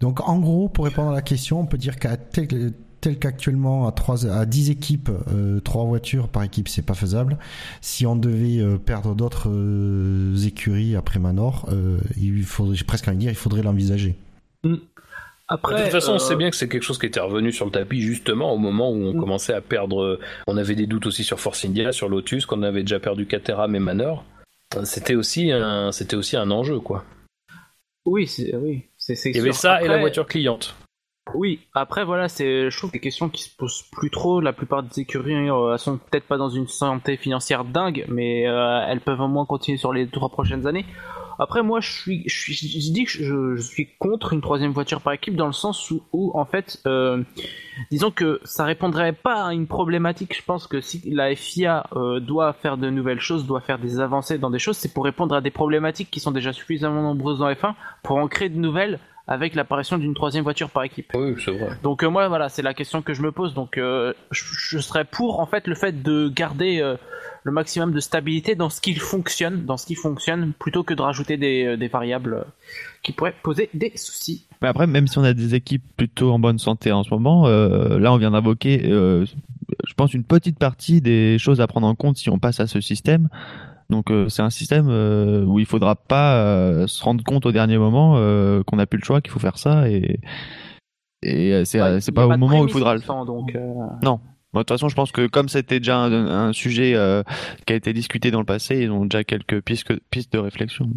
Donc en gros, pour répondre à la question, on peut dire qu'à tel, tel qu'actuellement à, 3, à 10 équipes, euh, 3 voitures par équipe, c'est pas faisable. Si on devait euh, perdre d'autres euh, écuries après Manor, euh, il faudrait, j'ai presque envie de dire, il faudrait l'envisager. Après, de toute façon, on sait bien que c'est quelque chose qui était revenu sur le tapis justement au moment où on Mm. commençait à perdre. On avait des doutes aussi sur Force India, sur Lotus, qu'on avait déjà perdu Caterham et Manor. C'était aussi un, c'était aussi un enjeu, quoi. Oui, c'est oui, c'est c'est Il y avait sûr. ça et la voiture cliente. Oui, après voilà, c'est je trouve des questions qui se posent plus trop. La plupart des écuries, euh, sont peut-être pas dans une santé financière dingue, mais euh, elles peuvent au moins continuer sur les trois prochaines années. Après, moi, je suis, je suis, je dis que je, suis contre une troisième voiture par équipe dans le sens où, où en fait, euh, disons que ça répondrait pas à une problématique. Je pense que si la FIA euh, doit faire de nouvelles choses, doit faire des avancées dans des choses, c'est pour répondre à des problématiques qui sont déjà suffisamment nombreuses dans F1 pour en créer de nouvelles avec l'apparition d'une troisième voiture par équipe. Oui, c'est vrai. Donc euh, moi voilà, c'est la question que je me pose. Donc euh, je, je serais pour en fait le fait de garder euh, le maximum de stabilité dans ce qui fonctionne, dans ce qui fonctionne, plutôt que de rajouter des, des variables qui pourraient poser des soucis. Mais après, même si on a des équipes plutôt en bonne santé en ce moment, euh, là on vient d'invoquer, euh, je pense, une petite partie des choses à prendre en compte si on passe à ce système. Donc euh, c'est un système euh, où il faudra pas euh, se rendre compte au dernier moment qu'on n'a plus le choix, qu'il faut faire ça et et c'est Ouais, pas au moment où il faudra le ça, donc Bon, de toute façon, je pense que comme c'était déjà un, un sujet qui a été discuté dans le passé, ils ont déjà quelques pistes, pistes de réflexion.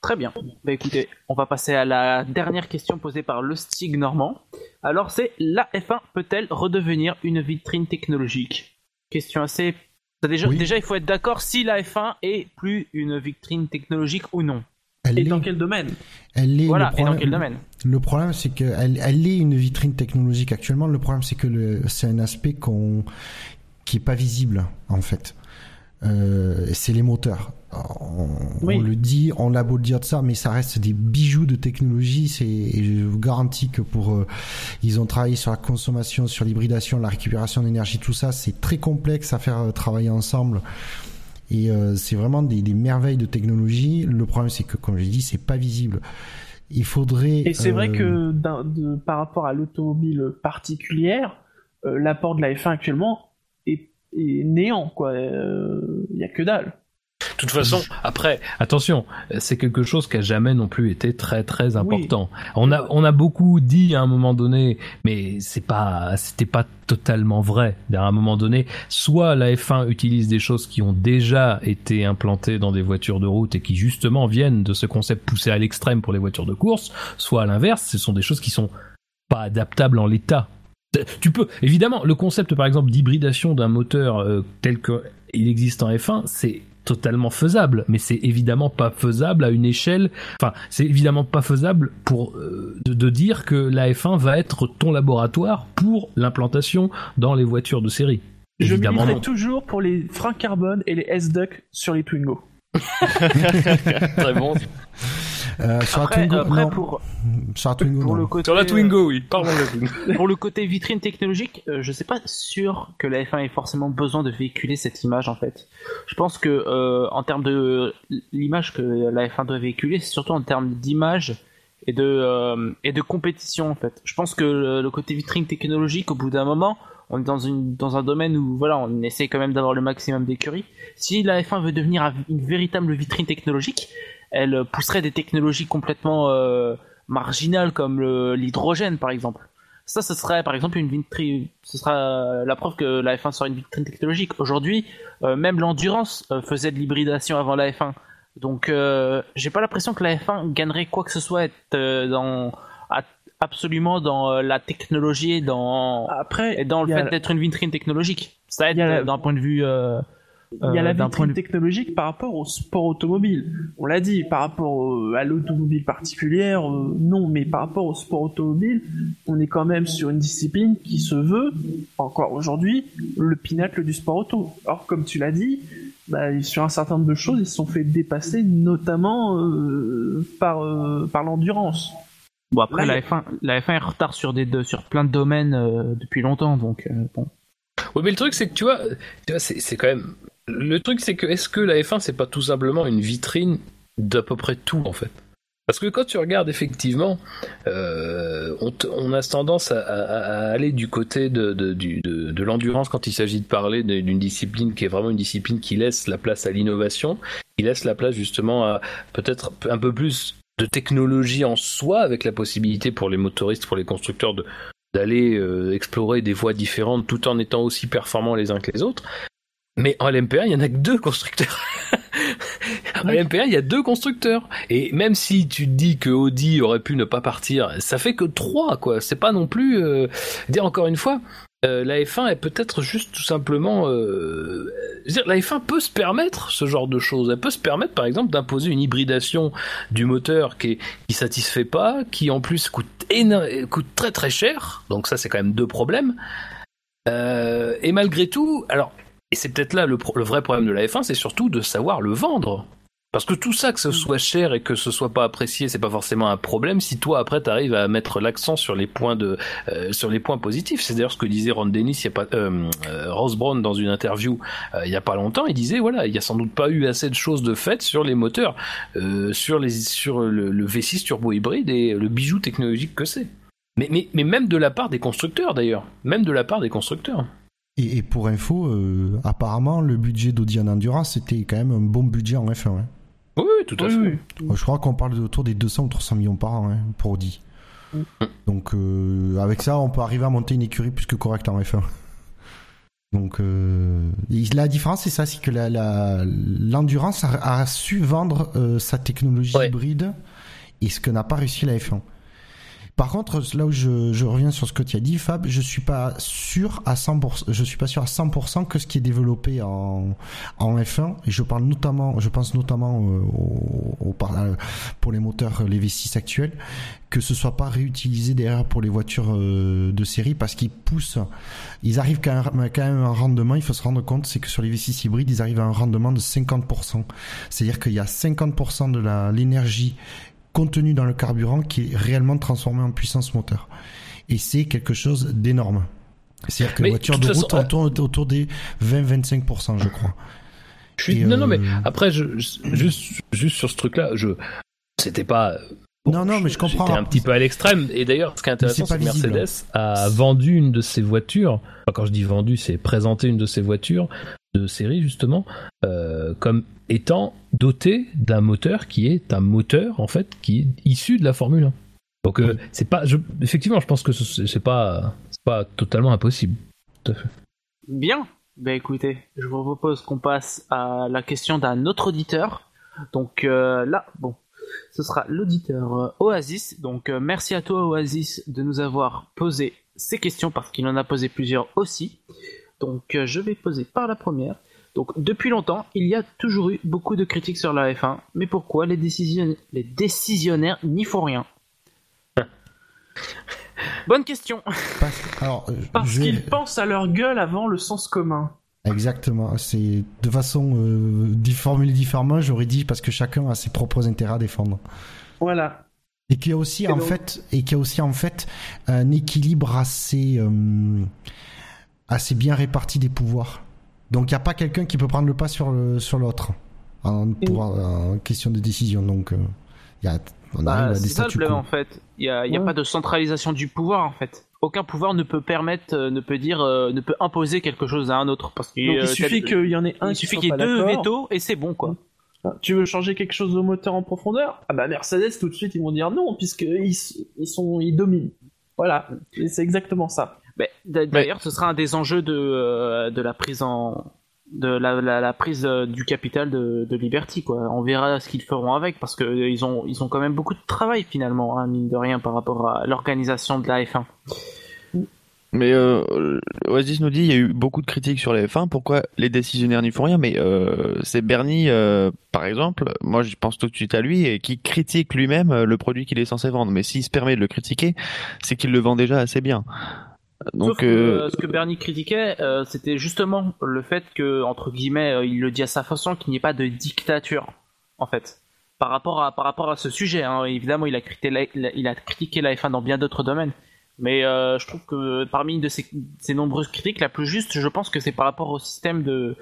Très bien. Bah écoutez, on va passer à la dernière question posée par le Stig Normand. Alors c'est la F1 peut-elle redevenir une vitrine technologique? Question assez. Déjà, Oui. déjà, il faut être d'accord si la F1 est plus une vitrine technologique ou non. Elle Et est, dans quel domaine elle est Voilà, et dans quel domaine Le problème, c'est qu'elle elle est une vitrine technologique actuellement. Le problème, c'est que le- c'est un aspect qu'on qui est pas visible en fait. Euh, c'est les moteurs. On, Oui. on le dit, on a beau le dire de ça, mais ça reste des bijoux de technologie. C'est, et je vous garantis que pour, euh, ils ont travaillé sur la consommation, sur l'hybridation, la récupération d'énergie, tout ça. C'est très complexe à faire euh, travailler ensemble. Et euh, c'est vraiment des, des merveilles de technologie. Le problème, c'est que, comme je l'ai dit, c'est pas visible. il faudrait. Et c'est vrai euh, que d'un- de, par rapport à l'automobile particulière, l'apport de la F1 actuellement est, néant, quoi. Il y a que dalle. De toute façon, après, attention, c'est quelque chose qui a jamais non plus été très très important. On a on a beaucoup dit à un moment donné, mais c'est pas c'était pas totalement vrai. À un moment donné, soit la F1 utilise des choses qui ont déjà été implantées dans des voitures de route et qui justement viennent de ce concept poussé à l'extrême pour les voitures de course, soit à l'inverse, ce sont des choses qui sont pas adaptables en l'état. Tu peux évidemment le concept par exemple d'hybridation d'un moteur euh, tel que il existe en F1, c'est totalement faisable, mais c'est évidemment pas faisable à une échelle. Enfin, c'est évidemment pas faisable pour euh, de, de dire que la F1 va être ton laboratoire pour l'implantation dans les voitures de série. Je Évidemment militerai non. toujours pour les freins carbone et les S-Duck sur les Twingo. Très bon. Euh, sur Après, la Twingo, après, non. pour, Sur la Twingo, pour non. le côté, Sur la Twingo, oui. Pardon, la Twingo. pour le côté vitrine technologique, euh, je sais pas sûr que la F1 ait forcément besoin de véhiculer cette image en fait. Je pense que euh, en termes de l'image que la F1 doit véhiculer, c'est surtout en termes d'image et de euh, et de compétition en fait. Je pense que le, le côté vitrine technologique, au bout d'un moment, on est dans une dans un domaine où voilà, on essaie quand même d'avoir le maximum d'écuries. Si la F1 veut devenir un- une véritable vitrine technologique, elle pousserait des technologies complètement euh, marginales comme l'hydrogène par exemple. Ça, ce serait par exemple une vitrine, ce sera la preuve que la F1 sera une vitrine technologique. Aujourd'hui, euh, même l'endurance euh, faisait de l'hybridation avant la F1. Donc, j'ai pas l'impression que la F1 gagnerait quoi que ce soit dans absolument dans la technologie et dans Après, et dans le fait la- d'être une vitrine technologique. Ça aide la- d'un point de vue. Euh, Il y a euh, la d'un vitrine de- technologique par rapport au sport automobile. On l'a dit, par rapport euh, à l'automobile particulière, euh, non, mais par rapport au sport automobile, on est quand même sur une discipline qui se veut, encore aujourd'hui, le pinacle du sport auto. Or, comme tu l'as dit, bah, sur un certain nombre de choses, ils se sont fait dépasser, notamment euh, par, euh, par l'endurance. Bon après Là, la F1, la F1 est en retard sur des deux- sur plein de domaines euh, depuis longtemps donc euh, bon. Ouais, mais le truc, c'est que tu vois, tu vois c'est c'est quand même. Le truc, c'est que est-ce que la F1, c'est pas tout simplement une vitrine d'à peu près tout, en fait? Parce que quand tu regardes, effectivement, euh, on, a tendance à, aller du côté de, de, de, de l'endurance quand il s'agit de parler d'une discipline qui est vraiment une discipline qui laisse la place à l'innovation, qui laisse la place justement à peut-être un peu plus de technologie en soi, avec la possibilité pour les motoristes, pour les constructeurs de d'aller euh, explorer des voies différentes tout en étant aussi performants les uns que les autres. Mais en LMP1, il y en a que deux constructeurs. en LMP1, il y a deux constructeurs. Et même si tu te dis que Audi aurait pu ne pas partir, ça fait que trois, quoi. C'est pas non plus... Euh... Dire encore une fois, euh, la F1 est peut-être juste tout simplement... Euh... dire, la F1 peut se permettre ce genre de choses. Elle peut se permettre, par exemple, d'imposer une hybridation du moteur qui, est, qui satisfait pas, qui en plus coûte, éno- coûte très très cher. Donc ça, c'est quand même deux problèmes. Euh, et malgré tout, alors, et c'est peut-être là le, vrai problème de la F1, c'est surtout de savoir le vendre. Parce que tout ça, que ce soit cher et que ce soit pas apprécié, c'est pas forcément un problème si toi après t'arrives à mettre l'accent sur les points de, euh, sur les points positifs. C'est d'ailleurs ce que disait Ron Dennis, il y a pas, euh, euh, Ross Brown dans une interview il y a pas longtemps. Il disait voilà, il y a sans doute pas eu assez de choses de faites sur les moteurs, sur les, sur le, le V6 turbo hybride et le bijou technologique que c'est. Mais, mais, mais même de la part des constructeurs d'ailleurs, même de la part des constructeurs. Et, et pour info, euh, apparemment, le budget d'Audi en Endurance, c'était quand même un bon budget en F1. hein. Oui, tout à fait. Oui, oui. Je crois qu'on parle autour des 200 ou 300 millions par an hein, pour Audi. Mm. Donc euh, avec ça, on peut arriver à monter une écurie plus que correcte en F1. Donc euh, la différence, c'est ça, c'est que la- la- l'endurance a, a su vendre euh, sa technologie Ouais. hybride et ce que n'a pas réussi la F1. Par contre, là où je, je reviens sur ce que tu as dit, Fab, je suis pas sûr à 100%, je suis pas sûr à 100% que ce qui est développé en, en F1, et je parle notamment, je pense notamment euh, au, au euh, pour les moteurs, les V6 actuels, que ce soit pas réutilisé derrière pour les voitures euh, de série parce qu'ils poussent, ils arrivent quand même, quand même un rendement, il faut se rendre compte, c'est que sur les V6 hybrides, ils arrivent à un rendement de 50%. C'est-à-dire qu'il y a 50% de l'énergie contenue dans le carburant qui est réellement transformée en puissance moteur. Et c'est quelque chose d'énorme. C'est-à-dire que Mais les voitures de route façon, tourne autour des 20-25%, je crois. Je suis... Et, Non, non, mais euh, après, je, je- juste, juste sur ce truc-là, je, c'était pas non, non, mais je comprends. C'était un petit peu à l'extrême. Et d'ailleurs, ce qui est intéressant, c'est que Mercedes a vendu une de ses voitures. quand je dis vendu, c'est présenté une de ses voitures de série justement euh, comme étant dotée d'un moteur qui est un moteur en fait qui est issu de la Formule 1. Donc euh, c'est pas, je, effectivement, je pense que c'est pas, pas totalement impossible. Bien. Ben écoutez, je vous propose qu'on passe à la question d'un autre auditeur. Donc euh, là, bon, ce sera l'auditeur euh, Oasis. Donc euh, merci à toi Oasis de nous avoir posé ces questions parce qu'il en a posé plusieurs aussi. Donc je vais poser par la première. Donc depuis longtemps, il y a toujours eu beaucoup de critiques sur la F1, mais pourquoi les, les décisionnaires n'y font rien? Bonne question. Parce, qu'ils pensent à leur gueule avant le sens commun. Exactement. C'est de façon euh, formulée différemment, j'aurais dit parce que chacun a ses propres intérêts à défendre. Voilà. Et qu'il y a aussi en fait, et qu'il y a aussi en fait un équilibre assez euh, assez bien réparti des pouvoirs. Donc il n'y a pas quelqu'un qui peut prendre le pas sur le, sur l'autre en, en, question de décision. Donc euh, il y a on bah, arrive à des statu en fait. Il n'y a, y a pas de centralisation du pouvoir en fait. Aucun pouvoir ne peut permettre, euh, ne peut dire, euh, ne peut imposer quelque chose à un autre parce que il suffit qu'il y en ait un. Il suffit qu'il y ait deux veto et c'est bon quoi. Ah, tu veux changer quelque chose au moteur en profondeur? Ah bah Mercedes tout de suite ils vont dire non puisqu'ils ils sont ils dominent. Voilà, c'est exactement ça. D'ailleurs, ce sera un des enjeux de, euh, de la prise en, de la, prise euh, du capital de, de, Liberty quoi. On verra ce qu'ils feront avec parce que euh, ils ont ils ont quand même beaucoup de travail finalement hein, mine de rien par rapport à l'organisation de la F1. Mais euh, Oasis nous dit il y a eu beaucoup de critiques sur la F1. Pourquoi les décisionnaires n'y font rien? Mais euh, c'est Bernie, par exemple. Moi, je pense tout de suite à lui et qui critique lui-même le produit qu'il est censé vendre. Mais s'il se permet de le critiquer, c'est qu'il le vend déjà assez bien. Donc, euh, euh, ce que Bernie critiquait, euh, c'était justement le fait que, entre guillemets, il le dit à sa façon, qu'il n'y ait pas de dictature, en fait. Par rapport à, par rapport à ce sujet, hein, évidemment, il a, critiqué la, il a critiqué la F1 dans bien d'autres domaines. Mais je trouve que parmi de ces, nombreuses critiques, la plus juste, je pense que c'est par rapport au système de,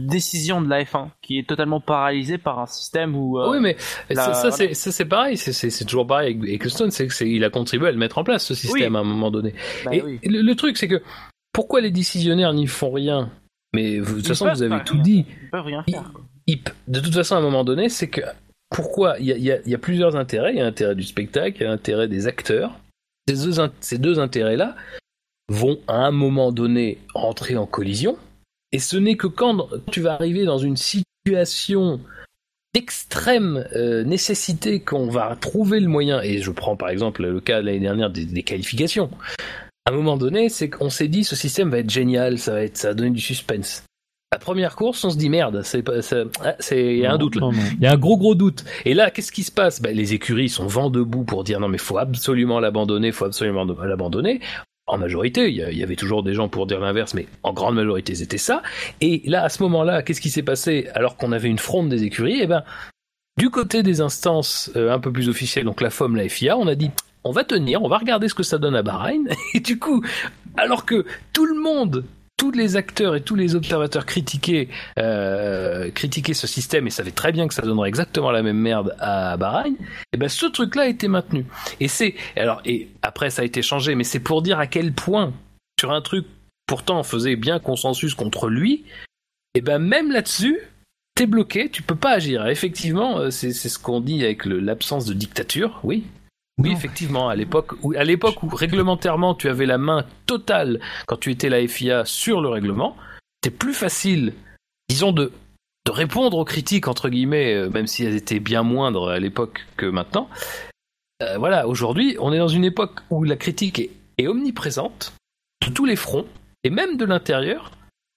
décision de la F1, qui est totalement paralysé par un système où. oui, mais ça, c'est pareil, c'est toujours pareil avec Ecclestone, c'est qu'il a contribué à le mettre en place ce système à un moment donné. Bah Et le, truc, c'est que pourquoi les décisionnaires n'y font rien? Mais de toute façon, vous avez tout dit. Ils peuvent rien faire. de toute façon, à un moment donné, c'est que pourquoi il y a, y a, plusieurs intérêts. Il y a l'intérêt du spectacle, il y a l'intérêt des acteurs ces deux, intérêts-là vont à un moment donné entrer en collision. Et ce n'est que quand tu vas arriver dans une situation d'extrême euh, nécessité qu'on va trouver le moyen, et je prends par exemple le cas de l'année dernière des, qualifications, à un moment donné, c'est qu'on s'est dit ce système va être génial, ça va, être, ça va donner du suspense. La première course, on se dit merde, c'est ah, c'est il y a un doute là. Il y a un gros gros doute. Et là, qu'est-ce qui se passe? Ben, les écuries sont vent debout pour dire non mais faut absolument l'abandonner, faut absolument l'abandonner. En majorité, il y, avait toujours des gens pour dire l'inverse, mais en grande majorité c'était ça. Et là, à ce moment-là, qu'est-ce qui s'est passé alors qu'on avait une fronde des écuries? Eh ben, du côté des instances euh, un peu plus officielles, donc la FOM, la FIA, on a dit on va tenir, on va regarder ce que ça donne à Bahreïn. Et du coup, alors que tout le monde tous les acteurs et tous les observateurs critiquaient, euh, critiquaient ce système et savaient très bien que ça donnerait exactement la même merde à Bahreïn, et eh ben ce truc-là a été maintenu. Et c'est alors et après ça a été changé, mais c'est pour dire à quel point sur un truc pourtant faisait bien consensus contre lui, et eh ben même là-dessus t'es bloqué, tu peux pas agir. Effectivement, euh, c'est ce qu'on dit avec l'absence de dictature, oui. Oui, effectivement, à l'époque où, à l'époque où réglementairement tu avais la main totale quand tu étais la FIA sur le règlement, c'était plus facile, disons, de, de répondre aux critiques, entre guillemets, euh, même si elles étaient bien moindres à l'époque que maintenant. Euh, voilà, aujourd'hui, on est dans une époque où la critique est, est, omniprésente, de tous les fronts, et même de l'intérieur,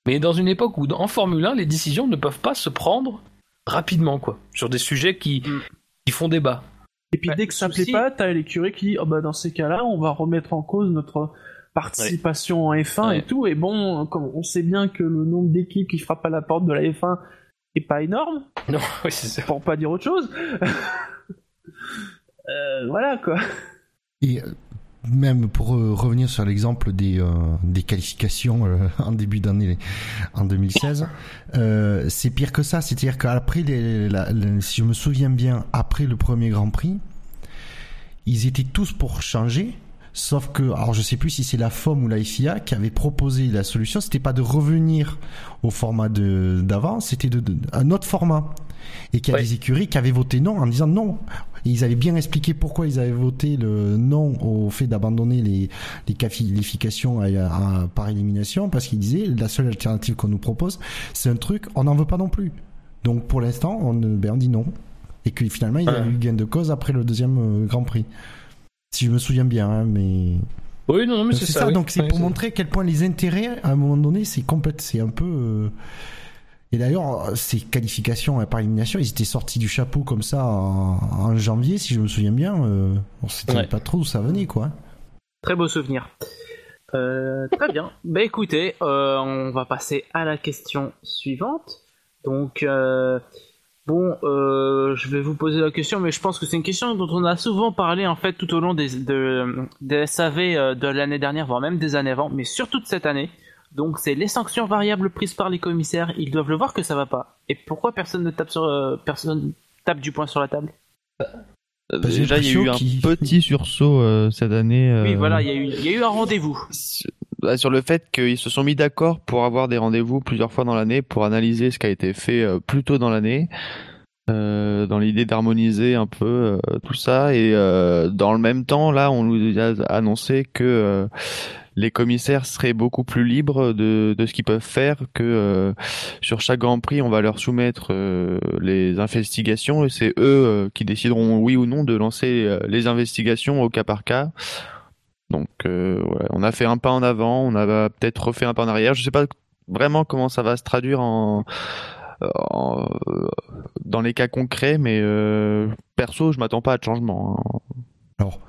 mais dans une époque où, en Formule 1, les décisions ne peuvent pas se prendre rapidement, quoi, sur des sujets qui, mm. qui font débat. Et puis dès que ça plaît pas, t'as l'écurie qui dit oh bah dans ces cas-là, on va remettre en cause notre participation en F1 et tout. Et bon, comme on sait bien que le nombre d'équipes qui frappent à la porte de la F1 est pas énorme. Non, oui, c'est Pour pas dire autre chose. euh, voilà quoi. Et euh, même pour euh, revenir sur l'exemple des, euh, des qualifications euh, en début d'année en 2016, c'est pire que ça. C'est-à-dire qu'après, si je me souviens bien, après le premier Grand Prix, ils étaient tous pour changer. Sauf que, alors je sais plus si c'est la FOM ou la FIA qui avait proposé la solution, c'était pas de revenir au format d'avant, c'était de- un autre format. Et qu'il y a Ouais. des écuries qui avaient voté non en disant non. Et ils avaient bien expliqué pourquoi ils avaient voté le non au fait d'abandonner les, les qualifications à, à- par élimination, parce qu'ils disaient la seule alternative qu'on nous propose, c'est un truc, on n'en veut pas non plus. Donc pour l'instant, on, ben, on dit non. Et que finalement, il y a Ouais. eu gain de cause après le deuxième euh, Grand Prix. Si je me souviens bien, hein, mais Oui, non, non, mais c'est ça. ça. oui. Donc c'est pour montrer à quel point les intérêts, à un moment donné, c'est complète, c'est un peu. euh, Et d'ailleurs, ces qualifications par élimination, ils étaient sortis du chapeau comme ça en, en janvier, si je me souviens bien. Euh... On savait Ouais. pas trop d'où ça venait, quoi. Très beau souvenir. Euh, très bien. Bah écoutez, euh, on va passer à la question suivante. Donc, euh, bon, euh, je vais vous poser la question, mais je pense que c'est une question dont on a souvent parlé en fait tout au long des, de, des SAV euh, de l'année dernière, voire même des années avant, mais surtout de cette année. Donc, c'est les sanctions variables prises par les commissaires. Ils doivent le voir que ça va pas. Et pourquoi personne ne tape sur, euh, personne tape du poing sur la table? Euh, Bah, Déjà, il y a eu un petit sursaut euh, cette année. euh, Oui, voilà, il y a eu, il y a eu un rendez-vous. sur- bah, sur le fait qu'ils se sont mis d'accord pour avoir des rendez-vous plusieurs fois dans l'année pour analyser ce qui a été fait euh, plus tôt dans l'année, euh, dans l'idée d'harmoniser un peu euh, tout ça. Et euh, dans le même temps, là, on nous a annoncé que euh, les commissaires seraient beaucoup plus libres de, de ce qu'ils peuvent faire, que euh, sur chaque Grand Prix, on va leur soumettre euh, les investigations et c'est eux euh, qui décideront oui ou non de lancer les investigations au cas par cas. Donc voilà, on a fait un pas en avant, on a peut-être refait un pas en arrière. Je sais pas vraiment comment ça va se traduire dans les cas concrets, mais perso, je m'attends pas à de changement. hein. Alors,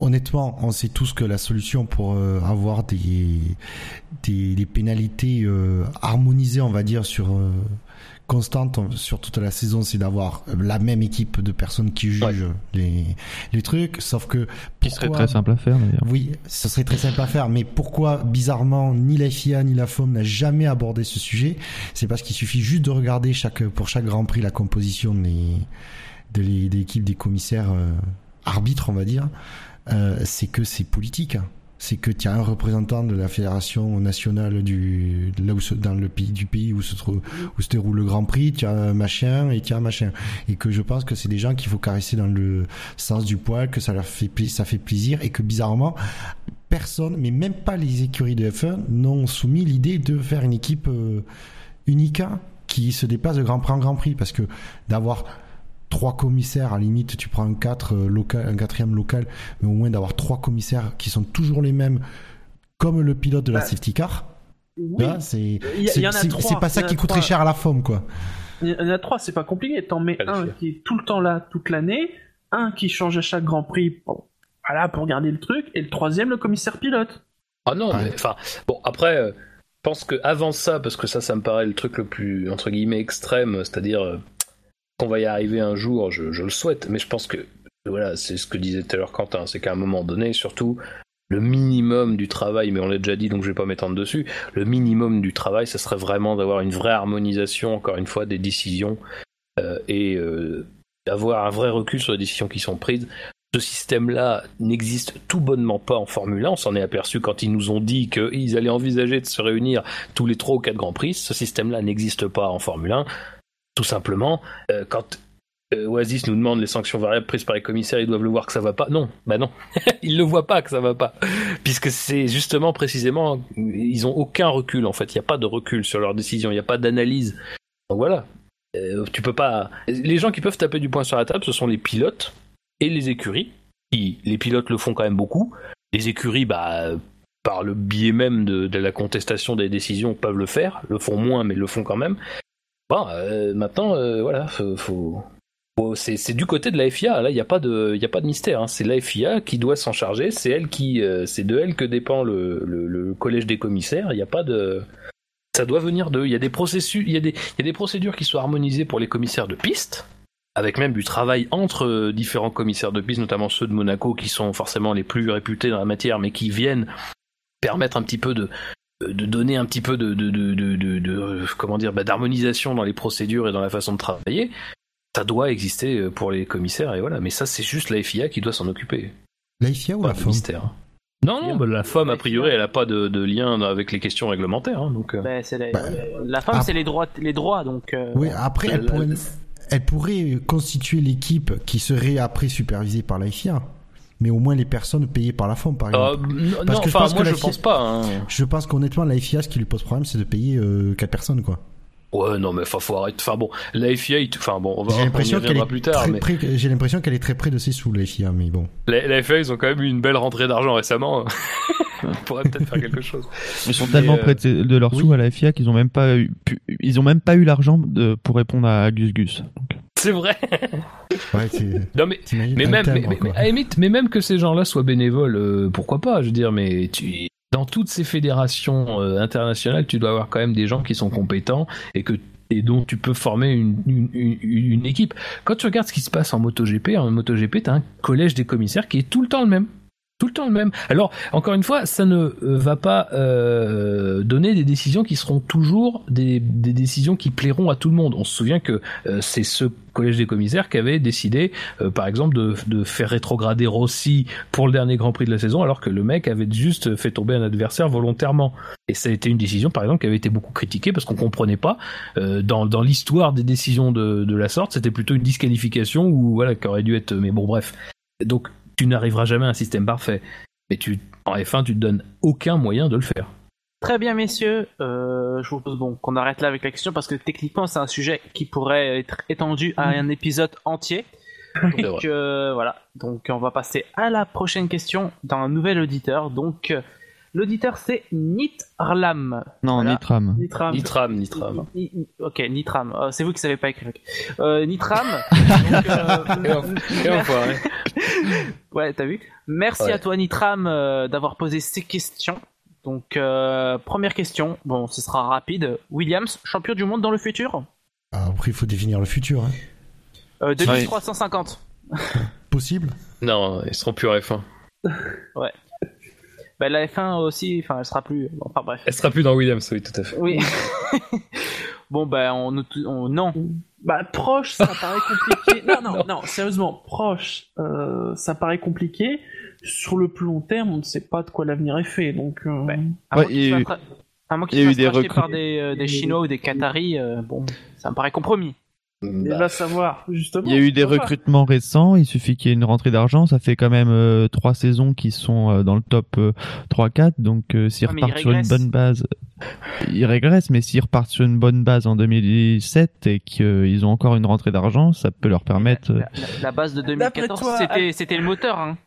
honnêtement, on sait tous que la solution pour euh, avoir des, des, des pénalités euh, harmonisées, on va dire, sur euh, constantes on- sur toute la saison, c'est d'avoir la même équipe de personnes qui jugent les, les trucs. Sauf que Qui serait très simple à faire d'ailleurs. Oui, ce serait très simple à faire, mais pourquoi bizarrement ni la FIA ni la FOM n'a jamais abordé ce sujet C'est parce qu'il suffit juste de regarder chaque pour chaque Grand Prix la composition des de des équipes des commissaires euh, arbitres, on va dire. Euh, c'est que c'est politique. C'est que tu as un représentant de la fédération nationale du là où dans le pays du pays où se trouve où se déroule le Grand Prix, tu as un machin et tu as un machin et que je pense que c'est des gens qu'il faut caresser dans le sens du poil, que ça leur fait ça fait plaisir et que bizarrement personne, mais même pas les écuries de F1 n'ont soumis l'idée de faire une équipe euh, unica qui se déplace de Grand Prix en Grand Prix parce que d'avoir trois commissaires à la limite tu prends un quatre euh, local un quatrième local mais au moins d'avoir trois commissaires qui sont toujours les mêmes comme le pilote de la Bah, safety car Oui, là c'est il y, il c'est y en a c'est- trois. c'est pas ça qui coûterait trois. cher à la FOM quoi Il y en a trois, c'est pas compliqué. T'en mets un qui est tout le temps là, toute l'année, un qui change à chaque Grand Prix, bon, voilà, pour garder le truc, et le troisième, le commissaire pilote. Ah non, Ouais. mais enfin, bon, après, euh, je pense que avant ça, parce que ça, ça me paraît le truc le plus, entre guillemets, extrême, c'est-à-dire euh, qu'on va y arriver un jour, je, le souhaite, mais je pense que, voilà, c'est ce que disait tout à l'heure Quentin, c'est qu'à un moment donné, surtout, le minimum du travail, mais on l'a déjà dit, donc je vais pas m'étendre dessus, le minimum du travail, ce serait vraiment d'avoir une vraie harmonisation, encore une fois, des décisions, euh, et euh, d'avoir un vrai recul sur les décisions qui sont prises. Ce système-là n'existe tout bonnement pas en Formule 1. On s'en est aperçu quand ils nous ont dit qu'ils allaient envisager de se réunir tous les trois ou quatre Grands Prix. Ce système-là n'existe pas en Formule 1. Tout simplement, euh, quand euh, Oasis nous demande les sanctions variables prises par les commissaires, ils doivent le voir que ça va pas. Non, bah non, ils le voient pas que ça va pas, puisque c'est justement précisément, ils ont aucun recul en fait. Il n'y a pas de recul sur leurs décisions, il n'y a pas d'analyse. Donc voilà, Euh, tu peux pas. Les gens qui peuvent taper du poing sur la table, ce sont les pilotes et les écuries. Les pilotes le font quand même beaucoup. Les écuries, bah, par le biais même de la contestation des décisions, peuvent le faire. Le font moins, mais le font quand même. Bon, euh, maintenant, euh, voilà, c'est, du côté de la FIA. Là, il n'y a pas de, a pas de mystère. hein. C'est la FIA qui doit s'en charger. C'est elle qui, euh, c'est de elle que dépend le, collège des commissaires. Il n'y a pas de, ça doit venir d'eux. Il y a des processus, y a des, procédures qui sont harmonisées pour les commissaires de piste, avec même du travail entre différents commissaires de piste, notamment ceux de Monaco, qui sont forcément les plus réputés dans la matière, mais qui viennent permettre un petit peu de de donner un petit peu de, de, de, de, de- de- comment dire bah, d'harmonisation dans les procédures et dans la façon de travailler. ça doit exister pour les commissaires et voilà. Mais ça, c'est juste la FIA qui doit s'en occuper. La FIA ou Pas la FOM mystère. Non, non, bah, la FOM, a priori, elle a pas de, de lien avec les questions réglementaires. hein, donc, euh, c'est la, Bah, la femme, ah. c'est les droits, les droits, donc. euh, Oui, après, elle Elle- pourrait, elle pourrait constituer l'équipe qui serait après supervisée par la FIA. Mais au moins les personnes payées par la FOM, par exemple. euh, non, Parce non, que je pense moi, que je la pense FIA pas. hein. Je pense qu'honnêtement, la FIA, ce qui lui pose problème, c'est de payer euh, 4 personnes, quoi. Ouais, non, mais enfin, faut arrêter. Enfin, bon, la FIA, enfin, bon, on va J'ai on y l'impression qu'elle est plus tard, très mais près, j'ai l'impression qu'elle est très près de ses sous, la FIA, mais bon. la, la FIA, ils ont quand même eu une belle rentrée d'argent récemment. on pourrait peut-être faire quelque chose. Ils sont Mais, tellement euh, près de, de leurs oui. sous à la FIA qu'ils ont même pas eu, pu- ils ont même pas eu l'argent de- pour répondre à Gus Gus. C'est vrai. Ouais, Non, mais Mais même, timbre, mais, mais- quoi. mais à la limite, mais même que ces gens-là soient bénévoles, euh, pourquoi pas Je veux dire, mais tu, dans toutes ces fédérations euh, internationales, tu dois avoir quand même des gens qui sont compétents et que et dont tu peux former une, une, une, une équipe. Quand tu regardes ce qui se passe en MotoGP, en MotoGP, t'as un collège des commissaires qui est tout le temps le même. Tout le temps le même. Alors, encore une fois, ça ne euh, va pas euh, donner des décisions qui seront toujours des, des décisions qui plairont à tout le monde. On se souvient que euh, c'est ce collège des commissaires qui avait décidé, euh, par exemple, de, de faire rétrograder Rossi pour le dernier Grand Prix de la saison, alors que le mec avait juste fait tomber un adversaire volontairement. Et ça a été une décision, par exemple, qui avait été beaucoup critiquée parce qu'on comprenait pas. euh, dans dans l'histoire des décisions de, de la sorte, c'était plutôt une disqualification ou voilà qui aurait dû être. Mais bon, bref. Donc, tu n'arriveras jamais à un système parfait. Mais tu, en F1, tu te donnes aucun moyen de le faire. Très bien, messieurs. Euh, je vous propose bon, qu'on arrête là avec la question parce que techniquement, c'est un sujet qui pourrait être étendu à un épisode entier. Donc euh, voilà. Donc on va passer à la prochaine question d'un nouvel auditeur. Donc euh, l'auditeur c'est Nitrlam. Non, Voilà. Nitram. Nitram. Nitram, Nitram. Ni- ni- Ok, Nitram. Euh, c'est vous qui savez pas écrire. Euh, Nitram. donc, euh, Et. Ouais, t'as vu? Merci Ouais. à toi Nitram euh, d'avoir posé ces questions. Donc euh, première question. Bon, ce sera rapide. Williams, champion du monde dans le futur? Ah, Après, il faut définir le futur. Hein. euh, 2350. Possible? Non, ils seront plus en F1. Bah, la F1 aussi, enfin, elle sera plus. Enfin bref. Elle sera plus dans Williams, oui, tout à fait. Oui. bon, bah, on, on- non. Bah proche, ça paraît compliqué. Non, non, non, sérieusement, proche, euh, ça paraît compliqué. Sur le plus long terme, on ne sait pas de quoi l'avenir est fait, donc. euh, Ouais. À Ouais, moins qu'il il y a eu- des par des, euh, des Chinois ou des Qataris, euh, bon, ça me paraît compromis. Il Bah, va savoir, justement. Il y a eu des recrutements récents, il suffit qu'il y ait une rentrée d'argent, ça fait quand même euh, trois saisons qui sont euh, dans le top euh, 3-4, donc euh, s'ils Ouais, mais repartent sur une bonne base, ils régressent, mais s'ils repartent sur une bonne base en 2017 et qu'ils ont encore une rentrée d'argent, ça peut leur permettre... euh, La, la- la base de D'après 2014, toi, c'était, c'était le moteur, hein.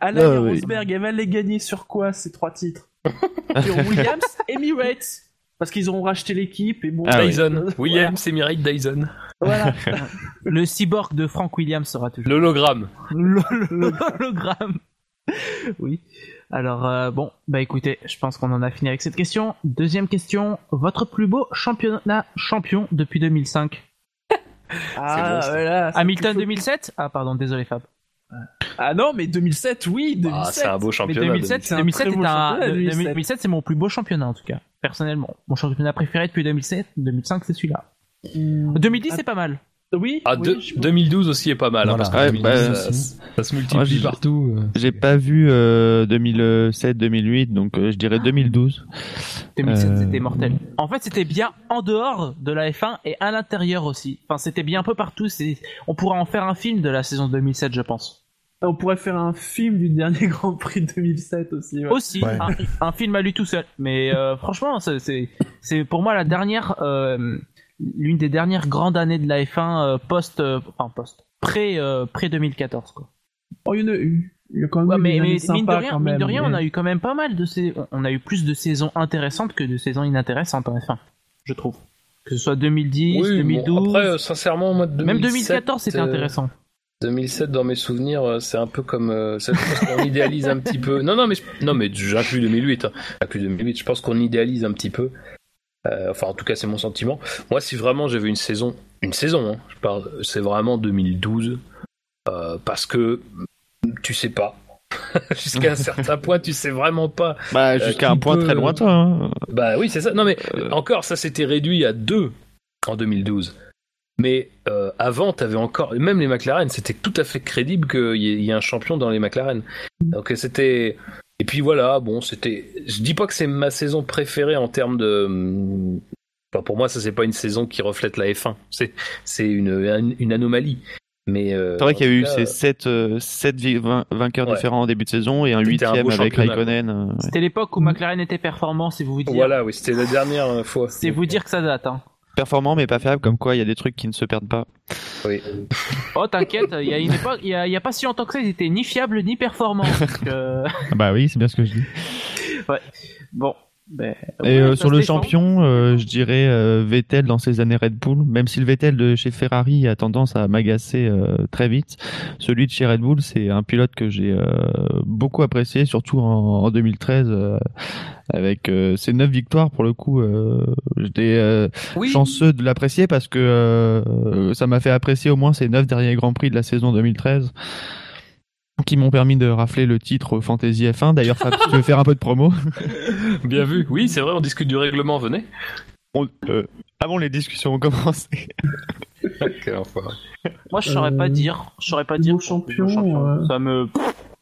Alain Ah, oui. Rosberg, elle va les gagner sur quoi ces trois titres? Sur Williams, Emirates. Parce qu'ils auront racheté l'équipe et bon. Ah oui. Dyson. Williams, Dyson. Voilà. Le cyborg de Frank Williams sera toujours. L'hologramme. L'hologramme. oui. Alors, euh, bon, bah écoutez, je pense qu'on en a fini avec cette question. Deuxième question. Votre plus beau championnat champion depuis 2005 Ah, bon, voilà, Hamilton plutôt- 2007 Ah, pardon, désolé Fab. Ah non, mais 2007, oui, 2007. Ah, c'est un beau Mais championnat. 2007, c'est un 2007, très est beau un- championnat, 2007, 2007. c'est mon plus beau championnat en tout cas, personnellement. Mon championnat préféré depuis 2007, 2005, c'est celui-là. Hum, 2010, ah, c'est pas mal. Oui, Ah, oui, deux- je- 2012 aussi est pas mal, hein, parce que Ouais, 2012, bah, ça, se multiplie Moi, partout. euh. J'ai pas vu euh, 2007-2008, donc euh, je dirais 2012. 2007, Euh, c'était mortel. En fait, c'était bien en dehors de la F1 et à l'intérieur aussi. Enfin, c'était bien un peu partout. On pourrait en faire un film de la saison 2007, je pense. On pourrait faire un film du dernier Grand Prix de 2007 aussi. ouais. Aussi, Ouais. un, un film à lui tout seul. Mais euh, franchement, c'est, pour moi la dernière, euh, l'une des dernières grandes années de la F1 euh, post, euh, enfin post, pré, euh, pré 2014 quoi. Oh, il y en a eu. Il y a quand même Ouais, eu mais, mine de rien, quand mine même. de rien, on mais- a eu quand même pas mal de ces, on a eu plus de saisons intéressantes que de saisons inintéressantes en F1, je trouve. Que ce soit 2010, Oui, 2012, bon, après, sincèrement, moi, 2007, même 2014, c'était euh, intéressant. 2007, dans mes souvenirs, euh, c'est un peu comme. euh, parce qu'on idéalise un petit peu. Non, non, mais, je- non, mais j'inclus 2008. Hein. J'inclus 2008. Je pense qu'on idéalise un petit peu. Euh, enfin, en tout cas, c'est mon sentiment. Moi, si vraiment j'avais une saison. Une saison, hein, je parle, c'est vraiment 2012. euh, parce que tu sais pas. Jusqu'à un certain point, tu sais vraiment pas. Bah, jusqu'à un point peut- très lointain. hein. Bah oui, c'est ça. Non, mais encore, ça s'était réduit à deux en 2012. Mais euh, avant, t'avais encore, même les McLaren, c'était tout à fait crédible qu'il y, ait- il y ait un champion dans les McLaren. Donc euh, c'était. Et puis voilà, bon, c'était. Je dis pas que c'est ma saison préférée en termes de. Enfin, pour moi, ça c'est pas une saison qui reflète la F1. C'est c'est une, une anomalie. Mais euh, C'est vrai qu'il y a eu ces 7, euh, vainqueurs Ouais. différents en début de saison et un huitième avec Raikkonen. euh, ouais. C'était l'époque où McLaren était performant, c'est vous dire. Voilà, oui, c'était la dernière fois. C'est vous dire que ça date. Hein. Performant mais pas fiable, comme quoi il y a des trucs qui ne se perdent pas. Oui. Oh t'inquiète, il y a une époque, il y a, il y a pas si longtemps que ça, ils étaient ni fiables ni performants. Donc, euh, Ah Bah oui, c'est bien ce que je dis. Bon. Ben, Et ouais, euh, sur le champion, euh, je dirais euh, Vettel dans ses années Red Bull. Même si le Vettel de chez Ferrari a tendance à m'agacer euh, très vite, celui de chez Red Bull, c'est un pilote que j'ai euh, beaucoup apprécié, surtout en, en 2013, euh, avec euh, ses neuf victoires. Pour le coup, euh, j'étais euh, Oui. chanceux de l'apprécier parce que euh, ça m'a fait apprécier au moins ces neuf derniers grands prix de la saison 2013 qui m'ont permis de rafler le titre Fantasy F1. D'ailleurs, tu veux faire un peu de promo? Bien vu. Oui, c'est vrai, on discute du règlement, venez. On- euh, avant les discussions ont commencé. Quel enfoiré. Moi je saurais pas Euh, dire, je saurais pas dire. niveau champion, euh, Ça me.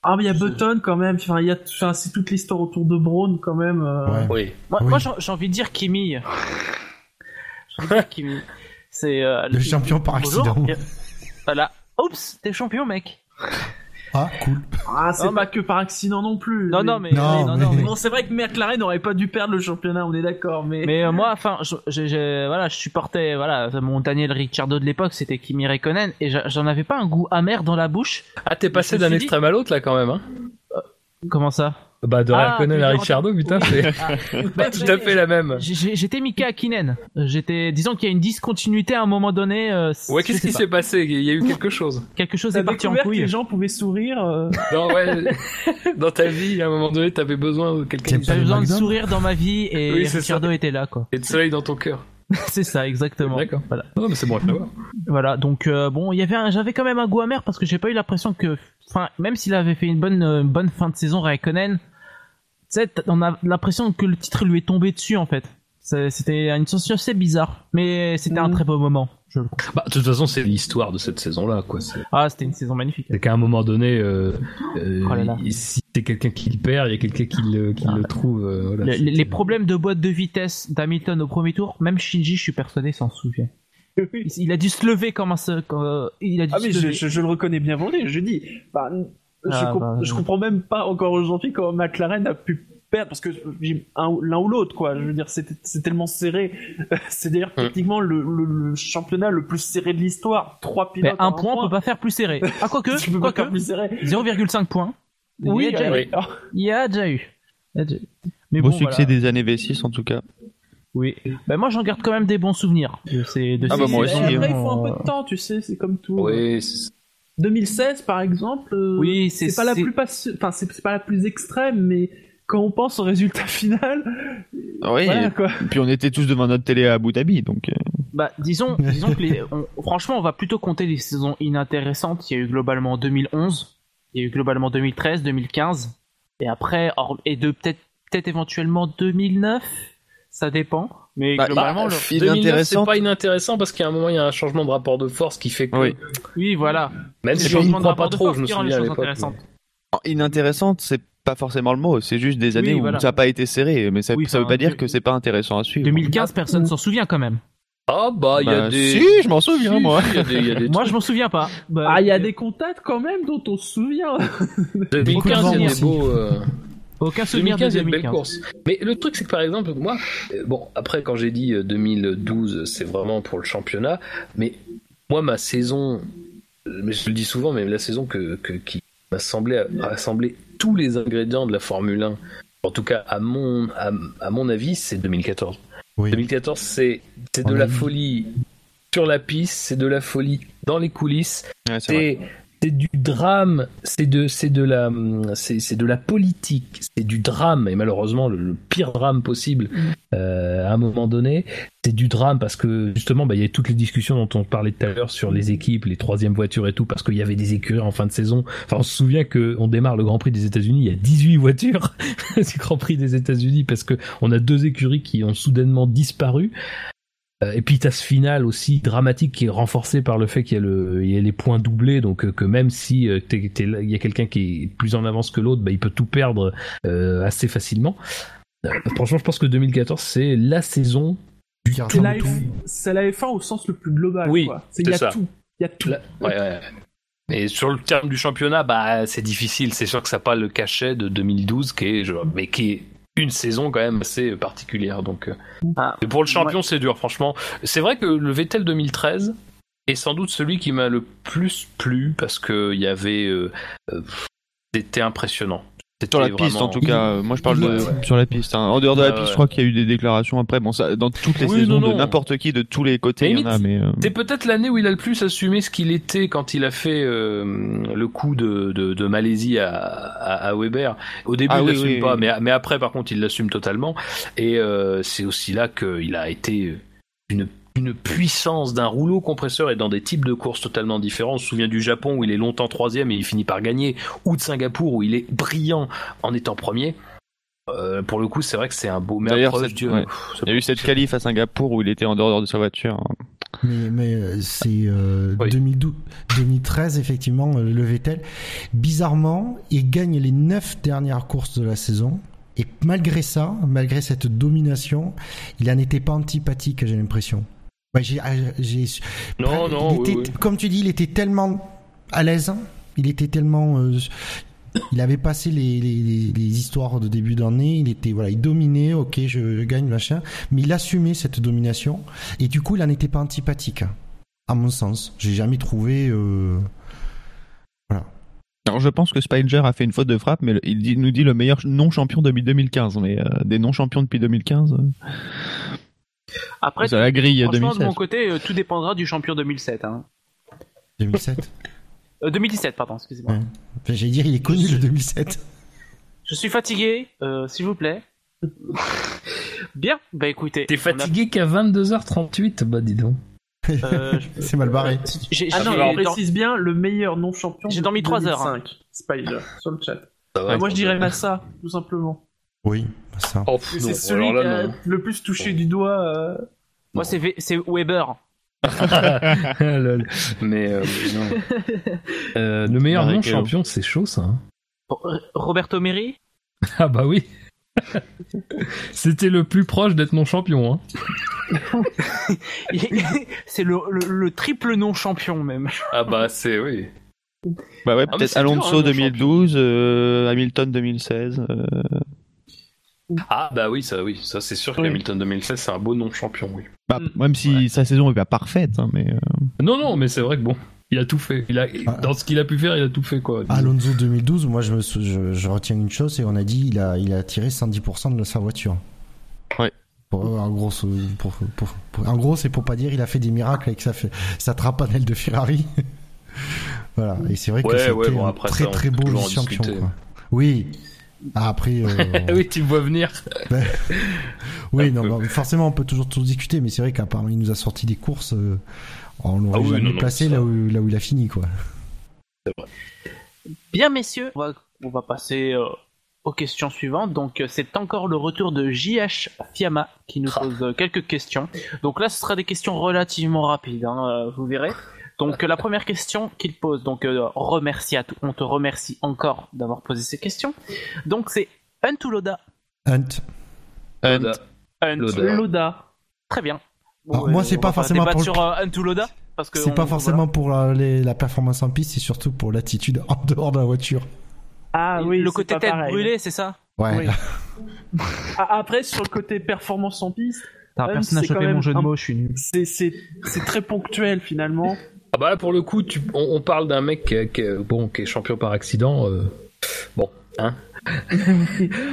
Ah, mais il y a Button quand même. Enfin, il y a, enfin, c'est toute l'histoire autour de Braun quand même. euh, Ouais. Oui. Moi, Oui. moi, j'ai j'ai envie de dire Kimi. J'ai envie de dire Kimi. C'est euh, Le champion par Bonjour. accident. Voilà. Oups, t'es champion, mec. Ah, cool. Ah, c'est Non, pas que par accident non plus. Non, Mais- non, mais, Non, oui, non, non, mais- mais- Bon, c'est vrai que McLaren n'aurait pas dû perdre le championnat, on est d'accord, mais. Mais euh, moi, enfin, je, je- je- voilà, je supportais, voilà, mon Daniel Ricciardo de l'époque, c'était Kimi Räikkönen, et j'en avais pas un goût amer dans la bouche. Ah, t'es passé d'un dit- extrême à l'autre là quand même. Hein Comment ça? Bah, de Ah, Raikkonen à Ricciardo, putain, Oui. c'est Ah, pas bah, tout à fait la même. J'étais Mika Hakkinen. J'étais, disons qu'il y a une discontinuité à un moment donné. euh, Ouais, qu'est-ce qui pas. s'est passé? Il y a eu quelque chose. Quelque chose est parti en découvert que couille. les gens pouvaient sourire. euh, Non, ouais. Dans ta vie, à un moment donné, t'avais besoin de quelqu'un le besoin de sourire dans ma vie et Oui, ça. était là, quoi. et de soleil dans ton cœur. c'est ça, exactement. D'accord. Voilà. Non, mais c'est bon à savoir. Voilà, donc euh, bon, il y avait un- j'avais quand même un goût amer parce que j'ai pas eu l'impression que, enfin, même s'il avait fait une bonne, euh, une bonne fin de saison, Raikkonen, sais, on a l'impression que le titre lui est tombé dessus en fait. C'était une sensation assez bizarre, mais c'était un Mhm. très beau moment. Je le Bah, de toute façon, c'est l'histoire de cette saison-là, quoi. Ah, c'était une saison magnifique. c'est qu'à un moment donné, euh, euh, Oh là là. si c'est quelqu'un qui le perd, il y a quelqu'un qui le, qui Ah. le trouve. euh, voilà, Le- c'est- les, les problèmes de boîte de vitesse d'Hamilton au premier tour, même Shinji, je suis persuadé, s'en souvient. Il, a dû se lever comme un comme, il a dû Ah, se mais lever. je, je le reconnais bien volontiers. Je dis, bah, je, Ah, bah, je comprends même pas encore aujourd'hui comment McLaren a pu perdre parce que un- l'un ou l'autre, quoi. Je veux dire, c'est c'est tellement serré. c'est d'ailleurs Mm. techniquement le, le, le championnat le plus serré de l'histoire. Trois Mais pilotes. un en point, on peut pas faire plus serré. Ah, quoique, serré. 0,5 points. Oui, il y a déjà, oui. eu. Il y a déjà eu. Il y a déjà eu. Mais Beau bon, succès voilà. des années V6 en tout cas. Oui. Ben moi j'en garde quand même des bons souvenirs de ces de Ah ces bah, moi aussi, Après, saisons, il faut un peu euh, de temps, tu sais, c'est comme tout. Oui, c'est- 2016, par exemple. euh, Oui, c'est- pas la plus enfin, c'est pas la plus extrême, mais quand on pense au résultat final, Oui, voilà, quoi. et puis on était tous devant notre télé à Abu Dhabi, donc euh, Bah disons disons que les, on- franchement on va plutôt compter les saisons inintéressantes. Il y a eu globalement 2011, il y a eu globalement 2013, 2015 et après et de peut-être peut-être éventuellement 2009, ça dépend. Mais Bah, globalement Bah, le- fi- 2009, c'est pas inintéressant parce qu'à un moment, il y a un changement de rapport de force qui fait que. Oui. oui voilà. Même Les si de croit rapport pas de trop, force je me souviens à choses l'époque. intéressantes. inintéressante, c'est pas forcément le mot, c'est juste des années Oui, où voilà. ça n'a pas été serré, mais ça, Oui, ça veut pas dire que c'est pas intéressant à suivre. 2015 personne s'en souvient quand même. Ah, bah, il y a Bah, des. Si, je m'en souviens Si, moi. si, Il y a des, il y a des Moi je m'en souviens pas. Bah, Ah, il y a des contacts quand même dont on se souvient. 2015, il y a des beaux. euh, aucun souvenir 2015, il y a de de belles 2015. courses. Mais le truc, c'est que par exemple, moi, euh, bon, après, quand j'ai dit euh, 2012, c'est vraiment pour le championnat, mais moi, ma saison, euh, je le dis souvent, mais la saison que, que- qui m'a semblé rassembler tous les ingrédients de la Formule 1, en tout cas, à mon, à, à mon avis, c'est 2014. Oui. 2014, c'est c'est de la folie sur la piste, c'est de la folie dans les coulisses, Ouais, c'est. C'est du drame, c'est de c'est de la c'est c'est de la politique, c'est du drame et malheureusement le, le pire drame possible euh, à un moment donné. C'est du drame parce que justement bah il y a toutes les discussions dont on parlait tout à l'heure sur les équipes, les troisième voitures et tout parce qu'il y avait des écuries en fin de saison. Enfin on se souvient que on démarre le Grand Prix des États-Unis, il y a 18 voitures du Grand Prix des États-Unis parce que on a deux écuries qui ont soudainement disparu. Euh, et puis t'as ce final aussi dramatique qui est renforcé par le fait qu'il y a, le, il y a les points doublés, donc euh, que même si euh, t'es- t'es là- il y a quelqu'un qui est plus en avance que l'autre, bah, il peut tout perdre euh, assez facilement. Euh, franchement, je pense que 2014 c'est la saison. Qui C'est la. F- c'est la F1 au sens le plus global. Oui, quoi. C'est- Il y a ça. tout. Il y a tout. Là- ouais, ouais. Mais sur le terme du championnat, bah c'est difficile. C'est sûr que ça n'a pas le cachet de 2012, qui est, mais qui est une saison quand même assez particulière. Donc, euh, Ah, pour le champion, c'est dur, franchement. C'est vrai que le Vettel 2013 est sans doute celui qui m'a le plus plu parce que il y avait, euh, euh, c'était impressionnant. Sur la piste, en tout cas. euh, Moi, je parle de Ouais, sur la piste. hein. En dehors de la Ouais, piste, ouais. je crois qu'il y a eu des déclarations après. Bon, ça, dans toutes les Oui, saisons non, de non. n'importe qui, de tous les côtés, il y en a. Mais euh, C'est peut-être l'année où il a le plus assumé ce qu'il était quand il a fait euh, le coup de, de, de Malaisie à, à, à Weber. Au début, Ah il oui, l'assume oui, pas, oui. mais, mais après, par contre, il l'assume totalement. Et euh, c'est aussi là qu'il a été une, une puissance d'un rouleau compresseur et dans des types de courses totalement différents. On se souvient du Japon où il est longtemps troisième et il finit par gagner, ou de Singapour où il est brillant en étant premier. Euh, pour le coup, c'est vrai que c'est un beau. D'ailleurs, cette- ouais. il y a eu cette qualif à Singapour où il était en dehors de sa voiture. hein. Mais, mais euh, c'est euh, Oui. 2012, 2013 effectivement euh, le Vettel. Bizarrement, il gagne les neuf dernières courses de la saison. Et malgré ça, malgré cette domination, il en était pas antipathique, j'ai l'impression. Ouais, j'ai, ah, j'ai, Non, il non, oui, était- oui. comme tu dis, il était tellement à l'aise. Il était tellement, euh, il avait passé les, les, les, histoires de début d'année. Il était, voilà, il dominait. Ok, je, je gagne machin, mais il assumait cette domination. Et du coup, il en était pas antipathique, à mon sens. J'ai jamais trouvé. Euh... Voilà. Alors, je pense que Spider a fait une faute de frappe, mais il dit- nous dit le meilleur non-champion depuis 2015. Mais euh, des non-champions depuis 2015, euh, Après, la grille franchement, 2016. de mon côté, euh, tout dépendra du champion 2007. Hein. 2007. Euh, 2017, pardon, excusez-moi. Ouais. Enfin, j'allais dire, il est connu le 2007. Je suis fatigué, euh, s'il vous plaît. Bien, bah écoutez. T'es a- fatigué qu'à 22h38 Bah dis donc. euh, C'est mal barré. j'ai- Ah non, précise bien le meilleur non champion. J'ai dormi trois heures, hein. 2005, Spider, sur le chat. Moi, je dirais. Massa, tout simplement. Oui, ça. Oh, non, C'est celui qui a non. le plus touché du doigt. euh, Moi, c'est V- c'est Weber. Lol. Mais euh, non. Euh, le meilleur non champion, c'est chaud ça. hein. Roberto Meri Ah bah oui. C'était le plus proche d'être non champion. Hein. C'est le, le- le triple non-champion, même. Ah bah c'est oui. Bah ouais, Ah, peut-être dur, Alonso hein, non 2012, euh, Hamilton 2016. Ah bah oui, ça oui, ça c'est sûr que. Hamilton 2016 c'est un beau non champion, oui. bah, Mm. Même si sa saison est pas parfaite, hein, mais euh, Non non, mais c'est vrai que bon, il a tout fait. Il a Ah. dans ce qu'il a pu faire, il a tout fait quoi. Alonso 2012, moi je, me, sou- je, je retiens une chose, et on a dit il a, il a tiré 110% de sa voiture. Ouais. Pour, en gros, c'est- pour, pour- pour- en gros, c'est pour pas dire il a fait des miracles avec sa, sa trapanelle de Ferrari. voilà, et c'est vrai que Ouais, c'était ouais, bon, un très ça, très beau champion. Quoi. Oui. Ah, après, euh, oui, tu me vois venir. oui, non, peu. bah, forcément, on peut toujours tout discuter, mais c'est vrai qu'apparemment, il nous a sorti des courses, euh, on l'aurait Ah oui, jamais non, non, placé là où, là où il a fini, quoi. Bien, messieurs, on va, on va passer euh, aux questions suivantes. Donc, euh, c'est encore le retour de JH Fiamma qui nous pose quelques questions. Donc là, ce sera des questions relativement rapides, hein, vous verrez. Donc, euh, la première question qu'il pose, donc, euh, remercie à tout, on te remercie encore d'avoir posé ces questions. Donc, c'est Hunt ou Loda? Hunt. Hunt. Hunt. Loda. Loda. Très bien. Alors, moi, c'est on pas forcément pour le- sur euh, Hunt ou Loda parce que C'est on- pas voilà. forcément pour la, les- la performance en piste, c'est surtout pour l'attitude en dehors de la voiture. Ah oui, le c'est côté tête pareil. brûlée, c'est ça? Ouais. Oui. Ah, Après, sur le côté performance en piste, personne c'est chopé même mon jeu de un- mots, je suis nul. c'est c'est c'est très ponctuel finalement. Ah bah là pour le coup, tu, on, on parle d'un mec qui, est- qui est- bon, qui est champion par accident. euh, bon, hein.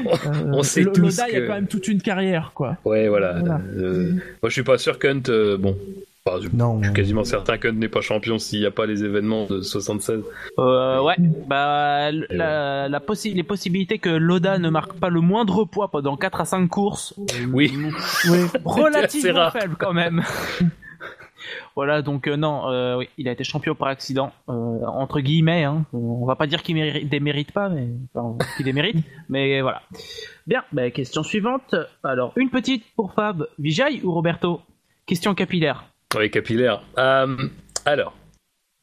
on, on sait tous Loda, il y a que- quand même toute une carrière, quoi. Ouais, voilà. Voilà. Euh, moi, je suis pas sûr qu'Hunt. euh, bon, enfin, je, Non. je suis quasiment certain qu'Hunt n'est pas champion s'il n'y a pas les événements de 76. Euh, ouais, bah la possi- les possibilités que Loda ne marque pas le moindre poids pendant 4 à 5 courses, Oui. relativement rare. faible quand même. voilà, donc euh, non, euh, oui, il a été champion par accident, euh, entre guillemets. Hein. On va pas dire qu'il méri- démérite pas, mais enfin, qu'il démérite, mais voilà. Bien, bah, question suivante. Alors, une petite pour Fab, Vijay ou Roberto? Question capillaire. Oui, capillaire. Euh, alors,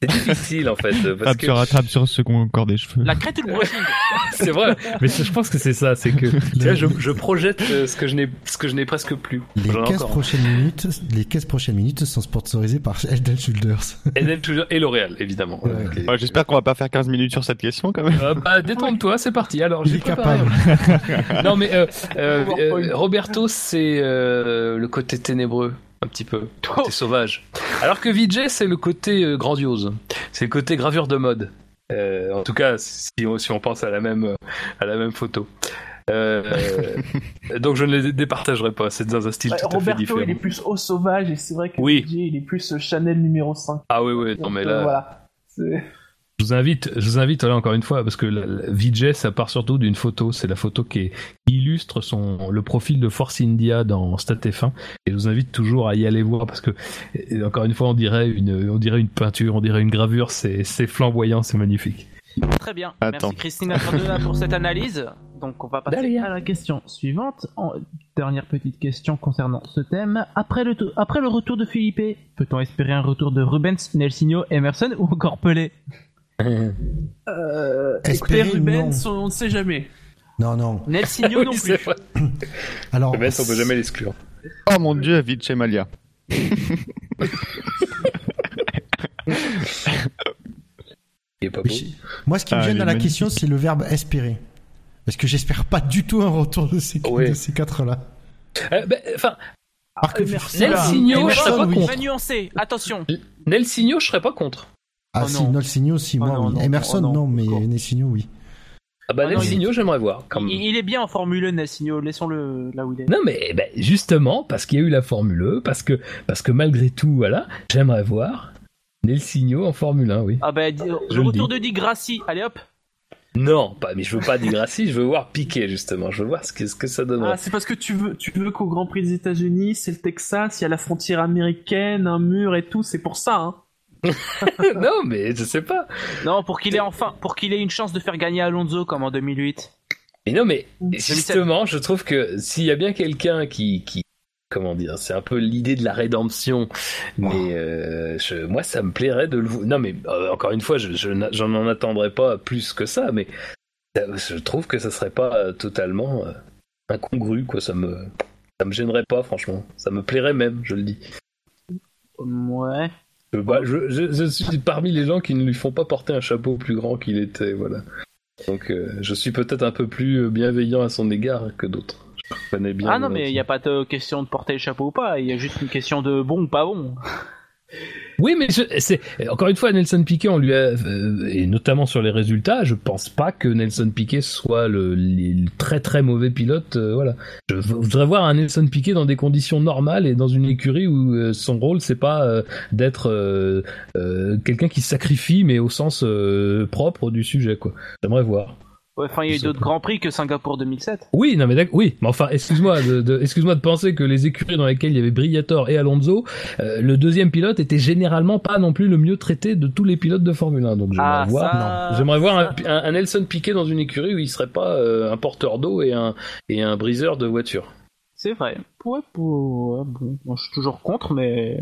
c'est difficile en fait. Parce que sur attrape sur ceux qui ont encore des cheveux. La crête ou le brushing c'est vrai, mais je pense que c'est ça, c'est que tu vois, je, je projette euh, ce que je n'ai, ce que je n'ai presque plus. Les J'en ai 15 encore. prochaines minutes, les 15 prochaines minutes sont sponsorisées par and Shoulders. Et, then toujours- et L'Oréal, évidemment. Ouais. Ok. Ouais, J'espère qu'on va pas faire 15 minutes sur cette question quand même. Euh, bah, détrompe-toi, c'est parti. Alors, Il j'ai capable. non, mais euh, euh, euh, Roberto, c'est euh, le côté ténébreux, un petit peu, le côté sauvage. Alors que Vijay, c'est le côté euh, grandiose. C'est le côté gravure de mode. Euh, en tout cas, si on, si on pense à la même, euh, à la même photo. Euh, donc je ne les départagerai pas, c'est dans un style Ouais, tout à fait Roberto, différent. il est plus au sauvage et c'est vrai que Oui. DJ, il est plus Chanel numéro 5. Ah oui, oui, non mais là... voilà. Je vous invite, je vous invite là encore une fois parce que la, la VJ ça part surtout d'une photo, c'est la photo qui, est- qui illustre son le profil de Force India dans Stat F1 et je vous invite toujours à y aller voir parce que et encore une fois on dirait une on dirait une peinture, on dirait une gravure, c'est c'est flamboyant, c'est magnifique. Très bien. Attends. Merci Christina Cardona pour cette analyse. Donc on va passer à la question suivante. En- Dernière petite question concernant ce thème. Après le, après le retour de Philippe, peut-on espérer un retour de Rubens, Nelsinho, Emerson ou encore Pelé? Euh, Espérer, Rubens, non. on ne sait jamais. Non, non. Nelsinho non plus. Alors, Mais on peut jamais l'exclure. Oh mon dieu, Vince Malia. Il est pas beau. Moi, ce qui me Ah, gêne dans la magnifique. question, c'est le verbe espérer. Parce que j'espère pas du tout un retour de ces, Ouais. de ces quatre-là. Euh, ben, Enfin, que merci. Nelsinho, je serais pas oui. contre. Va nuancer. Attention. Nelsinho, je serais pas contre. Ah Oh si, non. Nolsigno, si, Oh moi, non, oui. non, Emerson, oh non. non, mais. Nelsigno, oui. Ah bah Ah non, Nelsinho, j'aimerais voir. Il, il est bien en Formule 1, Nelsinho. Laissons-le là où il est. Non mais ben, justement parce qu'il y a eu la Formule E, parce que parce que malgré tout voilà, j'aimerais voir Nelsinho en Formule 1, oui. Ah bah, le le retour de Di Grassi. Allez hop. Non, pas, mais je veux pas Di Grassi, je veux voir Piqué justement. Je veux voir ce que, ce que ça donnerait. Ah, c'est parce que tu veux, tu veux qu'au Grand Prix des États-Unis, c'est le Texas, il y a la frontière américaine, un mur et tout, c'est pour ça, hein. non, mais je sais pas. Non, pour qu'il ait enfin, pour qu'il ait une chance de faire gagner Alonso comme en 2008. Mais non, mais 2007. justement, je trouve que s'il y a bien quelqu'un qui, qui, comment dire, c'est un peu l'idée de la rédemption. Mais euh, je, moi, ça me plairait de le. Non, mais euh, encore une fois, je, je j'en en attendrai pas plus que ça, mais euh, je trouve que ça serait pas totalement euh, incongru, quoi. Ça me, ça me gênerait pas, franchement. Ça me plairait même, je le dis. Ouais. Je, bah, je, je, je suis parmi les gens qui ne lui font pas porter un chapeau plus grand qu'il était, voilà. Donc, euh, je suis peut-être un peu plus euh, bienveillant à son égard que d'autres. Je connais bien. Ah non, mais il n'y a pas de question de porter le chapeau ou pas. Il y a juste une question de bon ou pas bon. Oui, mais c'est encore une fois Nelson Piquet, on lui a euh, et notamment sur les résultats, je pense pas que Nelson Piquet soit le, très très mauvais pilote. euh, voilà, je voudrais voir un Nelson Piquet dans des conditions normales et dans une écurie où euh, son rôle c'est pas d'être quelqu'un qui sacrifie, mais au sens propre du sujet quoi. J'aimerais voir. Ouais, Enfin, il y a eu d'autres grands prix que Singapour 2007. Oui, non mais d'accord, oui, mais enfin, excuse-moi, de, de- excuse-moi de penser que les écuries dans lesquelles il y avait Briator et Alonso, euh, le deuxième pilote était généralement pas non plus le mieux traité de tous les pilotes de Formule 1. Donc j'aimerais Ah, voir, ça... j'aimerais voir un, un, un Nelson Piquet dans une écurie où il serait pas euh, un porteur d'eau et un, et un briseur de voiture. C'est vrai. Ouais, pour... ouais, bon, moi, je suis toujours contre, mais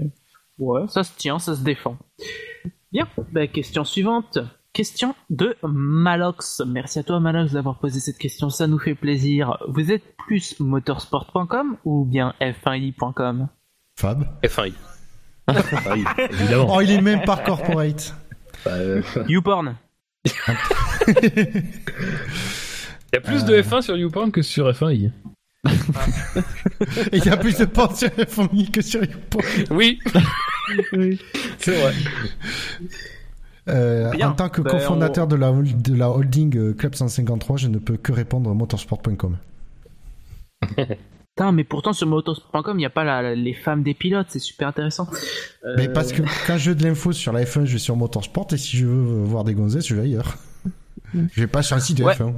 ouais, ça se tient, ça se défend. Bien. Bah, question suivante. Question de Malox. Merci à toi Malox d'avoir posé cette question, ça nous fait plaisir. Vous êtes plus motorsport.com ou bien f1i.com Fab. F1i. Ah oui, évidemment. Oh, il est même pas corporate. Euh, YouPorn. Il y a plus de F1 sur YouPorn que sur F1i. Et il y a plus de portes sur FMI que sur YouPorn. Oui, c'est vrai. Euh, Bien. en tant que Ben, cofondateur de, la, de la holding euh, Club 153, je ne peux que répondre motorsport.com. Putain, mais pourtant sur motorsport.com, il n'y a pas la- la- les femmes des pilotes, c'est super intéressant. Euh, Mais parce que quand je veux de l'info sur la F1, je vais sur motorsport et si je veux voir des gonzesses, je vais ailleurs. je vais pas sur un site de Ouais. F1.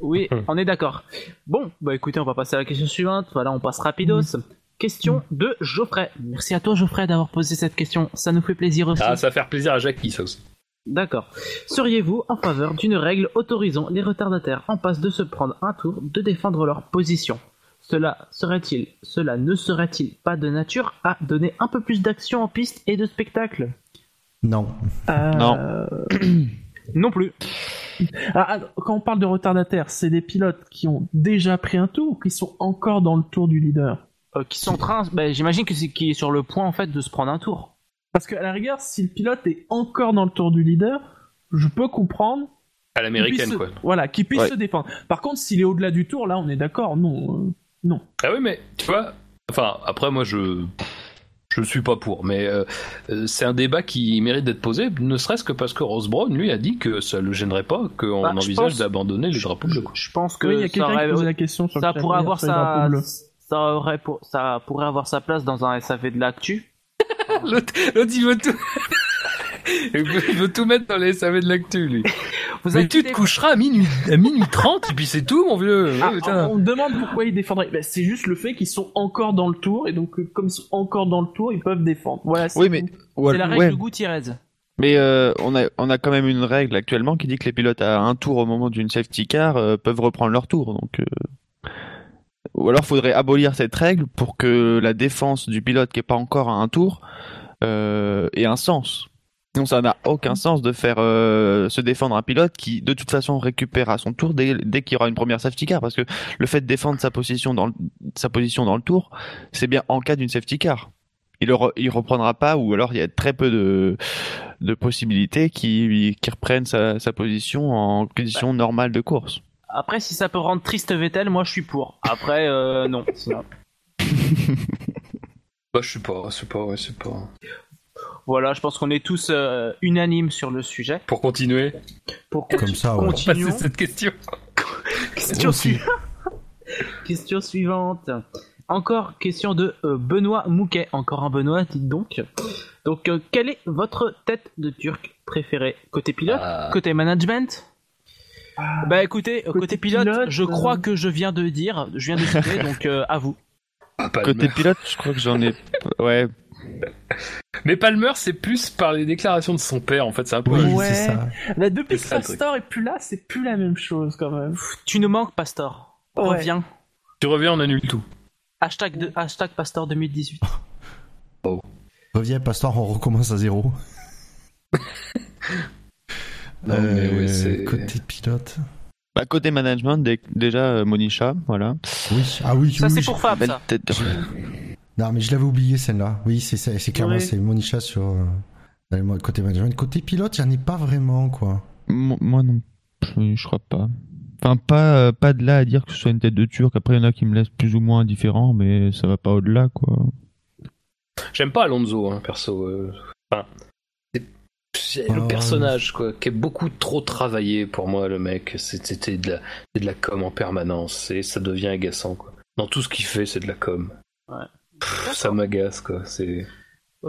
Oui, on est d'accord. Bon, bah écoutez, on va passer à la question suivante. Voilà, on passe rapidos. Question de Geoffrey. Merci à toi Geoffrey d'avoir posé cette question. Ça nous fait plaisir aussi. Ah, ça va faire plaisir à Jackie, ça aussi. D'accord. Seriez-vous en faveur d'une règle autorisant les retardataires en passe de se prendre un tour de défendre leur position? Cela serait-il, cela ne serait-il pas de nature à donner un peu plus d'action en piste et de spectacle? Non. Euh, Non. Non plus. ah, ah, quand on parle de retardataires, c'est des pilotes qui ont déjà pris un tour ou qui sont encore dans le tour du leader? Euh, qui sont en train, bah, j'imagine que c'est qui est sur le point en fait de se prendre un tour. Parce qu'à la rigueur, si le pilote est encore dans le tour du leader, je peux comprendre À qu'il l'américaine, puisse, quoi. se- voilà, qu'il puisse Ouais. se défendre. Par contre, s'il est au-delà du tour, là, on est d'accord, non, euh, non. Ah oui, mais tu vois, enfin, après, moi, je. Je suis pas pour, mais euh, c'est un débat qui mérite d'être posé, ne serait-ce que parce que Ross Brown, lui, a dit que ça le gênerait pas qu'on Bah, envisage pense- d'abandonner les drapeaux bleus. Je pense que Oui, il y a ça, quelqu'un aurait- qui posait la question sur le ça pourrait avoir sa. Ça aurait pour, ça pourrait avoir sa place dans un SAV de l'actu. L'autre, il veut tout. il veut- tout mettre dans les SAV de l'actu, lui. Vous Mais tu te coucheras à minuit, à minuit 30, et puis c'est tout, mon vieux. Ah, on me demande pourquoi ils défendraient. Ben, c'est juste le fait qu'ils sont encore dans le tour et donc euh, comme ils sont encore dans le tour, ils peuvent défendre. Voilà. c'est Oui, mais la règle ouais. de Gutiérrez. Mais euh, on a on a quand même une règle actuellement qui dit que les pilotes à un tour au moment d'une safety car euh, peuvent reprendre leur tour. Donc euh, ou alors faudrait abolir cette règle pour que la défense du pilote qui est pas encore à un tour euh, ait un sens. Sinon ça n'a aucun sens de faire euh, se défendre un pilote qui de toute façon récupère à son tour dès, dès qu'il y aura une première safety car parce que le fait de défendre sa position dans le, sa position dans le tour, c'est bien en cas d'une safety car. Il, il reprendra pas ou alors il y a très peu de de possibilités qui, qui reprennent sa, sa position en condition normale de course. Après, si ça peut rendre triste Vettel, moi je suis pour. Après, euh, non. sinon. Bah, je sais pas, je sais pas, ouais, sais pas. Voilà, je pense qu'on est tous euh, unanimes sur le sujet. Pour continuer, Pour Comme ça, ouais. passer continuons. cette question. Question, suivante. question suivante. Encore question de euh, Benoît Mouquet. Encore un Benoît, dites donc. Donc, euh, quelle est votre tête de turc préférée? Côté pilote Ah. Côté management Bah écoutez, euh, côté, côté pilote, pilote, je euh, crois que je viens de dire, je viens de citer, donc euh, à vous. Ah, Palmer. Côté pilote, je crois que j'en ai. Ouais. Mais Palmer, c'est plus par les déclarations de son père, en fait, c'est un peu. Oui, Ouais. c'est ça. Là, depuis que. Pastor est plus là, c'est plus la même chose quand même. Tu nous manques, Pastor. Ouais. Reviens. Tu reviens, on annule tout. Hashtag, de, hashtag Pastor 2018. Reviens, Pastor, on recommence à zéro. Non, Euh, côté pilote. Bah, côté management, dé- déjà euh, Monisha, voilà. Oui, ah oui, Ça, oui, c'est pour Fab, ça. Non, mais je l'avais oublié celle-là. Oui, c'est clairement Ouais. c'est Monisha sur euh, côté management. Côté pilote, il n'y en a pas vraiment quoi. Mo- Moi non, je, je crois pas. Enfin, pas, euh, pas de là à dire que ce soit une tête de turc. Après, il y en a qui me laissent plus ou moins indifférent, mais ça va pas au-delà, quoi. J'aime pas Alonso, hein, perso. euh. Enfin, le Ah, personnage, quoi, qui est beaucoup trop travaillé pour moi, le mec. C'est- C'était de la, c'est de la com en permanence, et ça devient agaçant, quoi. Dans tout ce qu'il fait, c'est de la com. Ouais. Pff, ça m'agace, quoi. C'est.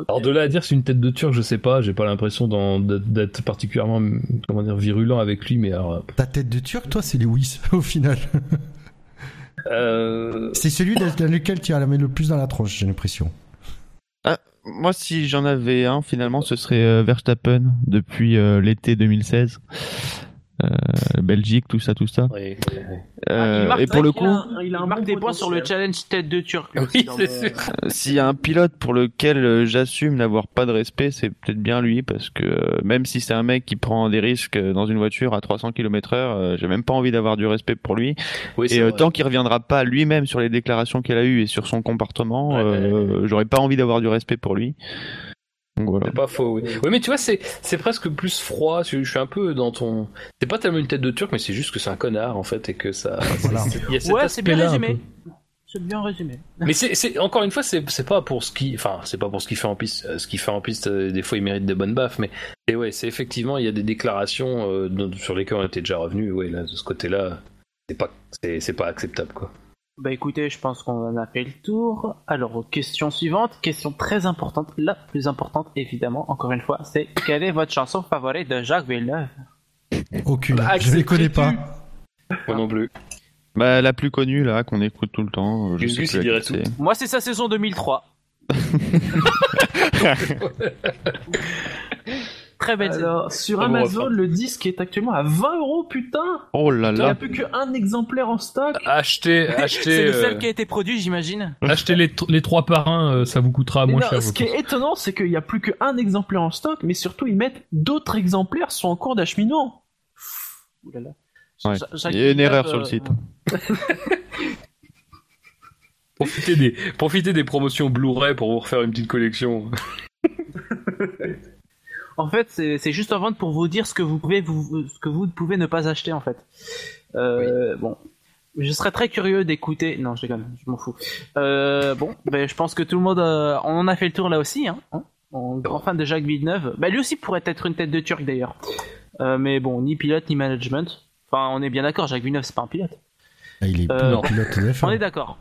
Alors de là à dire c'est une tête de turc, je sais pas, j'ai pas l'impression d'être particulièrement comment dire virulent avec lui, mais alors, euh, Ta tête de turc, toi, c'est Lewis au final. Euh... c'est celui dans lequel tu as la main le plus dans la tronche, j'ai l'impression. Moi, si j'en avais un, finalement, ce serait euh, Verstappen depuis euh, l'été 2016. Euh, Belgique, tout ça, tout ça. ouais, ouais. Euh, et pour le il coup, a un- il, a un marque bon des points sur le challenge tête de turc. Oui, c'est le- sûr. S'il y a un pilote pour lequel euh, j'assume n'avoir pas de respect, c'est peut-être bien lui, parce que euh, même si c'est un mec qui prend des risques euh, dans une voiture à 300 km heure, euh, j'ai même pas envie d'avoir du respect pour lui. Oui, Et euh, tant qu'il reviendra pas lui-même sur les déclarations qu'il a eues et sur son comportement, Ouais, euh, j'aurais pas envie d'avoir du respect pour lui. Voilà. C'est pas faux, oui. Oui, mais tu vois, c'est, c'est presque plus froid. Je, je suis un peu dans ton. C'est pas tellement une tête de turc, mais c'est juste que c'est un connard, en fait, et que ça. Voilà. y a Ouais, c'est bien résumé. C'est bien résumé. Mais c'est, encore une fois, c'est, c'est pas pour ce qui. Enfin, c'est pas pour ce qu'il fait en piste. Euh, Ce qu'il fait en piste, euh, des fois, il mérite des bonnes baffes, mais. Et ouais, c'est effectivement, il y a des déclarations euh, sur lesquelles on était déjà revenu. Ouais, là, de ce côté-là, c'est pas, c'est, c'est pas acceptable, quoi. Bah écoutez, je pense qu'on en a fait le tour. Alors, question suivante, question très importante, la plus importante évidemment, encore une fois, c'est quelle est votre chanson favorite de Jacques Villeneuve? Aucune. Bah, je les connais pas. Moi non plus. Bah, la plus connue, là, qu'on écoute tout le temps. euh, Je sais plus c'est. Moi, c'est sa saison 2003. Très belle saison. Alors, sur Amazon, le disque est actuellement à 20 euros, putain Oh là Il n'y a là. plus qu'un exemplaire en stock Achetez, C'est achetez, le seul euh, qui a été produit, j'imagine. Achetez les, tr- les trois par un, euh, ça vous coûtera Mais moins non, cher. ce qui pense. est étonnant, c'est qu'il n'y a plus qu'un exemplaire en stock, mais surtout, ils mettent d'autres exemplaires sont en cours d'acheminement. Ouh là là. Ouais. Il y a une erreur sur le site. profitez des, profitez des promotions Blu-ray pour vous refaire une petite collection. En fait, c'est juste en vente pour vous dire ce que vous pouvez vous ce que vous pouvez ne pas acheter en fait. Euh, Bon, je serais très curieux d'écouter. Non, je déconne, je m'en fous. Euh, bon, ben je pense que tout le monde, euh, on en a fait le tour là aussi. Hein, hein en grand fan de Jacques Villeneuve. Bah lui aussi pourrait être une tête de Turc d'ailleurs. Euh, mais bon, ni pilote ni management. Enfin, on est bien d'accord. Jacques Villeneuve, c'est pas un pilote. Ah, Il est Euh, plus non. pilote de F1. On est d'accord.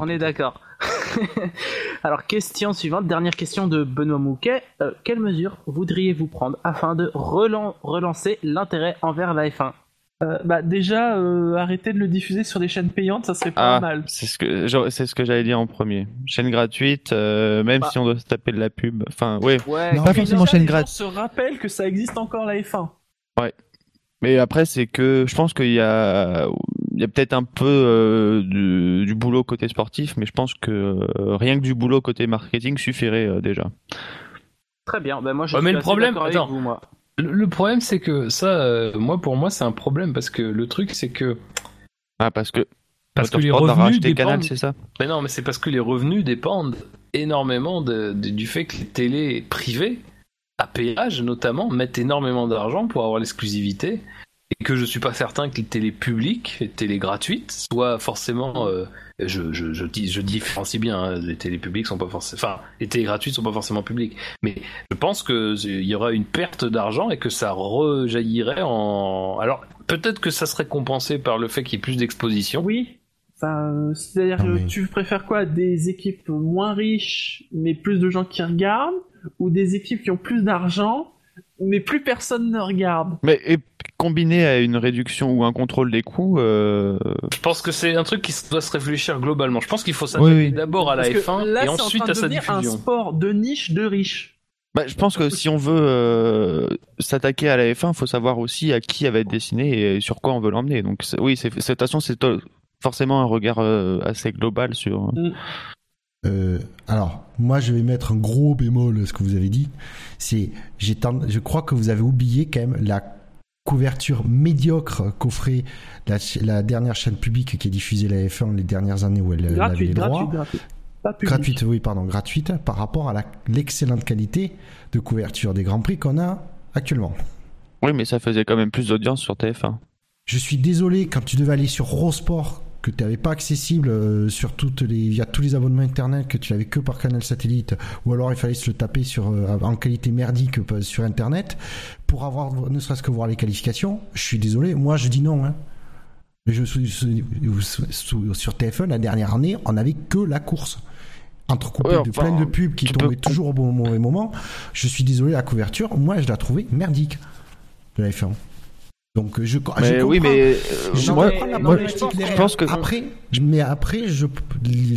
On est d'accord. Alors, question suivante, dernière question de Benoît Mouquet. Euh, quelles mesures voudriez-vous prendre afin de relan- relancer l'intérêt envers la F1 Euh, bah déjà, euh, arrêter de le diffuser sur des chaînes payantes, ça serait pas Ah, mal. c'est ce que j'aurais- c'est ce que j'allais dire en premier. Chaîne gratuite, euh, même Bah. si on doit se taper de la pub. Enfin, ouais. Ouais, Non, Pas forcément chaîne gratuite. se rappellent que ça existe encore la F1. Mais après, c'est que je pense qu'il y a, il y a peut-être un peu euh, du, du boulot côté sportif, mais je pense que euh, rien que du boulot côté marketing suffirait euh, déjà. très bien. Ben, moi, je Ouais, suis mais le problème- attends. vous, moi. Le, le problème, c'est que ça, euh, moi, pour moi, c'est un problème parce que le truc, c'est que. Ah, parce que Parce que les revenus racheter Canal, dépendent. c'est ça? Mais non, mais c'est parce que les revenus dépendent énormément de- de- du fait que les télés privées, à péage notamment, mettent énormément d'argent pour avoir l'exclusivité. Et que je suis pas certain que les télés publiques, les télés gratuites, soient forcément. euh, je, je, je, dis, je différencie bien, hein, les télés publiques sont pas forcément. Enfin, les télés gratuites sont pas forcément publiques. Mais je pense qu'il y aura une perte d'argent et que ça rejaillirait en. Alors, peut-être que ça serait compensé par le fait qu'il y ait plus d'exposition. Oui. Enfin, c'est-à-dire que mais- tu préfères quoi? Des équipes moins riches, mais plus de gens qui regardent? Ou des équipes qui ont plus d'argent, mais plus personne ne regarde? Mais et combiné à une réduction ou un contrôle des coûts, euh, Je pense que c'est un truc qui doit se réfléchir globalement. Je pense qu'il faut Oui, s'attaquer oui. d'abord à la Parce que F1 là, et c'est en ensuite à sa devenir un diffusion. sport de niche de riches. bah, je pense que si on veut euh, s'attaquer à la F1, faut savoir aussi à qui elle va être destinée et sur quoi on veut l'emmener. Donc c'est- oui, de toute façon c'est forcément un regard euh, assez global sur. Euh, alors, moi, je vais mettre un gros bémol à ce que vous avez dit. C'est, j'ai tend- je crois que vous avez oublié quand même la couverture médiocre qu'offrait la, dernière chaîne publique qui a diffusé la F1 les dernières années où elle, avait les droits. gratuite, gratuite. Pas. Gratuite, oui, pardon, gratuite par rapport à la- l'excellente qualité de couverture des grands prix qu'on a actuellement. Oui, mais ça faisait quand même plus d'audience sur TF1. Je suis désolé quand tu devais aller sur Eurosport que tu n'avais pas accessible euh, sur toutes les via tous les abonnements internet que tu l'avais que par canal satellite ou alors il fallait se le taper sur euh, en qualité merdique euh, sur internet pour avoir ne serait-ce que voir les qualifications. Je suis désolé, moi je dis non hein. Je sur- sur sur TF1 la dernière année, on n'avait que la course entrecoupée de plein de pubs qui tombaient peux- toujours au bon mauvais moment. Je suis désolé, la couverture, moi je la trouvais merdique de la F1. Donc je, je Mais oui, comprends. mais euh, Je moi, moi, derrière. pense que- après, mais après, je,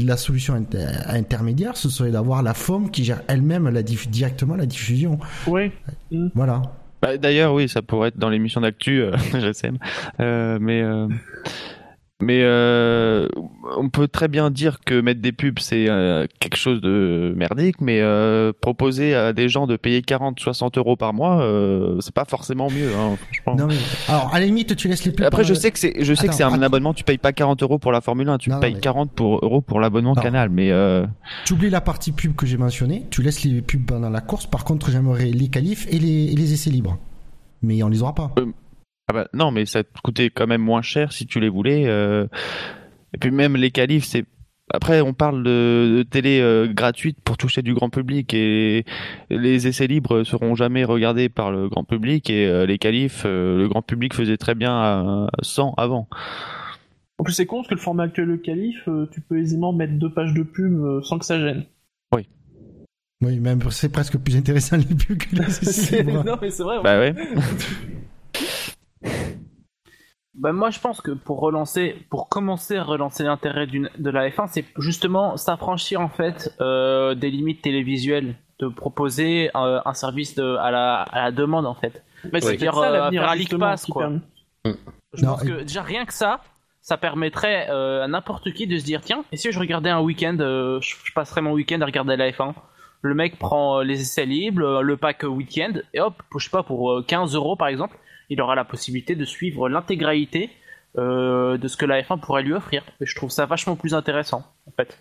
la solution inter- intermédiaire, ce serait d'avoir la FOM qui gère elle-même la diff- directement la diffusion. Oui. Voilà. Bah, D'ailleurs, oui, ça pourrait être dans l'émission d'actu, euh. Euh, mais euh, mais euh, on peut très bien dire que mettre des pubs c'est euh, quelque chose de merdique, mais euh, proposer à des gens de payer 40, 60 euros par mois, euh, c'est pas forcément mieux. Hein, franchement. Non, mais, alors, à la limite, tu laisses les pubs. Après, je sais que c'est, je sais que c'est un Attends, abonnement. Tu payes pas 40 euros pour la Formule 1, tu Non, non, payes mais- 40 pour, euros pour l'abonnement. Canal. Mais euh, Tu oublies la partie pub que j'ai mentionnée. Tu laisses les pubs pendant la course. Par contre, j'aimerais les qualifs et les, et les essais libres. Mais on les aura pas. Ah bah, non, mais ça te coûtait quand même moins cher si tu les voulais. euh. Et puis même les qualifs, c'est après on parle de, de télé euh, gratuite pour toucher du grand public et les essais libres seront jamais regardés par le grand public et euh, les qualifs, euh, le grand public faisait très bien à 100 avant. En plus, c'est con parce que le format actuel de Calif, euh, tu peux aisément mettre deux pages de pub euh, sans que ça gêne. Oui, même c'est presque plus intéressant les pubs que les essais libres. non, mais c'est vrai. Bah ouais. Bah moi je pense que pour relancer, pour commencer à relancer l'intérêt d'une- de la F1, c'est justement s'affranchir en fait euh, des limites télévisuelles de proposer euh, un service de, à, la, à la demande en fait. Mais C'est-à-dire, euh, faire un League Pass, quoi. permet- Je Non, pense et- que déjà rien que ça, ça permettrait euh, à n'importe qui de se dire tiens, et si je regardais un week-end, euh, je, je passerais mon week-end à regarder la F1. Le mec prend les essais libres, le pack week-end, et hop, je sais pas, pour euh, 15 euros par exemple, il aura la possibilité de suivre l'intégralité euh, de ce que la F1 pourrait lui offrir. Et je trouve ça vachement plus intéressant, en fait.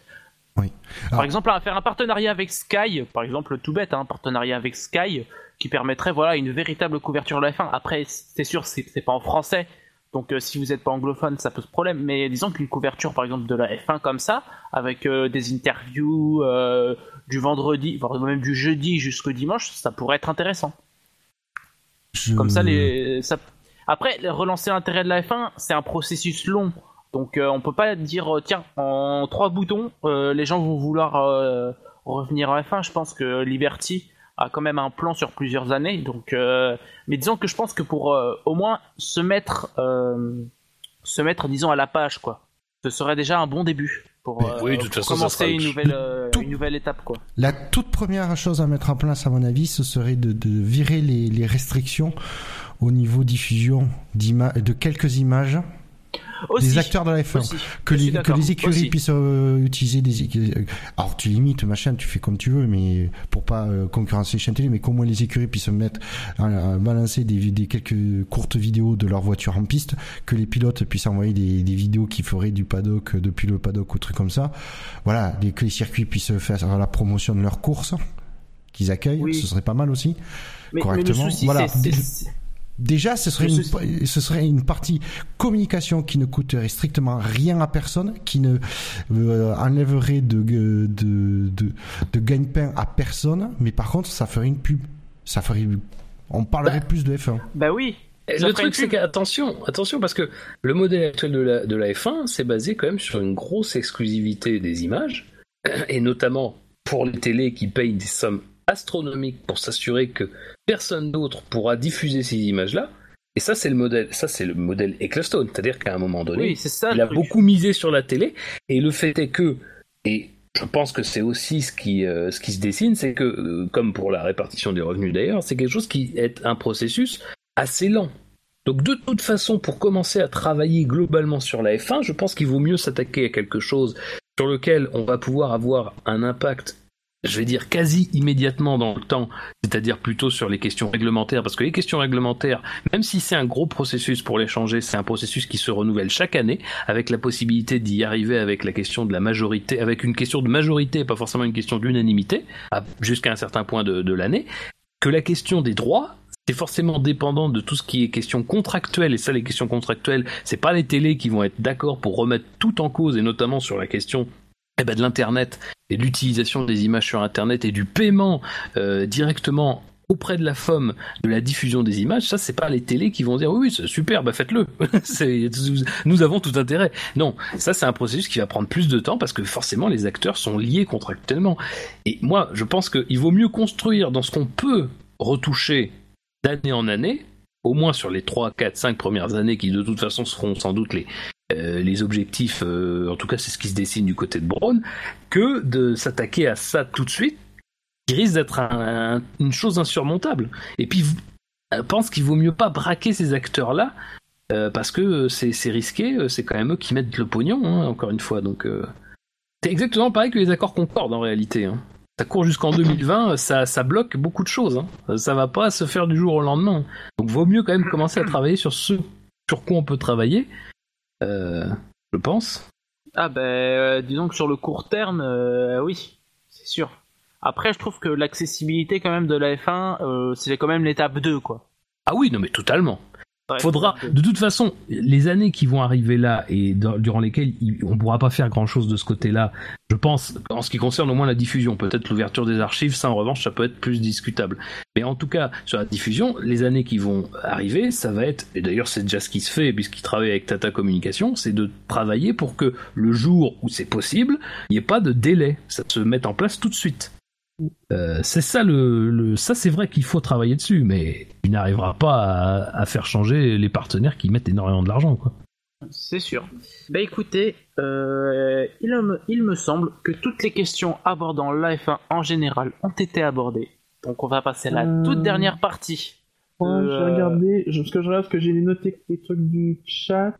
Oui. Par exemple, à faire un partenariat avec Sky, par exemple, tout bête, hein, un partenariat avec Sky, qui permettrait voilà une véritable couverture de la F1. Après, c'est sûr, c'est c'est pas en français, donc euh, si vous n'êtes pas anglophone, ça pose problème. Mais disons qu'une couverture, par exemple, de la F1 comme ça, avec euh, des interviews euh, du vendredi, voire même du jeudi jusqu'au dimanche, ça pourrait être intéressant. Comme ça, les, après relancer l'intérêt de la F1, c'est un processus long. Donc euh, on peut pas dire euh, tiens en trois boutons euh, les gens vont vouloir euh, revenir en F1. Je pense que Liberty a quand même un plan sur plusieurs années. Donc mais disons que je pense que pour au moins se mettre se mettre disons à la page quoi. Ce serait déjà un bon début pour, euh, oui, de toute pour façon, ça commencer une nouvelle euh, tout- une nouvelle étape quoi. La toute première chose à mettre en place, à mon avis, ce serait de, de virer les, les restrictions au niveau diffusion de quelques images Aussi, des acteurs de la F1. aussi. que les, que d'accord, les écuries aussi. puissent euh, utiliser des euh, alors tu limites machin tu fais comme tu veux mais pour pas euh, concurrencer les chaînes télé mais qu'au moins les écuries puissent mettre à, à balancer des, des quelques courtes vidéos de leur voiture en piste que les pilotes puissent envoyer des, des vidéos qui feraient du paddock depuis le paddock ou trucs comme ça voilà les, que les circuits puissent faire la promotion de leurs courses qu'ils accueillent Oui. ce serait pas mal aussi Mais, mais le correctement. souci, Voilà. Déjà, ce serait, une, ce serait une partie communication qui ne coûterait strictement rien à personne, qui ne euh, enlèverait de, de, de, de gagne-pain à personne, mais par contre, ça ferait une pub. Ça ferait, on parlerait plus de F1. Bah oui. Ça Le truc, c'est qu'attention, attention, parce que le modèle actuel de la, de la F1, c'est basé quand même sur une grosse exclusivité des images, et notamment pour les télés qui payent des sommes astronomiques pour s'assurer que personne d'autre pourra diffuser ces images-là. Et ça, c'est le modèle, ça, c'est le modèle Ecclestone. C'est-à-dire qu'à un moment donné, Oui, ça. il a truc. beaucoup misé sur la télé et le fait est que et je pense que c'est aussi ce qui euh, ce qui se dessine c'est que euh, comme pour la répartition des revenus d'ailleurs c'est quelque chose qui est un processus assez lent donc de toute façon pour commencer à travailler globalement sur la F1 je pense qu'il vaut mieux s'attaquer à quelque chose sur lequel on va pouvoir avoir un impact je vais dire quasi immédiatement dans le temps, c'est-à-dire plutôt sur les questions réglementaires, parce que les questions réglementaires, même si c'est un gros processus pour les changer, c'est un processus qui se renouvelle chaque année, avec la possibilité d'y arriver avec la question de la majorité, avec une question de majorité, pas forcément une question d'unanimité, jusqu'à un certain point de, de l'année, que la question des droits, c'est forcément dépendant de tout ce qui est question contractuelle, et ça, les questions contractuelles, c'est pas les télés qui vont être d'accord pour remettre tout en cause, et notamment sur la question eh ben, de l'internet et l'utilisation des images sur internet et du paiement euh, directement auprès de la FOM de la diffusion des images, ça c'est pas les télés qui vont dire oui, oui c'est super, bah faites-le. Nous avons tout intérêt. Non, ça c'est un processus qui va prendre plus de temps parce que forcément les acteurs sont liés contractuellement. Et moi, je pense qu'il vaut mieux construire dans ce qu'on peut retoucher d'année en année, au moins sur les 3, 4, 5 premières années qui de toute façon seront sans doute les, euh, les objectifs, euh, en tout cas c'est ce qui se dessine du côté de Braun, que de s'attaquer à ça tout de suite, qui risque d'être un- un- une chose insurmontable. Et puis, je pense qu'il vaut mieux pas braquer ces acteurs-là, euh, parce que c'est risqué, euh, c'est quand même eux qui mettent le pognon, hein, encore une fois. Donc, euh, c'est exactement pareil que les accords Concorde en réalité. hein. Ça court jusqu'en 2020, ça, ça bloque beaucoup de choses. hein. Ça va pas se faire du jour au lendemain. Donc, vaut mieux quand même commencer à travailler sur ce sur quoi on peut travailler. Euh, je pense. Ah ben, euh, disons que sur le court terme, euh, oui, c'est sûr. Après, je trouve que l'accessibilité quand même de la F1, euh, c'est quand même l'étape 2, quoi. Ah oui, non mais totalement. Ouais, Faudra, l'étape 2. de toute façon, les années qui vont arriver là et dans- durant lesquelles il- on pourra pas faire grand chose de ce côté-là, je pense, en ce qui concerne au moins la diffusion, peut-être l'ouverture des archives, ça en revanche, ça peut être plus discutable. Mais en tout cas, sur la diffusion, les années qui vont arriver, ça va être, et d'ailleurs c'est déjà ce qui se fait puisqu'ils travaillent avec Tata Communication, c'est de travailler pour que le jour où c'est possible, il n'y ait pas de délai, ça se mette en place tout de suite. Euh, c'est ça le, le- ça c'est vrai qu'il faut travailler dessus, mais tu n'arriveras pas à, à faire changer les partenaires qui mettent énormément de l'argent quoi. C'est sûr. Bah écoutez, euh, il, me, il me semble que toutes les questions abordant la F1 en général ont été abordées. Donc on va passer à la Euh, toute dernière partie. Ouais, Euh, j'ai regardé, je- parce que je regarde, que j'ai noté les trucs du chat.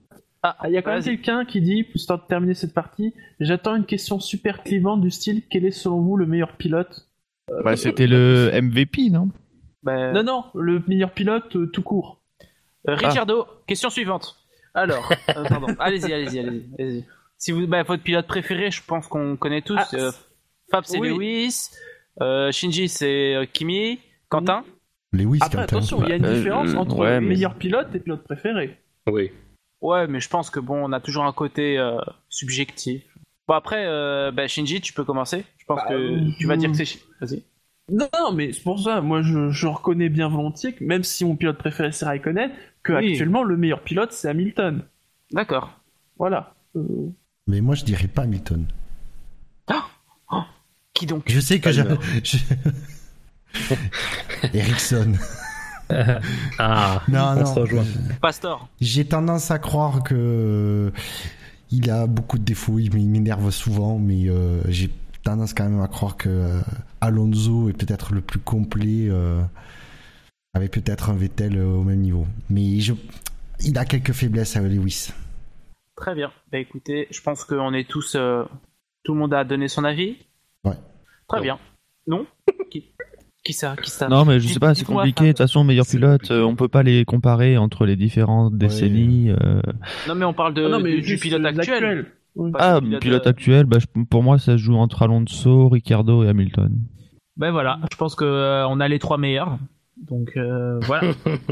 Ah, Ah, il y a quand même quelqu'un qui dit, histoire de terminer cette partie, j'attends une question super clivante du style, quel est selon vous le meilleur pilote? Bah, c'était le MVP, non? Bah, Non, non, le meilleur pilote euh, tout court. euh, Ricciardo, question suivante. Alors, euh, pardon, allez-y, allez-y, allez-y. Si vous, bah, votre pilote préféré, je pense qu'on connaît tous. Ah, euh, Fab, c'est oui. Lewis. Euh, Shinji, c'est euh, Kimi. Quentin? Lewis, Après, Quentin. attention, il y a une Euh, différence euh, entre ouais, mais- meilleur pilote et pilote préféré. Oui. Ouais, mais je pense que bon, on a toujours un côté euh, subjectif. Bon, après, euh, bah, Shinji, tu peux commencer. Je pense Bah, que euh, tu vas dire que c'est. Vas-y. Non, non, mais c'est pour ça, moi je, je reconnais bien volontiers que même si mon pilote préféré c'est Raikkonen, que Oui. actuellement le meilleur pilote c'est Hamilton. D'accord. Voilà. Euh, Mais moi, je dirais pas Hamilton. Qui donc? Je sais que je... Palmer. je- Ericsson. Ah, Non, on non. se rejoint. Pastor. J'ai tendance à croire que il a beaucoup de défauts, il m'énerve souvent, mais euh, j'ai tendance quand même à croire que euh, Alonso est peut-être le plus complet, euh, avec peut-être un Vettel euh, au même niveau. Mais je, il a quelques faiblesses à Lewis. Très bien. Bah écoutez, je pense qu'on est tous. euh, Tout le monde a donné son avis Ouais. Très Non. bien. Non? Qui, qui ça Qui ça Non, mais je sais pas, c'est compliqué. De toute façon, meilleur pilote, euh, on peut pas les comparer entre les différentes décennies. euh. Non, mais on parle de, ah non, mais du, pilote actuel. Oui. Ah, pilote, pilote euh, actuel, bah, je- pour moi, ça se joue entre Alonso, Ricardo et Hamilton. Ben voilà, je pense que euh, on a les trois meilleurs. Donc euh, voilà.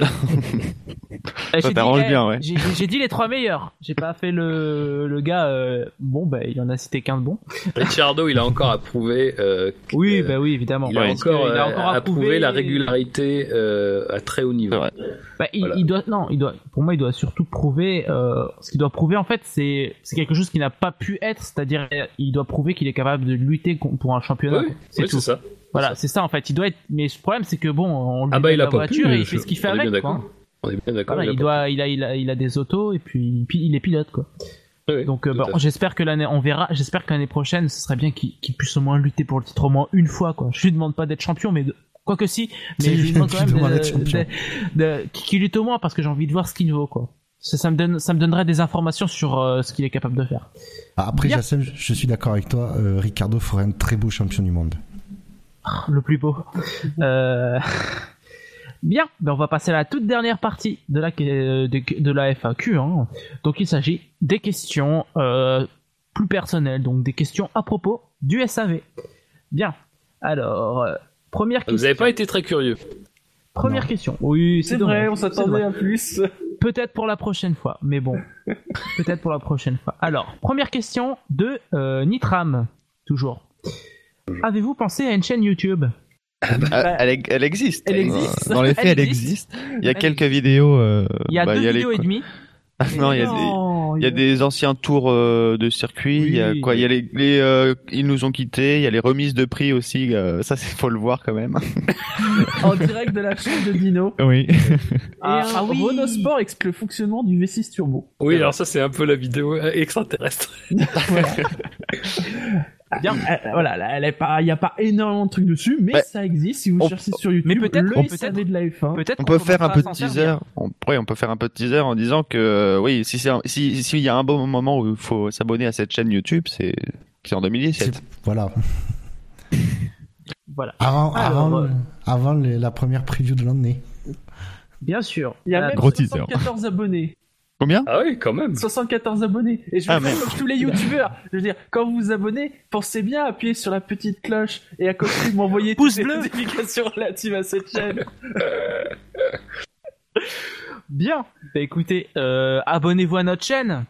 Eh, j'ai dit- t'arrange bien, ouais. J'ai j'ai dit les trois meilleurs. J'ai pas fait le, le gars. euh, bon, ben il en a cité qu'un de bon. Ricciardo, il a encore à prouver. euh, Oui, euh, ben oui, évidemment. il a encore, il a encore la régularité euh, à très haut niveau. Vrai. Bah, il, Voilà. il doit non, il doit pour moi il doit surtout prouver euh, ce qu'il doit prouver en fait c'est c'est quelque chose qui n'a pas pu être, c'est-à-dire il doit prouver qu'il est capable de lutter pour un championnat. Oui, c'est oui, ça. Voilà, c'est ça en fait, il doit être mais le problème c'est que bon, on lui Ah bah donne il a la pas voiture pu. et il fait ce qu'il fait avec quoi. On est bien d'accord. Voilà, il doit il a, il a il a des autos et puis, puis il est pilote quoi. Oui, Donc euh, fait. j'espère que l'année on verra, j'espère que l'année prochaine ce serait bien qu'il puisse au moins lutter pour le titre au moins une fois quoi. Je lui demande pas d'être champion mais de... Quoique si, mais je lui demande quand même de- d'être champion. de- de- qu'il lutte au moins parce que j'ai envie de voir ce qu'il vaut quoi. Ça, ça me donne, ça me donnerait des informations sur euh, ce qu'il est capable de faire. Ah, Après. Jassem, je- je suis d'accord avec toi, euh, Ricardo ferait un très beau champion du monde. Le plus beau. Euh, Bien, ben on va passer à la toute dernière partie de la, de, de la FAQ. hein. Donc il s'agit des questions euh, plus personnelles, donc des questions à propos du SAV. Bien. Alors, euh, première question. Vous avez pas été très curieux. Première Non. question. Oui, C'est vrai, on s'attendait à plus. Peut-être pour la prochaine fois, mais bon. Peut-être pour la prochaine fois. Alors, première question de euh, Nitram, toujours. Avez-vous pensé à une chaîne YouTube? Ah, elle, e- elle existe. Elle existe. Dans les faits, Elle elle existe. existe. Il y a Elle quelques vidéos. euh, Il y a bah, deux vidéos et demie. Ah, non, il y a des. Non, Il y a des anciens tours euh, de circuit, il y a quoi Il y a les, les, euh, ils nous ont quittés, il y a les remises de prix aussi, euh, ça c'est faut le voir quand même. en direct de la chaîne de Dino. Oui. Ah, et un ah oui. Renault Sport explique le fonctionnement du V6 Turbo. Oui, alors ça c'est un peu la vidéo extraterrestre. Bien. Euh, voilà, là, elle est pas, il y a pas énormément de trucs dessus, mais Bah, ça existe si vous on- cherchez sur YouTube. mais peut-être- le on SAV peut-être- de la F1. Peut-être On peut faire un peu de teaser. On, ouais, on peut faire un peu de teaser en disant que euh, oui, si c'est si s'il y a un bon moment où il faut s'abonner à cette chaîne YouTube, c'est c'est en 2017. C'est- Voilà. Voilà. Avant, Alors, avant, euh, avant les- la première preview de l'année. Bien sûr. Il y a même gros teaser. 74 abonnés. Combien Ah oui, quand même. 74 abonnés. Et je vais Ah, faire merde. comme tous les youtubeurs. Je veux dire, quand vous vous abonnez, pensez bien à appuyer sur la petite cloche et à côté de m'envoyer Pouce toutes les bleu. notifications relatives à cette chaîne. Bien. Bah écoutez, euh, abonnez-vous à notre chaîne,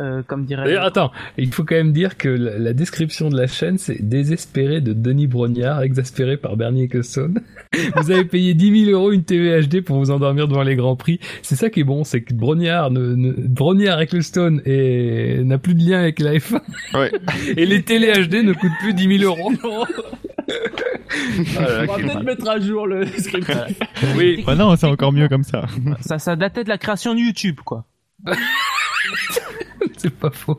euh, comme dirait. D'ailleurs, attends, il faut quand même dire que la, la description de la chaîne, c'est désespéré de Denis Brognard, exaspéré par Bernie Ecclestone. vous avez payé 10 000 euros une TV HD pour vous endormir devant les grands prix. C'est ça qui est bon, c'est que Brognard, ne, ne, Brognard Ecclestone et n'a plus de lien avec la F1. Ouais. Et les télé HD ne coûtent plus 10 000 euros. Ah On va peut-être mettre à jour le script. Oui. Bah non, c'est encore mieux comme ça. Ça, ça datait de la création de YouTube, quoi. c'est pas faux.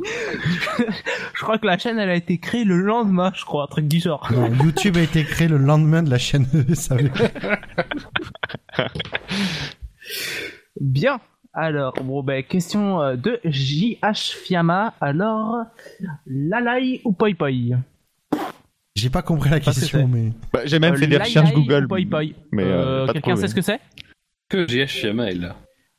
Je crois que la chaîne, elle a été créée le lendemain, je crois, un truc du genre. Non, YouTube a été créé le lendemain de la chaîne SAV. Bien. Alors, bon, ben, question euh, de JH Fiamma. Alors, Lalai ou Poi Poi? J'ai pas compris la question, mais. Bah, j'ai même Euh, fait des recherches Google. Poi Poi mais, euh, Euh, Quelqu'un sait ce que c'est? Que GH Shiyama est là.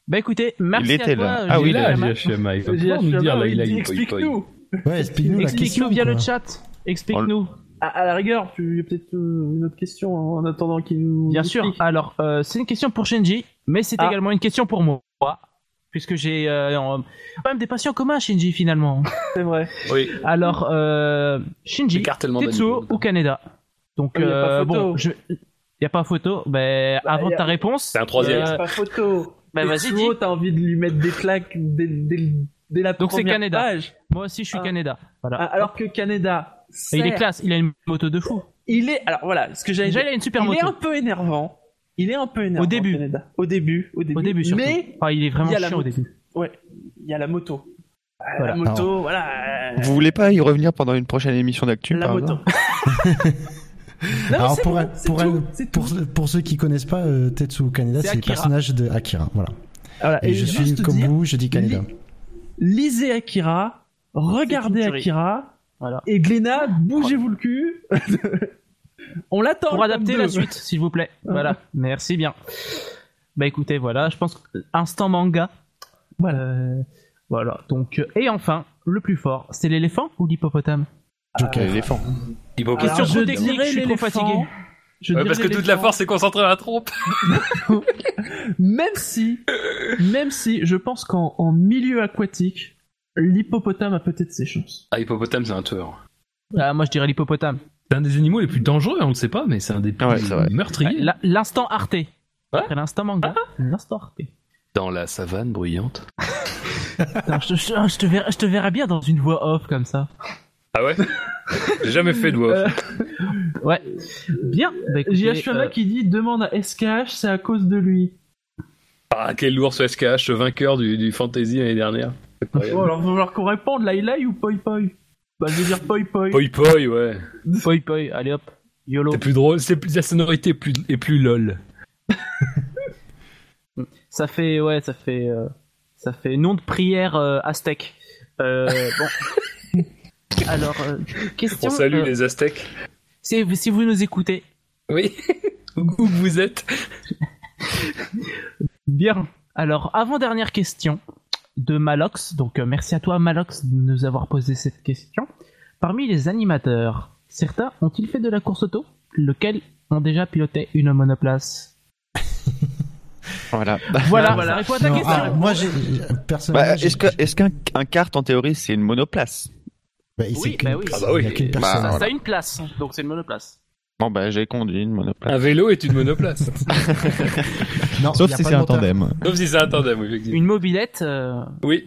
Bah écoutez, merci Il était à toi. là. Ah oui, là, Fiamma. GHMA, il va J'ai pouvoir nous dire Fiamma, là, il il a dit, eu Explique-nous. Ouais, explique-nous. Explique-nous via quoi. le chat. Explique-nous. À, à la rigueur, tu y a peut-être euh, une autre question en attendant qu'il nous. Bien sûr. Alors, euh, c'est une question pour Shinji, mais c'est Ah. également une question pour moi. Puisque j'ai euh, même des passions communs, Shinji, finalement. C'est vrai. Oui, Alors, euh, Shinji, Tetsuo ou Kaneda Donc, Oui, y a pas euh, photo. bon, je... y a pas photo. Ben, Bah, avant y a- ta réponse. C'est un troisième. euh, C'est pas photo. bah, vas-y, Tetsuo, t'as envie de lui mettre des claques dès, dès, dès la Donc, c'est première Kaneda. page. Moi aussi, je suis Ah. Kaneda. Voilà. Ah, Alors que Kaneda. Il est classe. Il a une moto de fou. Il est. Alors voilà, ce que j'allais Déjà, dire. il a une super Il est un peu énervant. Il est un peu énervant. Au début. Au début. Au début. Au début, surtout. Mais Enfin, il est vraiment il y a la chiant au moto. début. ouais, il y a la moto. Euh, Voilà. La moto, voilà. Vous voulez pas y revenir pendant une prochaine émission d'actu La par moto. Non, Alors pour, bon, pour, tout, pour, pour ceux qui connaissent pas euh, Tetsuo Kaneda, C'est le personnage de Akira. Voilà. Voilà, Et, je suis comme dire, vous, je dis Kaneda. li- Lisez Akira, regardez. Akira, Voilà. et Glénat, bougez-vous le cul. On l'attend. Pour adapter la suite, s'il vous plaît. Voilà. Merci bien. Bah écoutez, voilà, je pense que instant manga. Voilà. Euh, voilà. Donc euh, et enfin, le plus fort, c'est l'éléphant ou l'hippopotame? Joker. L'éléphant. Hippopotame. Question Alors, trop je dirais je suis trop l'éléphant. fatigué. Je Ouais, dirais parce que toute la l'éléphant. force est concentrée dans la trompe. Même si, même si, je pense qu'en en milieu aquatique, l'hippopotame a peut-être ses chances. Ah, hippopotame, c'est un tueur. Ah, moi je dirais l'hippopotame. C'est un des animaux les plus dangereux, on le sait pas, mais c'est un des plus Ah ouais, meurtriers. La- L'instant Arte. Ouais. Après l'instant manga, l'instant Arte. Dans la savane bruyante. Je, je- je te verrai, je te verrai bien dans une voix off comme ça. Ah ouais J'ai jamais fait de voix. off. Ouais. Bien. Bah, J'ai Fiona euh, qui dit demande à SKH, c'est à cause de lui. Ah, quel lourd ce SKH, ce vainqueur du, du fantasy l'année dernière. Alors, il va falloir qu'on réponde, Lai Lai ou Poi Poi? Bah, je vais dire Poi Poi. Poi poi, ouais. Poi poi, allez hop. YOLO. C'est plus drôle, c'est plus, la sonorité est plus, est plus lol. Ça fait, ouais, ça fait, euh, ça fait nom de prière euh, aztèque. Euh, bon. Alors, euh, question. On salue les Aztèques. si, si vous nous écoutez, Oui. Où vous êtes. bien. Alors, avant-dernière question de Malox. Donc, euh, merci à toi, Malox, de nous avoir posé cette question. Parmi les animateurs, certains ont-ils fait de la course auto Lequel ont déjà piloté une monoplace Voilà. Voilà, voilà. à ta Non, question. ah, moi, j'ai personnellement. Bah, est-ce que- est-ce qu'un un kart en théorie c'est une monoplace? Bah, c'est Oui, bah oui. Ah bah oui. Il y a qu'une Bah, personne. ça, voilà. a une place, donc c'est une monoplace. Bon bah j'ai conduit une monoplace. Un vélo est une monoplace. Non, Sauf si c'est un tandem. Sauf si c'est un tandem, effectivement. Une mobilette. euh, Oui.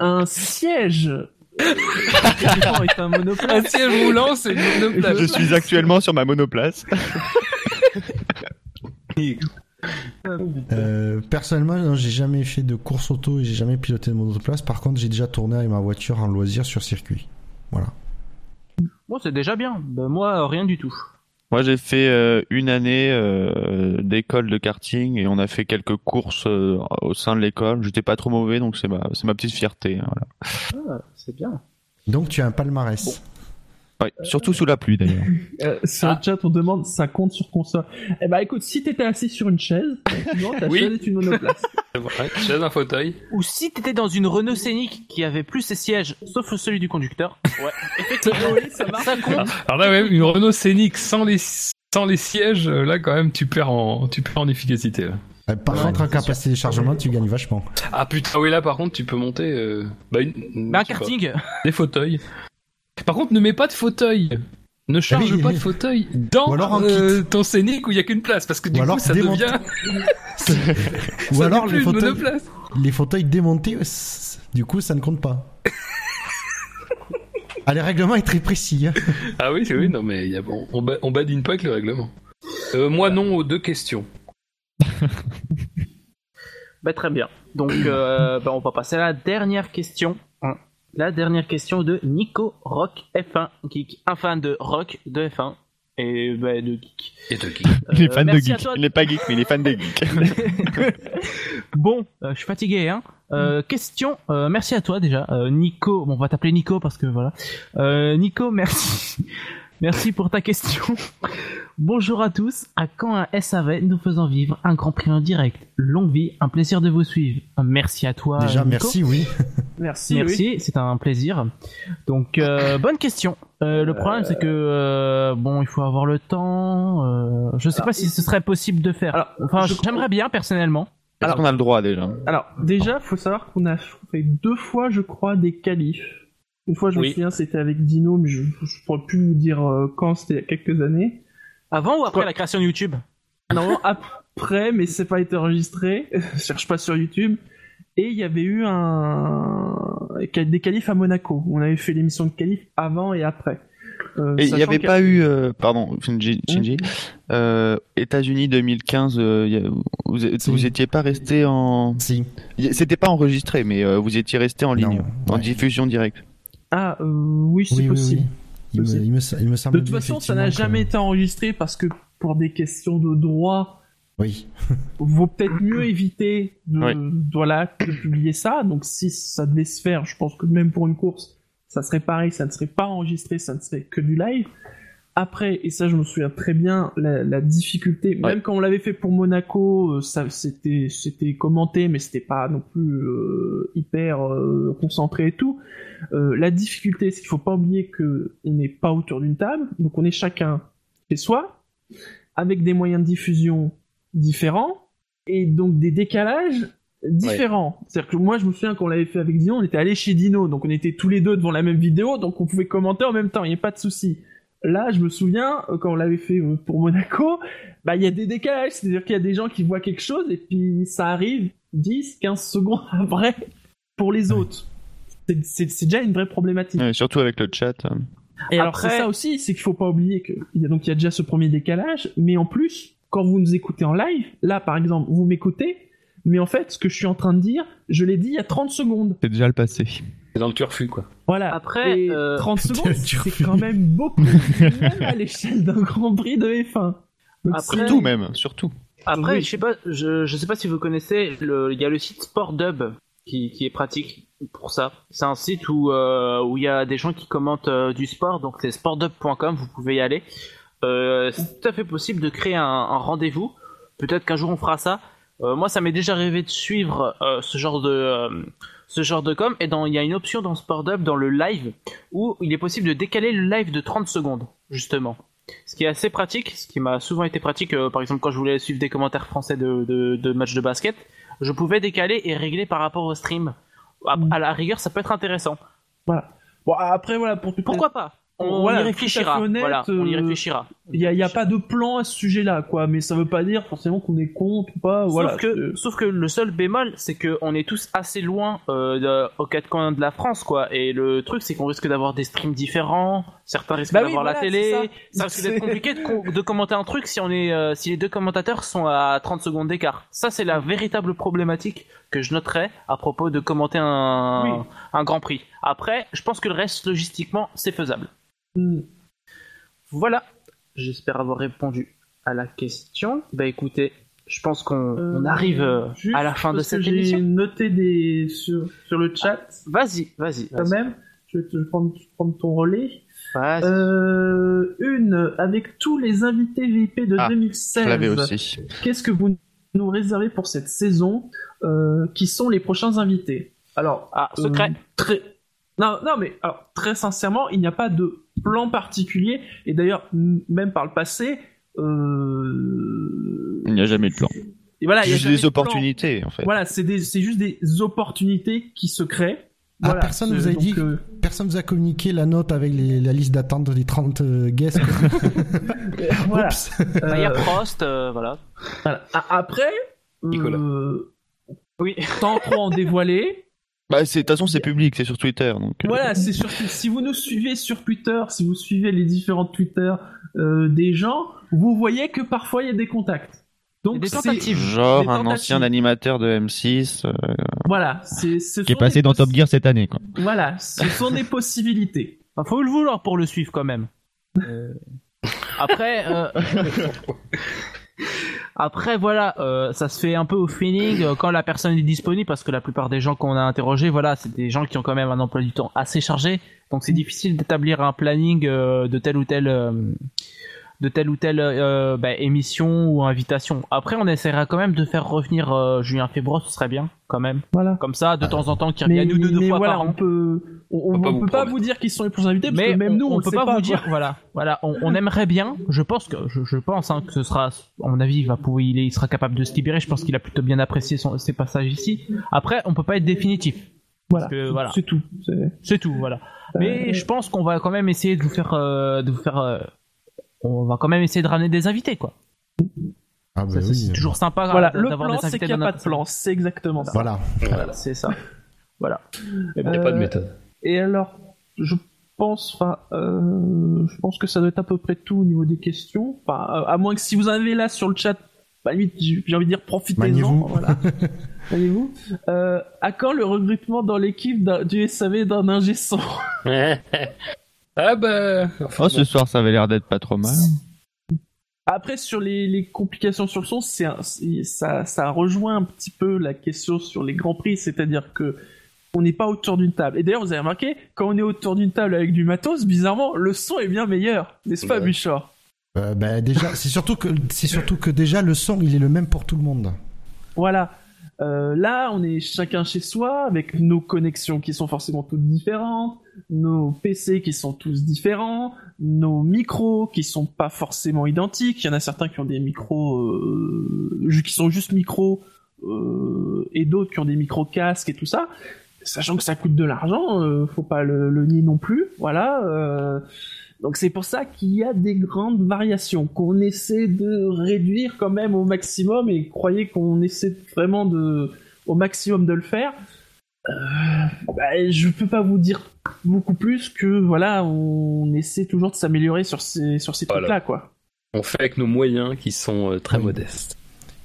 Un siège est un Un monoplace. siège roulant, c'est une monoplace. Je suis actuellement sur ma monoplace. Euh, personnellement, non, j'ai jamais fait de course auto et j'ai jamais piloté de monoplace. Par contre, j'ai déjà tourné avec ma voiture en loisir sur circuit. Voilà. Bon, c'est déjà bien. Ben, moi, euh, rien du tout. Moi j'ai fait euh, une année euh, d'école de karting et on a fait quelques courses euh, au sein de l'école. J'étais pas trop mauvais donc c'est ma c'est ma petite fierté. hein, Voilà. c'est bien. Donc, tu as un palmarès. Ouais, surtout sous la pluie d'ailleurs. Euh, sur le chat, on demande ça compte sur console? Eh bah écoute, si t'étais assis sur une chaise, non, ta Oui. chaise est une monoplace. C'est vrai. Chaise, un fauteuil. Ou si t'étais dans une Renault Scénic qui avait plus ses sièges, sauf celui du conducteur. Ouais, effectivement. oui, ça marche. Ça compte. Alors là, même une Renault Scénic sans les, sans les sièges, euh, là quand même, tu perds en, tu perds en efficacité. là. Euh, Par Ouais, contre, en c'est capacité de chargement, tu gagnes vachement. Ah putain, oui, là par contre, tu peux monter. euh, Bah, une... Mais un karting. Des fauteuils. Par contre, ne mets pas de fauteuil. Ne charge oui, pas oui. de fauteuil dans euh, ton Scénic où il y a qu'une place, parce que du Ou coup alors ça démonte- devient. Ou ça alors les fauteuils, monoplace. les fauteuils démontés, c- du coup, ça ne compte pas. ah, le règlement est très précis. hein. Ah oui, oui, non mais il y a... on, on, ba- on badine pas avec le règlement. Euh, moi non aux deux questions. Bah, très bien. Donc, euh, bah, on va passer à la dernière question. La dernière question de Nico Rock F1 Geek, un fan de rock de F1 et bah, de geek. Et de geek. Il est Euh, fan de merci à geek. toi. Il n'est pas geek, mais il est fan des geeks. Bon, euh, je suis fatigué, hein. Euh, question, euh, merci à toi déjà, euh, Nico. Bon, on va t'appeler Nico parce que voilà. Euh, Nico, merci, merci pour ta question. Bonjour à tous. À quand un SAV nous faisant vivre un Grand Prix en direct Longue vie, un plaisir de vous suivre. Euh, Merci à toi. Déjà, Nico. merci, oui. Merci. oui. Merci, c'est un plaisir. Donc, euh, bonne question. Euh, le problème, c'est que euh, bon, il faut avoir le temps. Euh, je sais Alors, pas si ce serait possible de faire. Alors, enfin, je- j'aimerais bien personnellement. Est-ce qu'on a le droit déjà? Alors, déjà, faut savoir qu'on a fait deux fois, je crois, des qualifs. Une fois, je Oui. me souviens, c'était avec Dino, mais je, je pourrais plus vous dire euh, quand, c'était il y a quelques années. Avant ou après Quoi la création de YouTube? Non, après, mais c'est pas été enregistré. Je cherche pas sur YouTube. Et il y avait eu un des qualifs à Monaco. On avait fait l'émission de qualif avant et après. Euh, Et il n'y avait pas eu, euh, pardon, Shinji, Shinji, euh, États-Unis 2015, euh, il y a- vous, Si. vous étiez pas resté en, Si. c'était pas enregistré, mais euh, vous étiez resté en ligne, Non, en ouais. diffusion directe. Ah, euh, oui, c'est Oui, possible. oui. Il me, C'est- il, me, il me semble De toute façon, ça n'a jamais que- été enregistré parce que pour des questions de droit, Oui. vaut peut-être mieux éviter de, Oui. voilà, de publier ça. Donc si ça devait se faire, je pense que même pour une course, ça serait pareil, ça ne serait pas enregistré, ça ne serait que du live. Après, et ça je me souviens très bien, la, la difficulté, Ouais. même quand on l'avait fait pour Monaco, euh, ça c'était c'était commenté, mais c'était pas non plus euh, hyper euh, concentré et tout. Euh, la difficulté, c'est qu'il faut pas oublier que on n'est pas autour d'une table, donc on est chacun chez soi, avec des moyens de diffusion différents et donc des décalages différents. C'est-à-dire que moi, je me souviens quand on l'avait fait avec Dino, on était allé chez Dino, donc on était tous les deux devant la même vidéo, donc on pouvait commenter en même temps, il n'y a pas de souci. Là, je me souviens, euh, quand on l'avait fait euh, pour Monaco, bah, il y a des décalages, c'est-à-dire qu'il y a des gens qui voient quelque chose et puis ça arrive 10, 15 secondes après pour les autres. C'est- déjà une vraie problématique. Ouais, surtout avec le chat. euh. Et alors Après- c'est ça aussi, c'est qu'il faut pas oublier que il y a donc il y a déjà ce premier décalage, mais en plus quand vous nous écoutez en live, là par exemple vous m'écoutez, mais en fait ce que je suis en train de dire, je l'ai dit il y a 30 secondes. C'est déjà le passé. C'est dans le turfu, quoi. Voilà. Après, Et euh, 30 secondes, Putain, c'est quand même beaucoup, même à l'échelle d'un Grand Prix de F1. Donc, Après- Surtout même, surtout. Après, Oui. je sais pas, je, je sais pas si vous connaissez, le- il y a le site SportDub qui, qui est pratique pour ça. C'est un site où euh, où il y a des gens qui commentent euh, du sport, donc c'est sportdub.com, vous pouvez y aller. Euh, c'est tout à fait possible de créer un, un rendez-vous. Peut-être qu'un jour on fera ça. Euh, moi, ça m'est déjà arrivé de suivre euh, ce genre de euh, ce genre de com. Et dans il y a une option dans SportDub dans le live où il est possible de décaler le live de 30 secondes justement. Ce qui est assez pratique, ce qui m'a souvent été pratique, euh, par exemple quand je voulais suivre des commentaires français de, de, de matchs de basket, je pouvais décaler et régler par rapport au stream. À, Mm. à la rigueur, ça peut être intéressant. Voilà. Bon après voilà pour tout Pourquoi pas? On, Voilà, y réfléchira. honnête, voilà, on y euh, réfléchira. Il y a, y a pas de plan à ce sujet-là, quoi. Mais ça veut pas dire forcément qu'on est contre ou pas. Sauf, voilà. que, Euh, sauf que le seul bémol, c'est que on est tous assez loin euh, de- aux quatre coins de la France, quoi. Et le truc, c'est qu'on risque d'avoir des streams différents. Certains risquent Bah oui, d'avoir la télé. ça. Ça risque d'être compliqué de, com- de commenter un truc si on est, euh, si les deux commentateurs sont à 30 secondes d'écart. Ça, c'est la véritable problématique que je noterais à propos de commenter un, Oui. un Grand Prix. Après, je pense que le reste, logistiquement, c'est faisable. Hmm. Voilà. J'espère avoir répondu à la question. Bah écoutez, je pense qu'on on Euh, arrive euh, à la fin de cette J'ai émission. noté des sur sur le chat Vas-y, vas-y. quand même. Je vais te prendre, ton relais. Vas-y. Euh, une avec tous les invités VIP de Ah, Je 2016. l'avais aussi. Qu'est-ce que vous nous réservez pour cette saison euh, Qui sont les prochains invités? Alors, Ah, secret. euh, très... Non, non, mais alors, très sincèrement, il n'y a pas de plan particulier. Et d'ailleurs, même par le passé, euh... Il n'y a jamais de plan. et voilà, il y a des de plan. opportunités, en fait. Voilà, c'est des- c'est juste des opportunités qui se créent. Ah, Voilà, personne vous a dit euh, Personne vous a communiqué la note avec les- la liste d'attente des 30 euh, guests. voilà. Oups. Bah, Il y a Euh, Prost, euh, voilà. Après, Nicolas. euh, Oui. sans trop en dévoiler, Bah, c'est- de toute façon, c'est public, c'est sur Twitter. Donc, euh, Voilà, c'est surtout si vous nous suivez sur Twitter, si vous suivez les différents Twitter euh, des gens, vous voyez que parfois il y a des contacts. Donc Des tentatives. Genre Des un ancien animateur de M6. euh, Voilà, c'est ce Qui est passé dans Top Gear cette année, quoi. Voilà, ce sont des possibilités. Enfin, faut le vouloir pour le suivre quand même. Euh, Après, euh, après voilà, euh, ça se fait un peu au feeling euh, quand la personne est disponible parce que la plupart des gens qu'on a interrogés, voilà, c'est des gens qui ont quand même un emploi du temps assez chargé, donc c'est difficile d'établir un planning euh, de telle ou euh, de telle ou telle euh, bah, émission ou invitation. Après, on essaiera quand même de faire revenir euh, Julien Febro, ce serait bien quand même. Voilà. Comme ça, de temps en temps, qu'il Mais, revienne une ou deux mais fois voilà, par an. on peut, on, on peut pas peut vous pas vous dire qui sont les prochains invités, parce mais que même nous, on, peut le sait pas, vous dire voilà voilà on, on aimerait bien je pense que je, je pense hein, que ce sera à mon avis il va pouvoir il, est- il sera capable de se libérer je pense qu'il a plutôt bien apprécié son, ses passages ici après on peut pas être définitif Voilà, c'est tout. C'est- c'est tout voilà mais Euh, je pense qu'on va quand même essayer de vous faire euh, de vous faire euh, on va quand même essayer de ramener des invités quoi Ah bah c'est- oui. c'est toujours sympa Voilà, euh, le d'avoir plan, c'est qu'il n'y a pas de plan, c'est exactement ça. Voilà. voilà c'est ça voilà Il n'y a pas de Euh, méthode. Et alors, je pense, enfin, euh, je pense que ça doit être à peu près tout au niveau des questions. Enfin, euh, à moins que si vous en avez là sur le chat, bah, j'ai envie de dire profitez-en. Voilà. Euh, à quand le recrutement dans l'équipe du SAV d'un ingé son ah bah. Oh, ce soir, ça avait l'air d'être pas trop mal. Après, sur les, les complications sur le son, c'est- ça, ça rejoint un petit peu la question sur les grands prix, c'est-à-dire que on n'est pas autour d'une table. Et d'ailleurs, vous avez remarqué, quand on est autour d'une table avec du matos, bizarrement, le son est bien meilleur, n'est-ce pas, Ouais. Bouchard Euh, bah, déjà, c'est surtout que c'est surtout que déjà le son, il est le même pour tout le monde. Voilà. Euh, là, on est chacun chez soi, avec nos connexions qui sont forcément toutes différentes, nos PC qui sont tous différents, nos micros qui sont pas forcément identiques. Il y en a certains qui ont des micros euh, qui sont juste micros, euh, et d'autres qui ont des micros casques et tout ça. Sachant que ça coûte de l'argent, euh, faut pas le, le nier non plus. Voilà. Donc c'est pour ça qu'il y a des grandes variations qu'on essaie de réduire quand même au maximum et croyez qu'on essaie vraiment de au maximum de le faire. Euh, bah, je peux pas vous dire beaucoup plus que voilà, on essaie toujours de s'améliorer sur ces sur ces Voilà. trucs là quoi. On fait avec nos moyens qui sont euh, très Oui. modestes.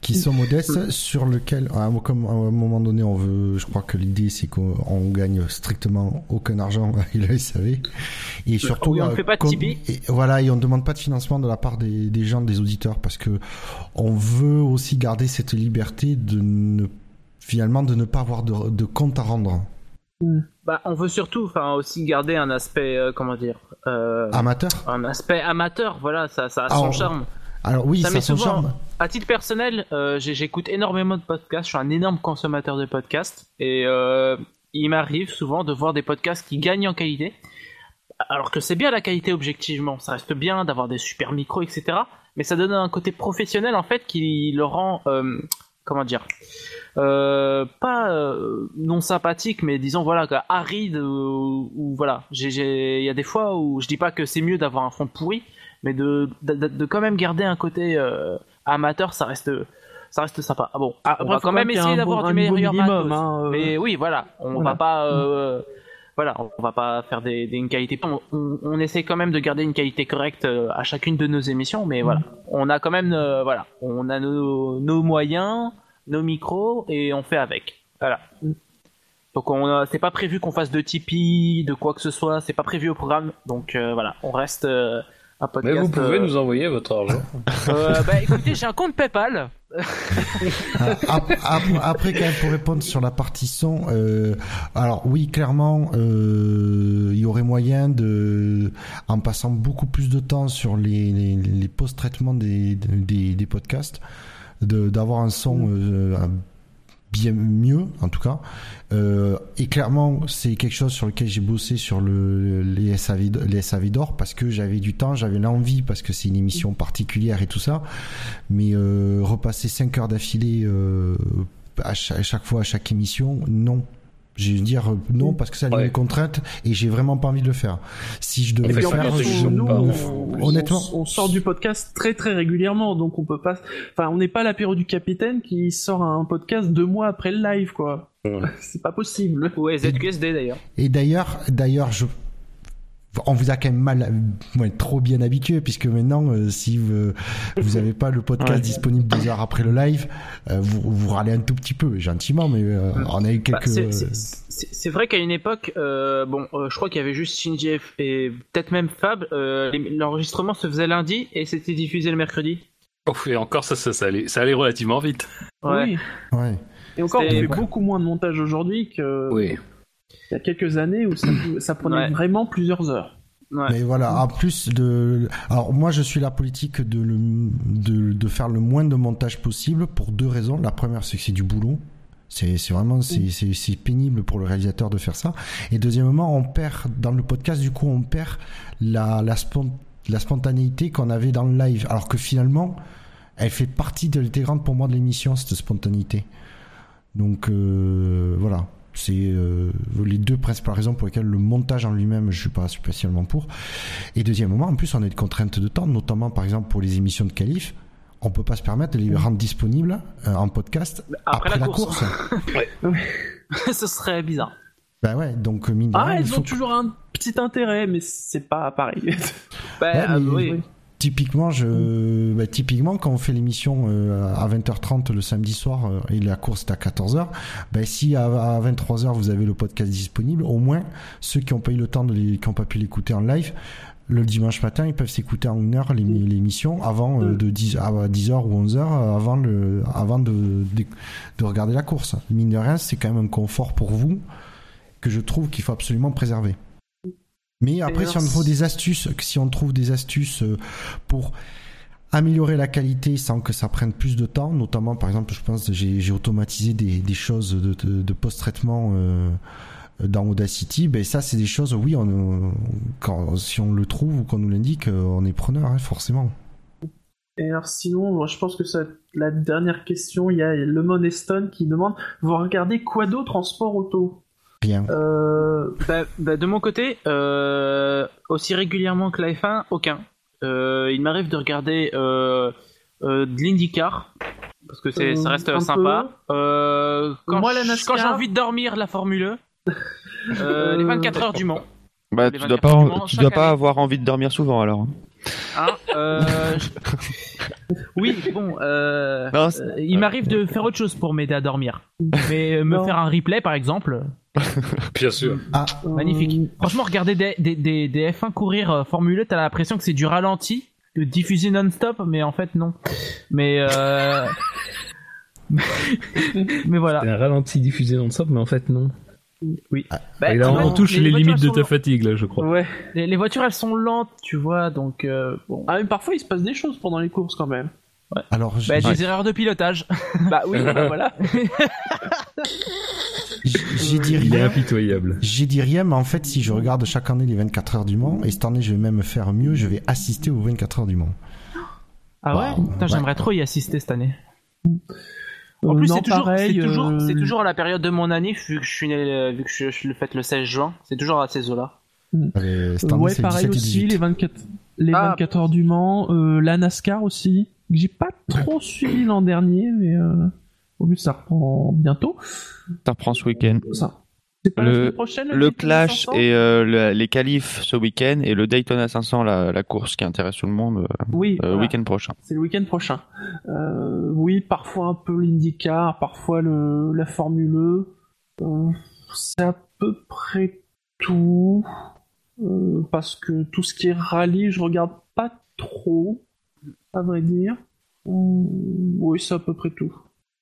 Qui sont modestes, sur lequel, à un, comme à un moment donné, on veut, je crois que l'idée c'est qu'on on gagne strictement aucun argent avec le SAV. Et surtout, Oui, on ne euh, fait pas de comme- Tipeee. et voilà, et on ne demande pas de financement de la part des, des gens, des auditeurs, parce que on veut aussi garder cette liberté de ne, finalement, de ne pas avoir de, de compte à rendre. bah on veut surtout enfin aussi garder un aspect euh, comment dire euh, Amateur? un aspect amateur voilà ça ça a Ah, son on- charme Alors oui, Ça ça, met son souvent- charme. à titre personnel, euh, j'écoute énormément de podcasts. Je suis un énorme consommateur de podcasts et euh, il m'arrive souvent de voir des podcasts qui gagnent en qualité. Alors que c'est bien la qualité objectivement, ça reste bien d'avoir des super micros, etc. Mais ça donne un côté professionnel en fait qui le rend, euh, comment dire, pas non sympathique, mais disons voilà aride ou, ou voilà. Il y a des fois où je dis pas que c'est mieux d'avoir un fond pourri, mais de, de, de- de quand même garder un côté euh, amateur, ça reste ça reste sympa. Ah bon, Après, on va faut quand même essayer d'avoir bon- du meilleur minimum, matos. hein, euh. Mais oui, voilà, on Voilà. va pas euh, voilà, on va pas faire des, des- une qualité. On, on, on essaie quand même de garder une qualité correcte à chacune de nos émissions, mais voilà, on a quand même euh, voilà, on a nos, nos moyens, nos micros et on fait avec. Voilà. Donc on c'est pas prévu qu'on fasse de Tipeee, de quoi que ce soit, c'est pas prévu au programme. Donc euh, voilà, on reste Mais vous pouvez euh, nous envoyer votre argent. euh, bah écoutez, j'ai un compte PayPal. Ah, ap- ap- Après, quand même, pour répondre sur la partie son, euh, alors oui, clairement, euh, il y aurait moyen de, en passant beaucoup plus de temps sur les, les, les post-traitements des, des, des podcasts, de- d'avoir un son euh, un- bien mieux, en tout cas. Euh, et clairement, c'est quelque chose sur lequel j'ai bossé sur le, les SAV, les SAV d'or parce que j'avais du temps, j'avais l'envie parce que c'est une émission particulière et tout ça. Mais euh, repasser 5 heures d'affilée euh, à chaque fois, à chaque émission, non. Je veux dire euh, non parce que ça a Ouais. des contraintes et j'ai vraiment pas envie de le faire. Si je devais le faire, je- nous, pas. on, honnêtement, on, on sort du podcast très très régulièrement, donc on peut pas. Enfin, on n'est pas l'apéro du capitaine qui sort un podcast deux mois après le live, quoi. Ouais. C'est pas possible. Ouais, ZQSD d'ailleurs. Et d'ailleurs, d'ailleurs, je on vous a quand même mal, ouais, trop bien habitué puisque maintenant, euh, si vous vous avez pas le podcast Ouais. disponible deux heures après le live, euh, vous vous râlez un tout petit peu, gentiment, mais euh, on a eu Bah, quelques. c'est- vrai qu'à une époque, euh, bon, euh, je crois qu'il y avait juste Shinji F- et peut-être même Fab. euh, L'enregistrement se faisait lundi et c'était diffusé le mercredi. Ouf, et encore, ça, ça, ça, allait, ça allait relativement vite. Ouais. Oui. Ouais. Et encore, on fait beaucoup moins de montage aujourd'hui qu'il Oui. Y a quelques années où ça, ça prenait Ouais. vraiment plusieurs heures. Ouais. Mais voilà, en plus de, alors moi je suis la politique de, le, de, de faire le moins de montage possible pour deux raisons. La première, c'est que c'est du boulot. C'est c'est vraiment c'est c'est c'est pénible pour le réalisateur de faire ça. Et deuxièmement, on perd dans le podcast du coup on perd la la, spon- la spontanéité qu'on avait dans le live, alors que finalement elle fait partie de l'intégrante pour moi de l'émission cette spontanéité. Donc euh, voilà, c'est euh, les deux principales raisons pour lesquelles le montage en lui-même je suis pas spécialement pour. Et deuxièmement, en plus on a des contraintes de temps, notamment par exemple pour les émissions de qualif. On peut pas se permettre de les rendre disponibles euh, en podcast Après, après, la, la course, course. ce serait bizarre. Bah ouais, donc mine de Ah, rien, il elles faut ont toujours un petit intérêt, mais c'est pas pareil. Bah, Ouais, euh, mais- oui. Typiquement, je, bah, typiquement, quand on fait l'émission euh, à 20h30 le samedi soir euh, et la course est à 14h, bah, si à, à 23h vous avez le podcast disponible, au moins ceux qui n'ont pas eu le temps de les, qui n'ont pas pu l'écouter en live, le dimanche matin, ils peuvent s'écouter en une heure l'émi- l'émission avant euh, de 10 à 10h ou 11h euh, avant le, avant de, de, de regarder la course. Mine de rien, c'est quand même un confort pour vous que je trouve qu'il faut absolument préserver. Mais après, si on trouve des astuces, si on trouve des astuces euh, pour améliorer la qualité sans que ça prenne plus de temps, notamment par exemple, je pense, j'ai j'ai automatisé des, des choses de, de, de post-traitement euh, dans Audacity. Ben ça, c'est des choses, oui, on, quand, si on le trouve ou qu'on nous l'indique, euh, on est preneur, hein, forcément. Et alors sinon, moi, je pense que ça, la dernière question, il y a Le Moneston qui demande Vous regardez quoi d'autre en sport auto? Euh, Bah, bah, de mon côté, euh, aussi régulièrement que la F1, aucun. Euh, il m'arrive de regarder euh, euh, de l'IndyCar parce que c'est, Euh, ça reste sympa. Euh, quand, Moi, la je- NASCAR. quand j'ai envie de dormir, la Formule 1. Euh, les 24 heures du Mans. Bah, tu dois 24 pas, tu dois pas avoir envie de dormir souvent alors. Hein, euh, je- Oui, bon, euh, Non, euh, il m'arrive de faire autre chose pour m'aider à dormir. Mais euh, me Non. faire un replay, par exemple, Bien sûr. Ah, magnifique. Euh, Franchement, regarder des, des, des, des F1 courir euh, Formule 1, t'as l'impression que c'est du ralenti, de diffuser non-stop, mais en fait, non. Mais, euh... mais voilà. C'est un ralenti diffusé non-stop, mais en fait, non. Oui. Ah. Bah, Et là, en on touche les, voitures, limites de ta lentes. fatigue, là, je crois. Ouais. Les, les voitures, elles sont lentes, tu vois, donc euh, bon. Ah, mais parfois il se passe des choses pendant les courses quand même. Alors, Bah, j'ai des erreurs de pilotage. Bah oui, bah, voilà. j'ai dit Il est rien. impitoyable. J'ai dit rien, mais en fait, si je regarde chaque année les 24 heures du Mans, et cette année, je vais même faire mieux, je vais assister aux 24 heures du Mans. Ah ouais Wow. Putain, j'aimerais Ouais. trop y assister cette année. En Euh, plus, non, c'est toujours, pareil, c'est toujours, euh, c'est toujours à la période de mon année, vu que je suis né, euh, vu que je, je le fête le 16 juin. C'est toujours à ces eaux-là. Ouais, pareil 17 et aussi, 18. les 24, les Ah. 24 heures du Mans, euh, la NASCAR aussi. Que J'ai pas trop suivi l'an dernier, mais euh, au but ça reprend bientôt. Ça reprend ce week-end. Ça. Pas Le- la prochaine Le Daytona Clash 500 et euh, le- les qualifs ce week-end et le Daytona 500, la, la course qui intéresse tout le monde, euh, Oui, euh, voilà. week-end prochain. c'est le week-end prochain. Oui, parfois un peu l'IndyCar, parfois le, la Formule E. C'est à peu près tout. Parce que tout ce qui est rallye, je regarde pas trop, à vrai dire. Oui, c'est à peu près tout.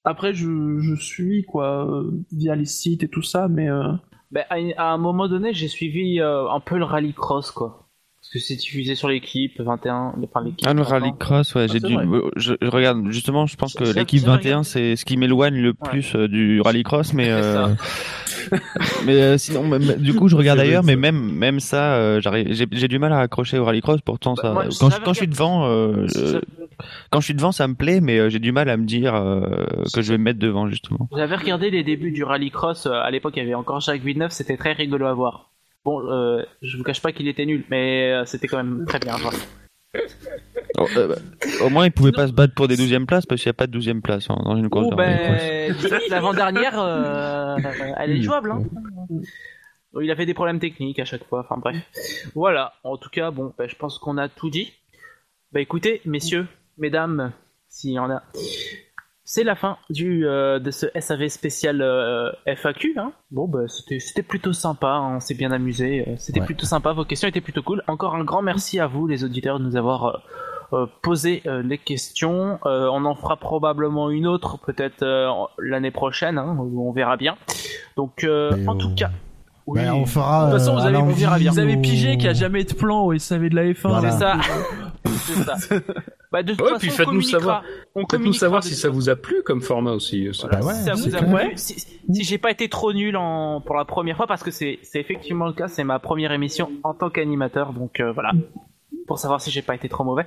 Après, je, suis, quoi, euh, via les sites et tout ça, mais... euh, Ben, à un moment donné, j'ai suivi euh, un peu le rallycross, quoi. Parce que c'est diffusé sur l'équipe 21, enfin l'équipe. Ah, le 21. rallycross, ouais, j'ai c'est dû. Je, je regarde justement, je pense que J'ai- l'équipe j'ai 21, regardé. c'est ce qui m'éloigne le plus euh, du rallycross, mais euh, mais euh, sinon, même- du coup, je regarde ailleurs, mais même même ça, euh, j'arrive, j'ai j'ai du mal à accrocher au rallycross. Pourtant, Bah, ça, moi, quand, je- quand je suis devant, euh, euh, quand je suis devant, ça me plaît, mais euh, j'ai du mal à me dire euh, que je vais me mettre devant justement. J'avais regardé les débuts du rallycross. euh, à l'époque, il y avait encore Jacques Villeneuve. C'était très rigolo à voir. Bon, euh, je vous cache pas qu'il était nul, mais euh, c'était quand même très bien voir. Oh, euh, bah, au moins, ils pouvaient pas se battre pour des 12e places parce qu'il n'y a pas de 12e place hein, dans une course Oh, ben, l'avant-dernière, euh, elle est jouable. Hein. Il avait des problèmes techniques à chaque fois. Enfin bref. Voilà. En tout cas, bon, bah, je pense qu'on a tout dit. Bah écoutez, messieurs, mesdames, s'il y en a. C'est la fin du, euh, de ce SAV spécial euh, FAQ. Hein. Bon, bah, c'était, c'était plutôt sympa, hein, on s'est bien amusé. euh, C'était Ouais. plutôt sympa, vos questions étaient plutôt cool. Encore un grand merci à vous, les auditeurs, de nous avoir posé euh, les questions. Euh, on en fera probablement une autre, peut-être euh, l'année prochaine, hein, on verra bien. Donc, euh, en on- tout cas, oui. Ben, on fera. De toute façon, vous avez, bien. vous avez pigé qu'il n'y a jamais de plan au SAV de la F1. Voilà. C'est ça. c'est ça. Bah, de toute Ouais, façon, puis faites-nous savoir. on Faites-nous savoir si ça vous a plu comme format aussi. ça. Voilà, Bah ouais, si ça vous a plu, si, si j'ai pas été trop nul en, pour la première fois, parce que c'est c'est effectivement le cas, c'est ma première émission en tant qu'animateur, donc euh, voilà, pour savoir si j'ai pas été trop mauvais.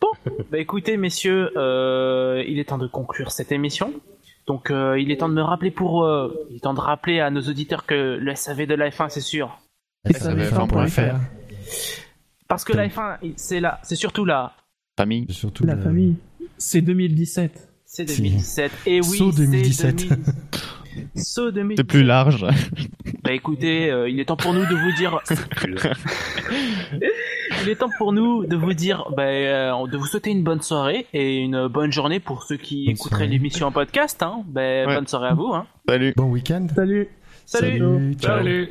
Bon, bah écoutez messieurs, euh, il est temps de conclure cette émission. Donc euh, il est temps de me rappeler pour, euh, il est temps de rappeler à nos auditeurs que le SAV de la F1 c'est sûr, SAVF1.fr. parce que la F1 c'est là, c'est surtout là, Famille. Surtout La le- famille. C'est 2017. c'est Si. 2017. Et oui, Saut c'est 2017. 2000. Saut 2017. C'est plus large. Bah écoutez, euh, il est temps pour nous de vous dire. il est temps pour nous de vous dire, bah, euh, de vous souhaiter une bonne soirée et une bonne journée pour ceux qui Bonne écouteraient l'émission en podcast. Hein. Bah, Ouais. Bonne soirée à vous. Hein. Salut. Bon week-end. Salut. Salut. Salut. ciao. Salut.